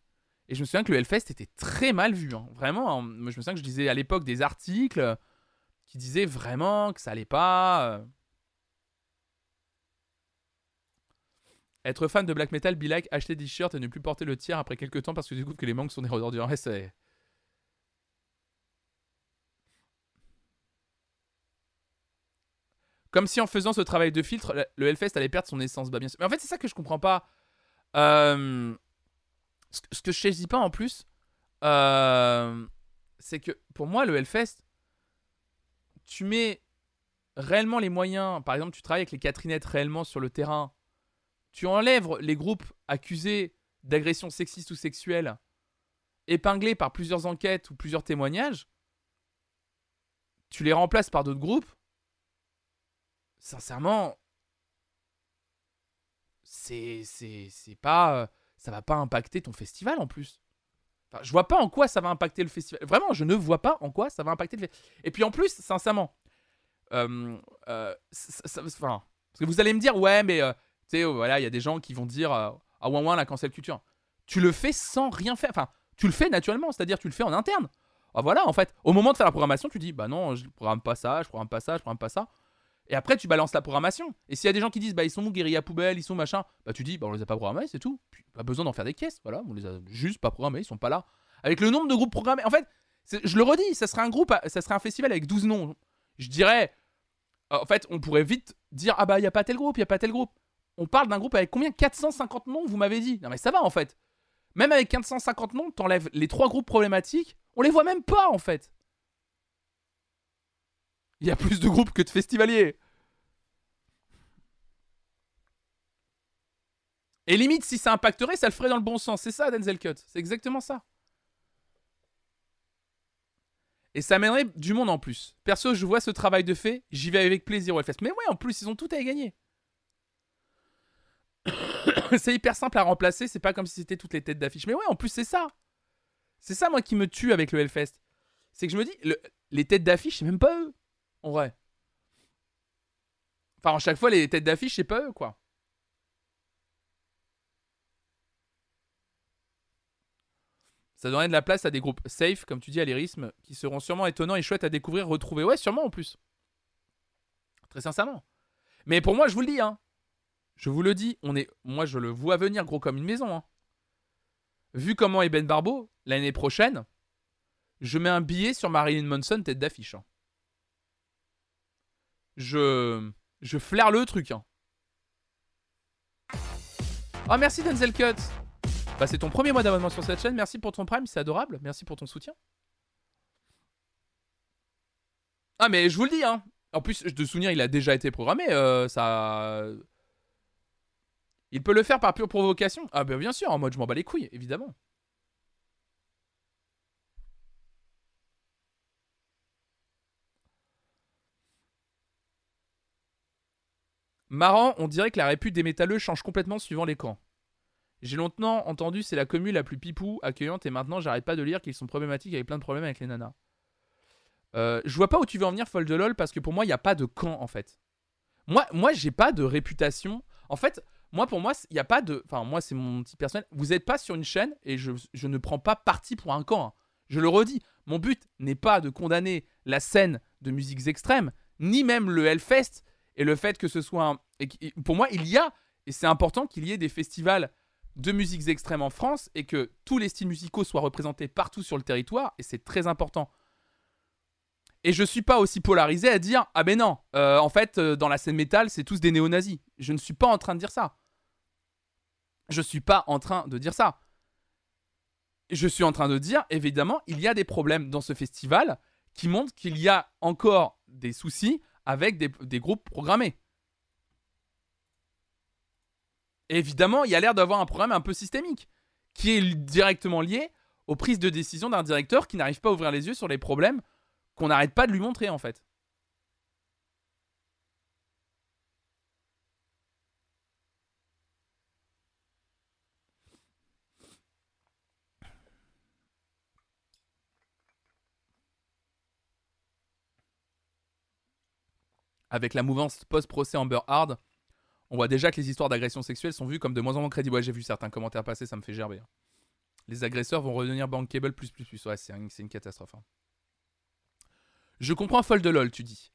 et je me souviens que le Hellfest était très mal vu. Hein. vraiment, hein. je me souviens que je lisais à l'époque des articles qui disaient vraiment que ça allait pas. Être fan de black metal, be like, acheter des t-shirts et ne plus porter le tiers après quelques temps parce que du coup que les manques sont des redors du reste. Comme si en faisant ce travail de filtre, le Hellfest allait perdre son essence. Bah bien sûr. Mais en fait, c'est ça que je comprends pas. Euh, ce que je saisis pas en plus, euh, c'est que pour moi, le Hellfest, tu mets réellement les moyens. Par exemple, tu travailles avec les Catherinettes réellement sur le terrain tu enlèves les groupes accusés d'agression sexiste ou sexuelle, épinglés par plusieurs enquêtes ou plusieurs témoignages, tu les remplaces par d'autres groupes, sincèrement, c'est c'est pas ça va pas impacter ton festival en plus. Enfin, je vois pas en quoi ça va impacter le festival. Vraiment, je ne vois pas en quoi ça va impacter le festival. Et puis en plus, sincèrement, euh, euh, enfin, parce que vous allez me dire, ouais, mais euh, voilà, il y a des gens qui vont dire Ah, ouin ouin, la cancel culture. Tu le fais sans rien faire. Enfin, tu le fais naturellement, c'est-à-dire tu le fais en interne. Ah, voilà, en fait, au moment de faire la programmation, tu dis Bah non, je programme pas ça, je programme pas ça, je programme pas ça. Et après, tu balances la programmation. Et s'il y a des gens qui disent Bah ils sont guérilla poubelle, ils sont machin, bah tu dis Bah on les a pas programmés, c'est tout. Pas besoin d'en faire des caisses, voilà, on les a juste pas programmés, ils sont pas là. Avec le nombre de groupes programmés. En fait, je le redis, ça serait un groupe, ça serait un festival avec 12 noms. Je dirais. En fait, on pourrait vite dire Ah bah il y a pas tel groupe, il y a pas tel groupe on parle d'un groupe avec combien? 450 noms, vous m'avez dit Non mais ça va en fait. Même avec 450 noms, t'enlèves les trois groupes problématiques, on les voit même pas en fait. Il y a plus de groupes que de festivaliers. Et limite, si ça impacterait, ça le ferait dans le bon sens. C'est ça, Denzel Cut. C'est exactement ça. Et ça mènerait du monde en plus. Perso, je vois ce travail de fait, j'y vais avec plaisir au Hellfest. Mais ouais, en plus, ils ont tout à y gagner. *coughs* c'est hyper simple à remplacer, c'est pas comme si c'était toutes les têtes d'affiche. Mais ouais, en plus, c'est ça. C'est ça, moi, qui me tue avec le Hellfest. C'est que je me dis, les têtes d'affiche, c'est même pas eux. En. Enfin, à chaque fois, les têtes d'affiche, c'est pas eux, quoi. Ça donnerait de la place à des groupes safe, comme tu dis, à l'Irisme, qui seront sûrement étonnants et chouettes à découvrir, retrouver. Ouais, sûrement en plus. Très sincèrement. Mais pour moi, je vous le dis, hein, Je vous le dis, on est, moi je le vois venir gros comme une maison. hein. Vu comment est Ben Barbeau, l'année prochaine, je mets un billet sur Marilyn Manson tête d'affiche. hein. Je, je flaire le truc. Hein. Ah merci Denzel Cut. Bah c'est ton premier mois d'abonnement sur cette chaîne. Merci pour ton prime, c'est adorable. Merci pour ton soutien. Ah mais je vous le dis hein. En plus de souvenir, il a déjà été programmé. euh, ça. Il peut le faire par pure provocation. Ah bah bien sûr, en mode je m'en bats les couilles, évidemment. Marrant, on dirait que la répute des métalleux change complètement suivant les camps. J'ai longtemps entendu c'est la commune la plus pipou, accueillante, et maintenant j'arrête pas de lire qu'ils sont problématiques avec plein de problèmes avec les nanas. Euh, je vois pas où tu veux en venir, folle de lol, parce que pour moi, il n'y a pas de camp en fait. Moi, moi j'ai pas de réputation. En fait, moi pour moi, il n'y a pas de. Enfin, moi c'est mon petit personnel. Vous n'êtes pas sur une chaîne et je, je ne prends pas parti pour un camp. hein. Je le redis, mon but n'est pas de condamner la scène de musiques extrêmes, ni même le Hellfest et le fait que ce soit pour moi, il y a, et c'est important qu'il y ait des festivals de musiques extrêmes en France et que tous les styles musicaux soient représentés partout sur le territoire, et c'est très important. Et je suis pas aussi polarisé à dire ah ben non, euh, en fait euh, dans la scène métal c'est tous des néo-nazis. Je ne suis pas en train de dire ça. Je suis pas en train de dire ça. Je suis en train de dire évidemment il y a des problèmes dans ce festival qui montrent qu'il y a encore des soucis avec des, groupes programmés. Évidemment il y a l'air d'avoir un problème un peu systémique qui est directement lié aux prises de décision d'un directeur qui n'arrive pas à ouvrir les yeux sur les problèmes qu'on n'arrête pas de lui montrer en fait. Avec la mouvance post-procès Amber Hard, on voit déjà que les histoires d'agression sexuelle sont vues comme de moins en moins crédibles. Ouais, j'ai vu certains commentaires passer, ça me fait gerber. hein. Les agresseurs vont redevenir bankable plus plus plus. Ouais, c'est un- c'est une catastrophe. hein. Je comprends folle de lol, tu dis.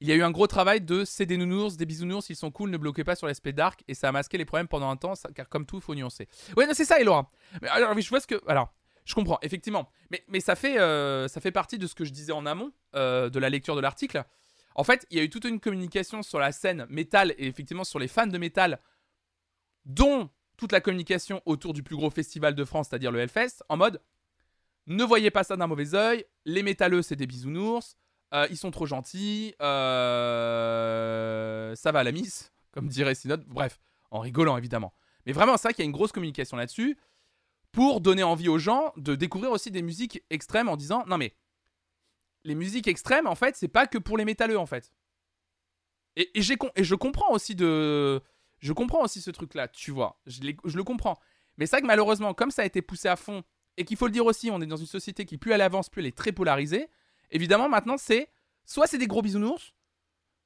Il y a eu un gros travail de c'est des nounours, des bisounours, ils sont cool, ne bloquez pas sur l'aspect dark et ça a masqué les problèmes pendant un temps, car comme tout, faut nuancer. Ouais, c'est ça, Elora. Mais alors, je vois ce que. Alors, je comprends, effectivement. Mais, mais ça, fait, euh, ça fait partie de ce que je disais en amont euh, de la lecture de l'article. En fait, il y a eu toute une communication sur la scène métal et effectivement sur les fans de métal, dont toute la communication autour du plus gros festival de France, c'est-à-dire le Hellfest, en mode ne voyez pas ça d'un mauvais oeil, les métalleux c'est des bisounours, euh, ils sont trop gentils, euh, ça va à la miss, comme dirait Synode, bref, en rigolant évidemment. Mais vraiment, c'est vrai qu'il y a une grosse communication là-dessus pour donner envie aux gens de découvrir aussi des musiques extrêmes en disant non mais les musiques extrêmes en fait c'est pas que pour les métalleux en fait. Et, je comprends aussi de je comprends aussi ce truc là, tu vois, je le comprends. Mais c'est vrai que malheureusement comme ça a été poussé à fond et qu'il faut le dire aussi, on est dans une société qui plus elle avance, plus elle est très polarisée. Évidemment, maintenant, c'est soit c'est des gros bisounours,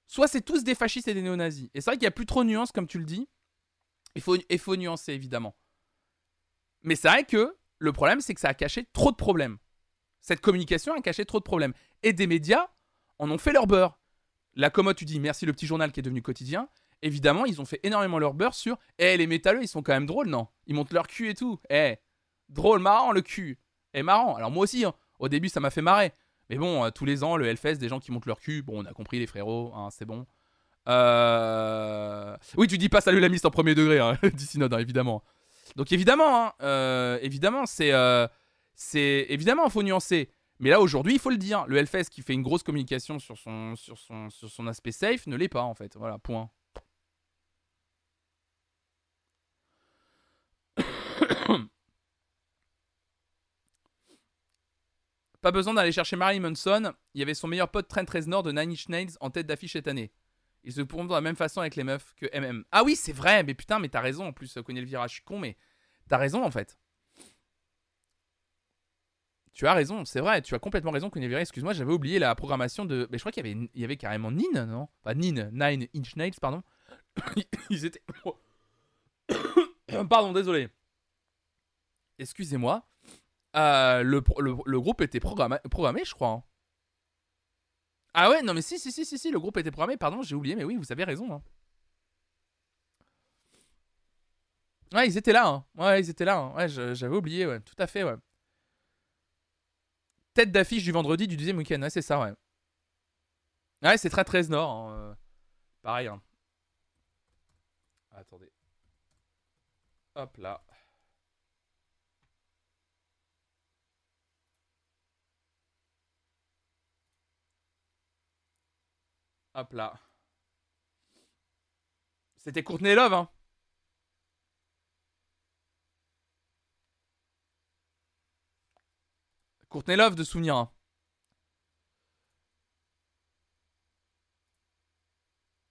soit c'est tous des fascistes et des néo-nazis. Et c'est vrai qu'il n'y a plus trop de nuances, comme tu le dis. Il faut, il faut nuancer, évidemment. Mais c'est vrai que le problème, c'est que ça a caché trop de problèmes. Cette communication a caché trop de problèmes. Et des médias en ont fait leur beurre. La commode, tu dis merci le petit journal qui est devenu quotidien. Évidemment, ils ont fait énormément leur beurre sur Eh, les métalleux, ils sont quand même drôles, non? Ils montent leur cul et tout. Eh, drôle, marrant le cul. Eh, marrant. Alors moi aussi, hein, au début, ça m'a fait marrer. Mais bon, euh, tous les ans, le Hellfest, des gens qui montent leur cul. Bon, on a compris, les frérots, hein, c'est bon. Euh... Oui, tu dis pas salut la miste en premier degré, hein, *laughs* dit évidemment. Donc évidemment, hein, euh, évidemment, c'est, euh, c'est évidemment, faut nuancer. Mais là aujourd'hui, il faut le dire, le Hellfest qui fait une grosse communication sur son, aspect safe ne l'est pas en fait. Voilà, point. *coughs* Pas besoin d'aller chercher Marilyn Manson, il y avait son meilleur pote Trent Reznor de Nine Inch Nails en tête d'affiche cette année. Ils se pourront de la même façon avec les meufs que MM. Ah oui, c'est vrai, mais putain, mais t'as raison en plus, connais le virage, je suis con, mais t'as raison en fait. Tu as raison, c'est vrai, tu as complètement raison, virage. Excuse-moi, j'avais oublié la programmation de. Mais je crois qu'il y avait, il y avait carrément Nin, non? Pas Nin, Nine Inch Nails, pardon. *coughs* Ils étaient. *coughs* pardon, désolé. Excusez-moi. Euh, le, le, le, groupe était programmé, programmé je crois. hein. Ah ouais, non mais si, si, si, si, si, le groupe était programmé, pardon, j'ai oublié, mais oui, vous avez raison. Hein. Ouais, ils étaient là. Hein. Ouais, ils étaient là. Hein. Ouais, j'avais oublié, ouais. Tout à fait, ouais. Tête d'affiche du vendredi du deuxième week-end. C'est ça, ouais. Ouais, c'est très 13 Nord. Hein, euh, pareil. Hein. Attendez. Hop là. Hop là. C'était Courtney Love, hein. Courtney Love de souvenir.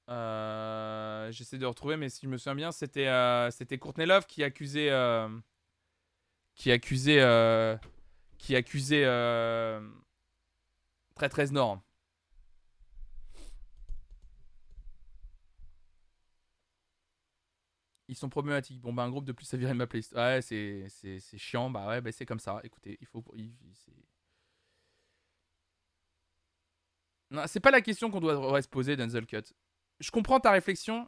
Euh, j'essaie de retrouver, mais si je me souviens bien, c'était euh, c'était Courtney Love qui accusait euh, qui accusait qui accusait 13 Nord. Ils sont problématiques. Bon, bah, un groupe de plus virer de ma playlist. Ouais, c'est, chiant. Bah, ouais, bah, c'est comme ça. Écoutez, il faut. non, c'est pas la question qu'on doit se poser, Denzel Cut. Je comprends ta réflexion.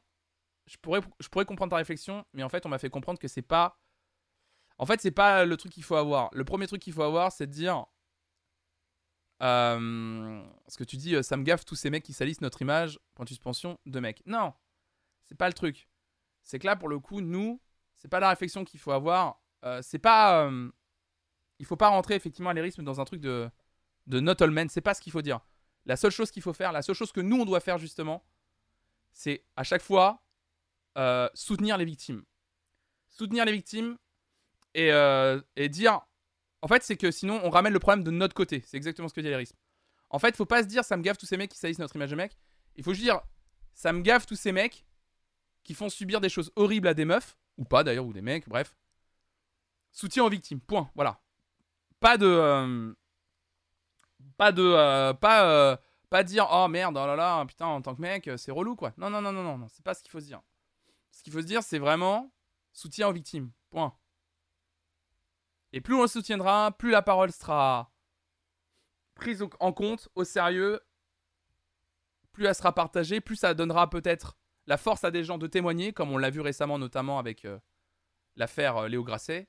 Je pourrais, je pourrais comprendre ta réflexion, mais en fait, on m'a fait comprendre que c'est pas. En fait, c'est pas le truc qu'il faut avoir. Le premier truc qu'il faut avoir, c'est de dire. Euh, ce que tu dis, euh, ça me gaffe tous ces mecs qui salissent notre image, point de suspension, de mecs. Non, c'est pas le truc c'est que là, pour le coup, nous, c'est pas la réflexion qu'il faut avoir. Euh, c'est pas. Euh, il faut pas rentrer effectivement à l'érisme dans un truc de, de not all men. C'est pas ce qu'il faut dire. La seule chose qu'il faut faire, la seule chose que nous, on doit faire justement, c'est à chaque fois euh, soutenir les victimes. Soutenir les victimes et, et dire. En fait, c'est que sinon, on ramène le problème de notre côté. C'est exactement ce que dit l'érisme. En fait, faut pas se dire ça me gaffe tous ces mecs qui salissent notre image de mec. Il faut juste dire ça me gaffe tous ces mecs qui font subir des choses horribles à des meufs, ou pas d'ailleurs, ou des mecs, bref. Soutien aux victimes, point, voilà. Pas de. Euh, pas de. Euh, pas, euh, pas dire, oh merde, oh là là, putain, en tant que mec, c'est relou quoi. Non, non, non, non, non, non c'est pas ce qu'il faut se dire. Ce qu'il faut se dire, c'est vraiment soutien aux victimes, point. Et plus on le soutiendra, plus la parole sera prise en compte, au sérieux, plus elle sera partagée, plus ça donnera peut-être la force à des gens de témoigner, comme on l'a vu récemment notamment avec euh, l'affaire euh, Léo Grasset.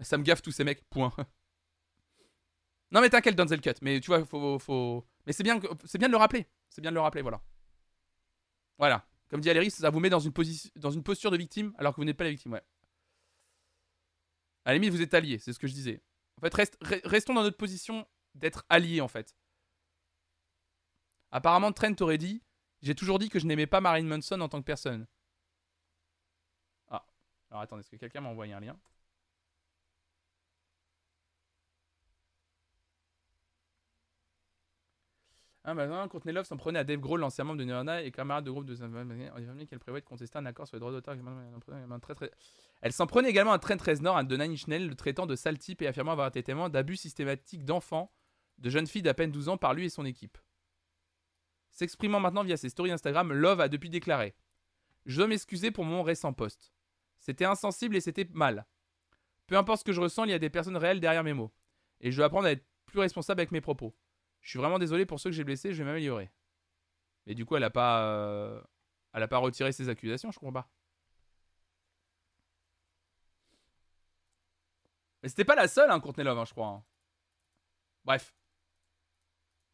Ça me gaffe tous ces mecs, point. *laughs* non mais t'inquiète Denzel Cut, mais tu vois, faut... faut... Mais c'est bien, bien de le rappeler, c'est bien de le rappeler, voilà. Voilà, comme dit Aléris, ça vous met dans une, position, dans une posture de victime alors que vous n'êtes pas la victime, ouais. À vous êtes alliés, c'est ce que je disais. En fait, restons dans notre position d'être alliés, en fait. Apparemment, Trent aurait dit j'ai toujours dit que je n'aimais pas Marine Manson en tant que personne. Ah, alors attendez, est-ce que quelqu'un m'a envoyé un lien? Ah bah non, Courtney Love s'en prenait à Dave Grohl, l'ancien membre de Nirvana et camarade de groupe de On qu'elle prévoit de contester un accord sur les droits d'auteur. Elle s'en prenait également à Trent Reznor de Nine le traitant de sale type et affirmant avoir été témoin d'abus systématiques d'enfants, de jeunes filles d'à peine 12 ans par lui et son équipe. S'exprimant maintenant via ses stories Instagram, Love a depuis déclaré Je dois m'excuser pour mon récent post. C'était insensible et c'était mal. Peu importe ce que je ressens, il y a des personnes réelles derrière mes mots. Et je dois apprendre à être plus responsable avec mes propos. Je suis vraiment désolé pour ceux que j'ai blessés, je vais m'améliorer. Mais du coup, elle a pas, euh, elle a pas retiré ses accusations, je comprends pas. Mais c'était pas la seule, hein, Courtney Love, hein, je crois. Hein. Bref.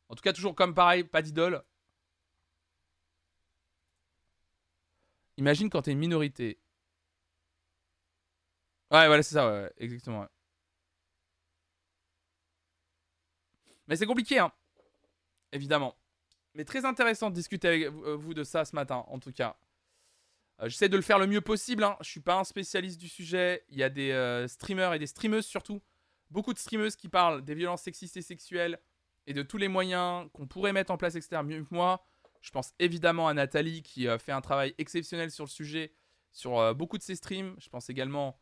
En tout cas, toujours comme pareil, pas d'idole. Imagine quand t'es une minorité. Ouais, voilà, c'est ça, exactement. Mais c'est compliqué, hein. Évidemment. Mais très intéressant de discuter avec vous de ça ce matin, en tout cas. Euh, j'essaie de le faire le mieux possible. Hein. Je suis pas un spécialiste du sujet. Il y a des euh, streamers et des streameuses surtout. Beaucoup de streameuses qui parlent des violences sexistes et sexuelles et de tous les moyens qu'on pourrait mettre en place, etc. mieux que moi. Je pense évidemment à Nathalie qui euh, fait un travail exceptionnel sur le sujet, sur euh, beaucoup de ses streams. Je pense également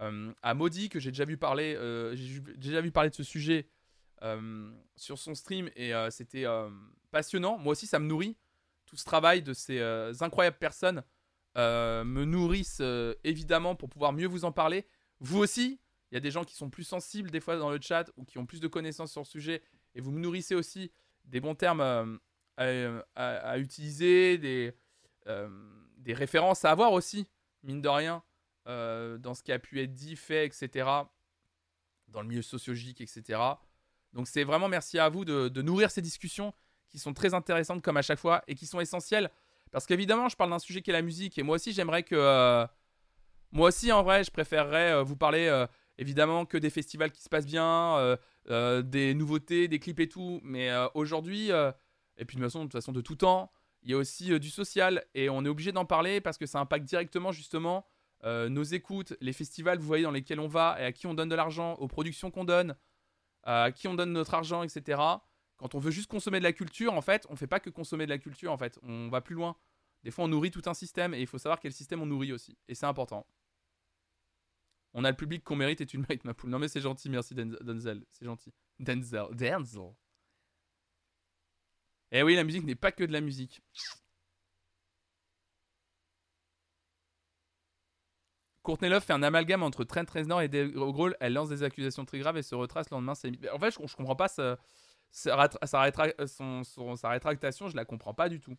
euh, à Maudie que j'ai déjà vu parler, j'ai déjà vu parler de ce sujet sur son stream et c'était passionnant. Moi aussi, ça me nourrit. Tout ce travail de ces incroyables personnes me nourrissent évidemment pour pouvoir mieux vous en parler. Vous aussi, il y a des gens qui sont plus sensibles des fois dans le chat ou qui ont plus de connaissances sur le sujet et vous me nourrissez aussi des bons termes à, utiliser, des, euh, des références à avoir aussi mine de rien, euh, dans ce qui a pu être dit, fait, etc., dans le milieu sociologique, etc. Donc c'est vraiment merci à vous de, de, nourrir ces discussions qui sont très intéressantes comme à chaque fois et qui sont essentielles. Parce qu'évidemment, je parle d'un sujet qui est la musique et moi aussi j'aimerais que... Euh, moi aussi en vrai, je préférerais euh, vous parler évidemment que des festivals qui se passent bien, des nouveautés, des clips et tout. Mais aujourd'hui, et puis de toute façon, de tout temps, il y a aussi du social et on est obligé d'en parler parce que ça impacte directement justement euh, nos écoutes, les festivals, vous voyez, dans lesquels on va et à qui on donne de l'argent, aux productions qu'on donne, à qui on donne notre argent, etc. Quand on veut juste consommer de la culture, en fait, on fait pas que consommer de la culture, en fait, on va plus loin. Des fois, on nourrit tout un système et il faut savoir quel système on nourrit aussi. Et c'est important. On a le public qu'on mérite et tu le mérites, ma poule. Non, mais c'est gentil, merci Denzel. C'est gentil. Denzel. Denzel. Eh oui, la musique n'est pas que de la musique. Courtney Love fait un amalgame entre Trent Reznor et Dave Grohl. Elle lance des accusations très graves et se retrace le lendemain. En fait, je, je comprends pas sa, rétractation. Je la comprends pas du tout.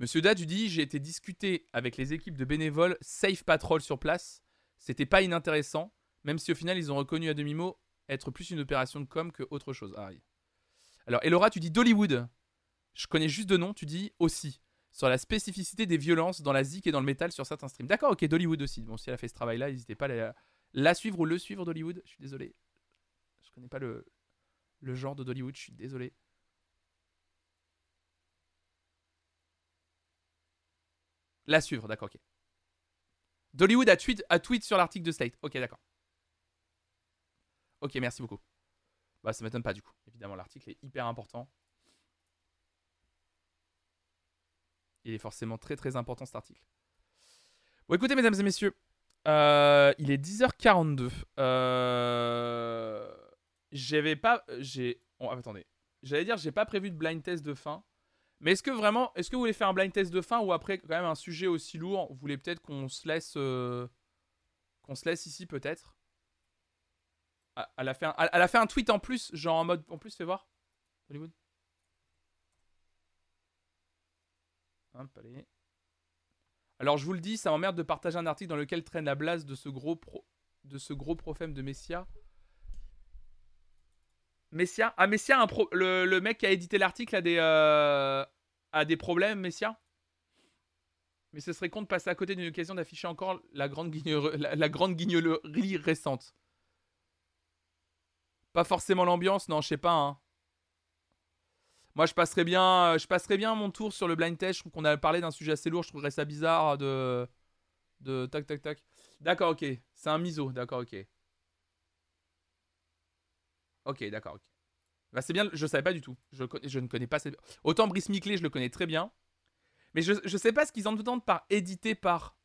Monsieur Dad, tu dis J'ai été discuté avec les équipes de bénévoles Safe Patrol sur place. C'était pas inintéressant, même si au final ils ont reconnu à demi-mot être plus une opération de com que autre chose. Ah oui. Alors, Elora, tu dis Dollywood. Je connais juste de nom, tu dis aussi. Sur la spécificité des violences dans la zik et dans le métal sur certains streams. D'accord, ok, Dollywood aussi. Bon, si elle a fait ce travail-là, n'hésitez pas à la, suivre ou le suivre, Dollywood. Je suis désolé. Je connais pas le, le genre de Dollywood, je suis désolé. La suivre, d'accord, ok. Dollywood a tweet, sur l'article de Slate. Ok, d'accord. Ok, merci beaucoup. Bah, ça m'étonne pas du coup. Évidemment, l'article est hyper important. Il est forcément très très important cet article. Bon, écoutez, mesdames et messieurs, euh, il est 10h42. Euh, j'avais pas. J'ai. attendez. J'allais dire, j'ai pas prévu de blind test de fin. Mais est-ce que vraiment. Est-ce que vous voulez faire un blind test de fin ou après, quand même, un sujet aussi lourd Vous voulez peut-être qu'on se laisse. Euh, qu'on se laisse ici, peut-être? Ah, elle a, fait un, elle a fait un tweet en plus, genre en mode. En plus, fais voir. Hollywood. Hop, allez. Alors, je vous le dis, ça m'emmerde de partager un article dans lequel traîne la blase de ce gros, pro, de ce gros de Messia. Messia Ah, Messia, le, mec qui a édité l'article a, des, euh, problèmes, Messia? Mais ce serait con de passer à côté d'une occasion d'afficher encore la grande, guignolerie récente. Pas forcément l'ambiance, non, je sais pas. Hein. Moi, je passerais bien, je bien mon tour sur le blind test. Je trouve qu'on a parlé d'un sujet assez lourd. Je trouverais ça bizarre de, de tac tac tac. D'accord, ok. C'est un miso. D'accord, ok. Ok, d'accord, ok. Bah, c'est bien. Je savais pas du tout. Je, ne connais pas. Autant Brice Miclé, je le connais très bien. Mais je, je sais pas ce qu'ils entendent par édité par.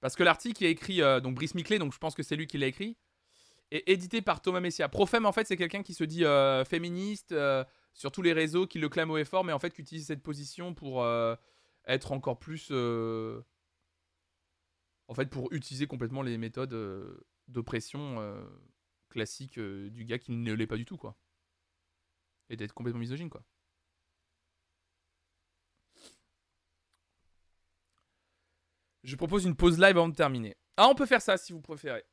Parce que l'article est écrit, euh, donc Brice Miclé, donc je pense que c'est lui qui l'a écrit, est édité par Thomas Messia. Profem, en fait, c'est quelqu'un qui se dit euh, féministe euh, sur tous les réseaux, qui le clame au effort, mais en fait qui utilise cette position pour être encore plus. En fait, pour utiliser complètement les méthodes d'oppression classiques du gars qui ne l'est pas du tout, quoi. Et d'être complètement misogyne, quoi. Je propose une pause live avant de terminer. Ah, on peut faire ça si vous préférez.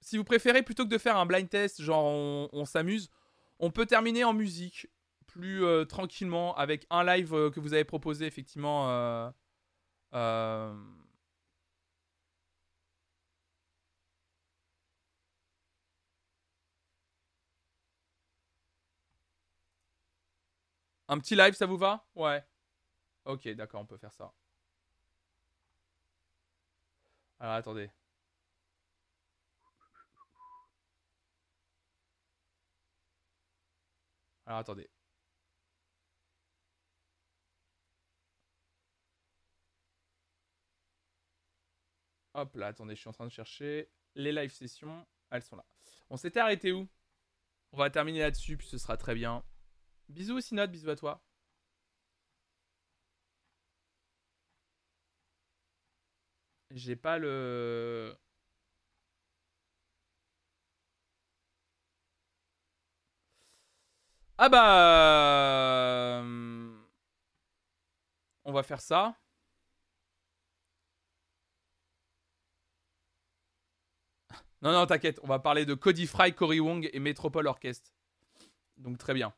Si vous préférez, plutôt que de faire un blind test, genre on, s'amuse, on peut terminer en musique plus euh, tranquillement avec un live euh, que vous avez proposé effectivement. Euh, un petit live, ça vous va? Ouais. Ok, d'accord, on peut faire ça. Alors attendez. Alors attendez. Hop là, attendez, je suis en train de chercher les live sessions. Elles sont là. On s'était arrêté où? On va terminer là-dessus, puis ce sera très bien. Bisous, Synode, bisous à toi. J'ai pas le. Ah bah... euh, On va faire ça. Non, non, t'inquiète, on va parler de Cody Fry, Cory Wong et Metropole Orchestre. Donc très bien.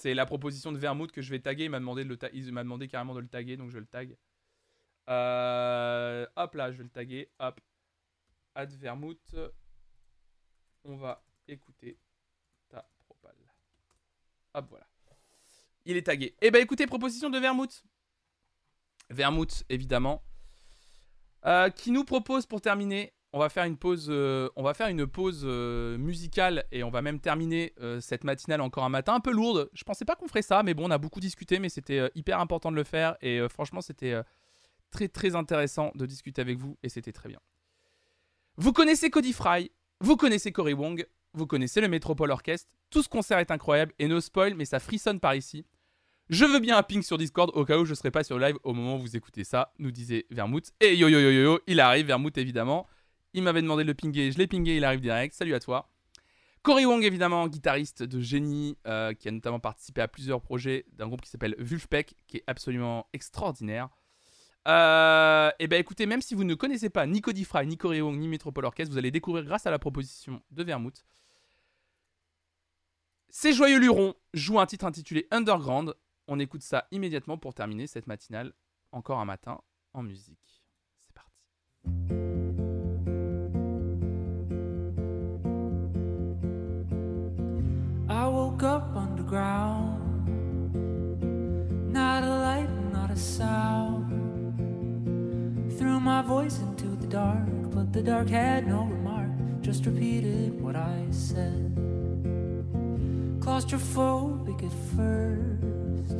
C'est la proposition de Vermouth que je vais taguer. Il m'a demandé, de carrément de le taguer, donc je le tag. Euh, hop là, je vais le taguer. Hop. Vermouth. On va écouter ta propale. Hop, voilà. Il est tagué. Eh ben écoutez, proposition de Vermouth. Vermouth, évidemment. Euh, qui nous propose pour terminer, on va faire une pause, euh, euh, musicale et on va même terminer euh, cette matinale encore un matin un peu lourde. Je pensais pas qu'on ferait ça, mais bon, on a beaucoup discuté, mais c'était hyper important de le faire et franchement, c'était très très intéressant de discuter avec vous et c'était très bien. Vous connaissez Cody Fry, vous connaissez Cory Wong, vous connaissez le Metropole Orchestre. Tout ce concert est incroyable et no spoil, mais ça frissonne par ici. Je veux bien un ping sur Discord au cas où je serai pas sur live au moment où vous écoutez ça, nous disait Vermouth. Et yo yo yo yo yo, il arrive, Vermouth évidemment. Il m'avait demandé de le pinguer, je l'ai pingé, il arrive direct. Salut à toi. Cory Wong, évidemment, guitariste de génie, euh, qui a notamment participé à plusieurs projets d'un groupe qui s'appelle Vulfpeck, qui est absolument extraordinaire. Euh, et ben écoutez, même si vous ne connaissez pas ni Cody Fry, ni Cory Wong, ni Metropole Orchestre, vous allez découvrir grâce à la proposition de Vermouth. Ces joyeux lurons jouent un titre intitulé Underground. On écoute ça immédiatement pour terminer cette matinale, encore un matin, en musique. C'est parti. I woke up underground. Not a light, not a sound. Threw my voice into the dark, but the dark had no remark, just repeated what I said. Claustrophobic at first,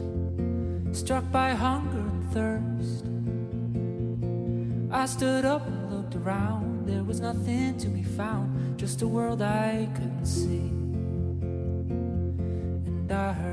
struck by hunger and thirst. I stood up and looked around, there was nothing to be found, just a world I couldn't see die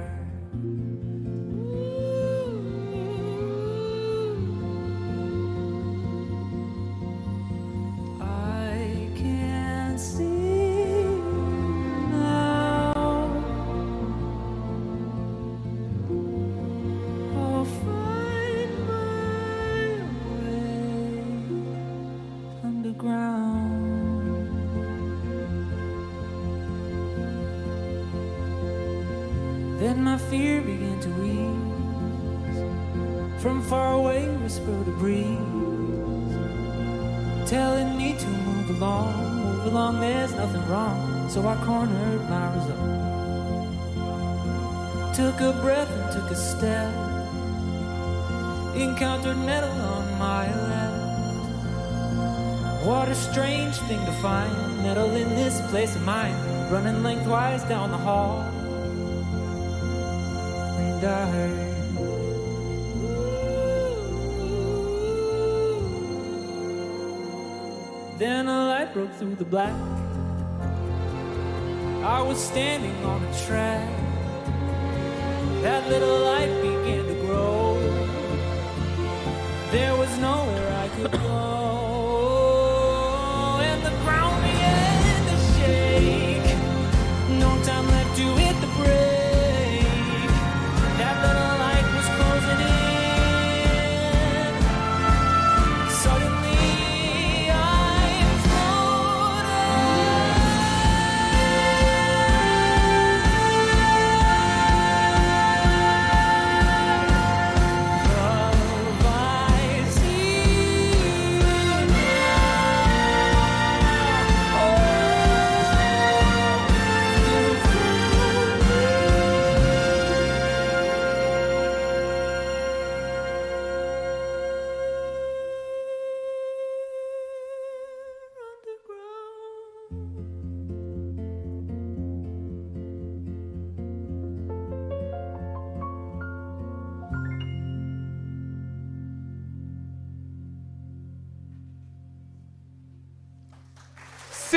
broke through the black. I was standing on a track. That little light began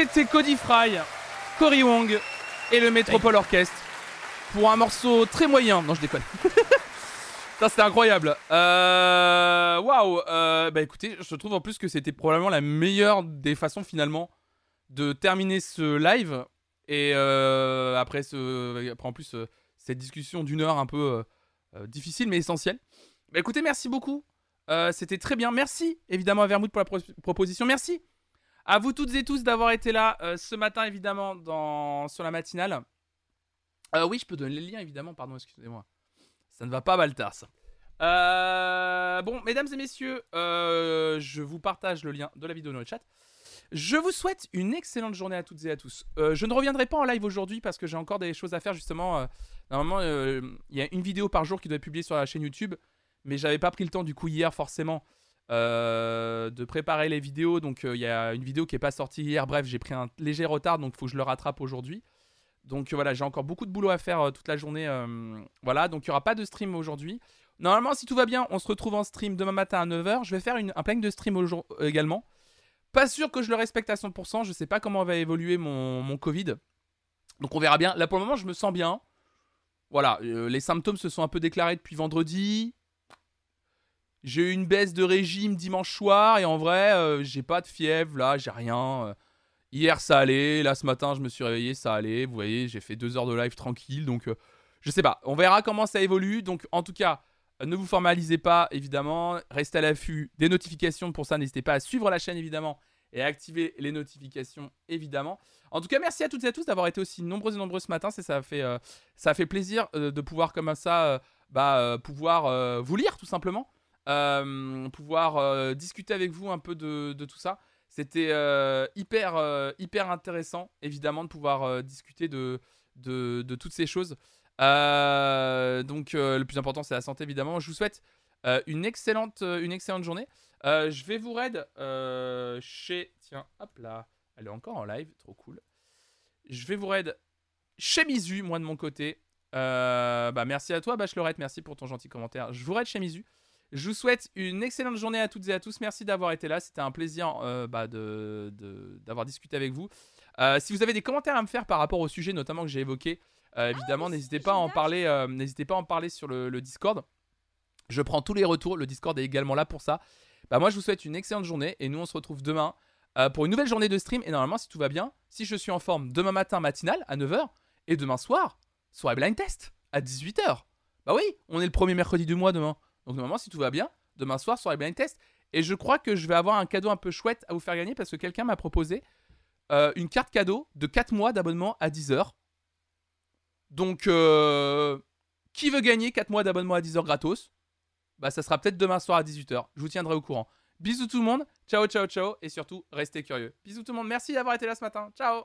C'était Cody Fry, Cory Wong et le Metropole Orchestre pour un morceau très moyen. Non, je déconne. *laughs* Ça, c'était incroyable. Euh, Waouh. euh, bah écoutez, je trouve en plus que c'était probablement la meilleure des façons finalement de terminer ce live. Et euh, après, ce, après, en plus, euh, cette discussion d'une heure un peu difficile mais essentielle. Bah, écoutez, merci beaucoup. C'était très bien. Merci évidemment à Vermouth pour la proposition. Merci à vous toutes et tous d'avoir été là ce matin évidemment dans... sur la matinale. oui, je peux donner les liens évidemment, pardon, excusez-moi. Ça ne va pas Baltar ça. Euh, bon, mesdames et messieurs, euh, je vous partage le lien de la vidéo dans le chat. Je vous souhaite une excellente journée à toutes et à tous. Euh, je ne reviendrai pas en live aujourd'hui parce que j'ai encore des choses à faire justement. normalement, il y a une vidéo par jour qui doit être publiée sur la chaîne YouTube, mais j'avais pas pris le temps du coup hier forcément de préparer les vidéos. Donc il y a une vidéo qui est pas sortie hier. Bref, j'ai pris un léger retard, donc il faut que je le rattrape aujourd'hui. Donc voilà, j'ai encore beaucoup de boulot à faire toute la journée. voilà, donc il n'y aura pas de stream aujourd'hui. Normalement, si tout va bien, on se retrouve en stream demain matin à 9h. Je vais faire un planning de stream euh, également. Pas sûr que je le respecte à 100%. Je sais pas comment va évoluer mon, Covid. Donc on verra bien. Là pour le moment, je me sens bien. Voilà, euh, les symptômes se sont un peu déclarés depuis vendredi. J'ai eu une baisse de régime dimanche soir et en vrai, euh, j'ai pas de fièvre là, j'ai rien. hier ça allait, là ce matin je me suis réveillé, ça allait. Vous voyez, j'ai fait deux heures de live tranquille, donc je sais pas. On verra comment ça évolue. Donc en tout cas, ne vous formalisez pas, évidemment. Restez à l'affût des notifications. Pour ça, n'hésitez pas à suivre la chaîne, évidemment, et à activer les notifications, évidemment. En tout cas, merci à toutes et à tous d'avoir été aussi nombreux et nombreux ce matin. Ça, fait, euh, ça fait plaisir euh, de pouvoir, comme ça, euh, bah, pouvoir vous lire, tout simplement. Pouvoir discuter avec vous un peu de, tout ça. C'était hyper, hyper intéressant, évidemment, de pouvoir discuter de, de, toutes ces choses. Euh, donc euh, le plus important c'est la santé évidemment. Je vous souhaite euh, une, excellente, une excellente journée. je vais vous raid chez... Tiens, hop là. Elle est encore en live, trop cool. Je vais vous raid chez Mizu, moi de mon côté. bah merci à toi Bachelorette, merci pour ton gentil commentaire. Je vous raid chez Mizu. Je vous souhaite une excellente journée à toutes et à tous. Merci d'avoir été là. C'était un plaisir bah, de, d'avoir discuté avec vous. si vous avez des commentaires à me faire par rapport au sujet notamment que j'ai évoqué, euh, ah évidemment, n'hésitez pas à en parler. Euh, n'hésitez pas à en parler sur le, Discord. Je prends tous les retours. Le Discord est également là pour ça. Bah moi, je vous souhaite une excellente journée et nous, on se retrouve demain euh, pour une nouvelle journée de stream. Et normalement, si tout va bien, si je suis en forme, demain matin matinal à 9h et demain soir, soirée blind test à 18h. Bah oui, on est le premier mercredi du mois demain. Donc normalement, si tout va bien, demain soir, soirée blind test. Et je crois que je vais avoir un cadeau un peu chouette à vous faire gagner parce que quelqu'un m'a proposé une carte cadeau de 4 mois d'abonnement à 10 h donc, euh, qui veut gagner 4 mois d'abonnement à 10h gratos? Bah, ça sera peut-être demain soir à 18h. Je vous tiendrai au courant. Bisous tout le monde. Ciao, ciao, ciao. Et surtout, restez curieux. Bisous tout le monde. Merci d'avoir été là ce matin. Ciao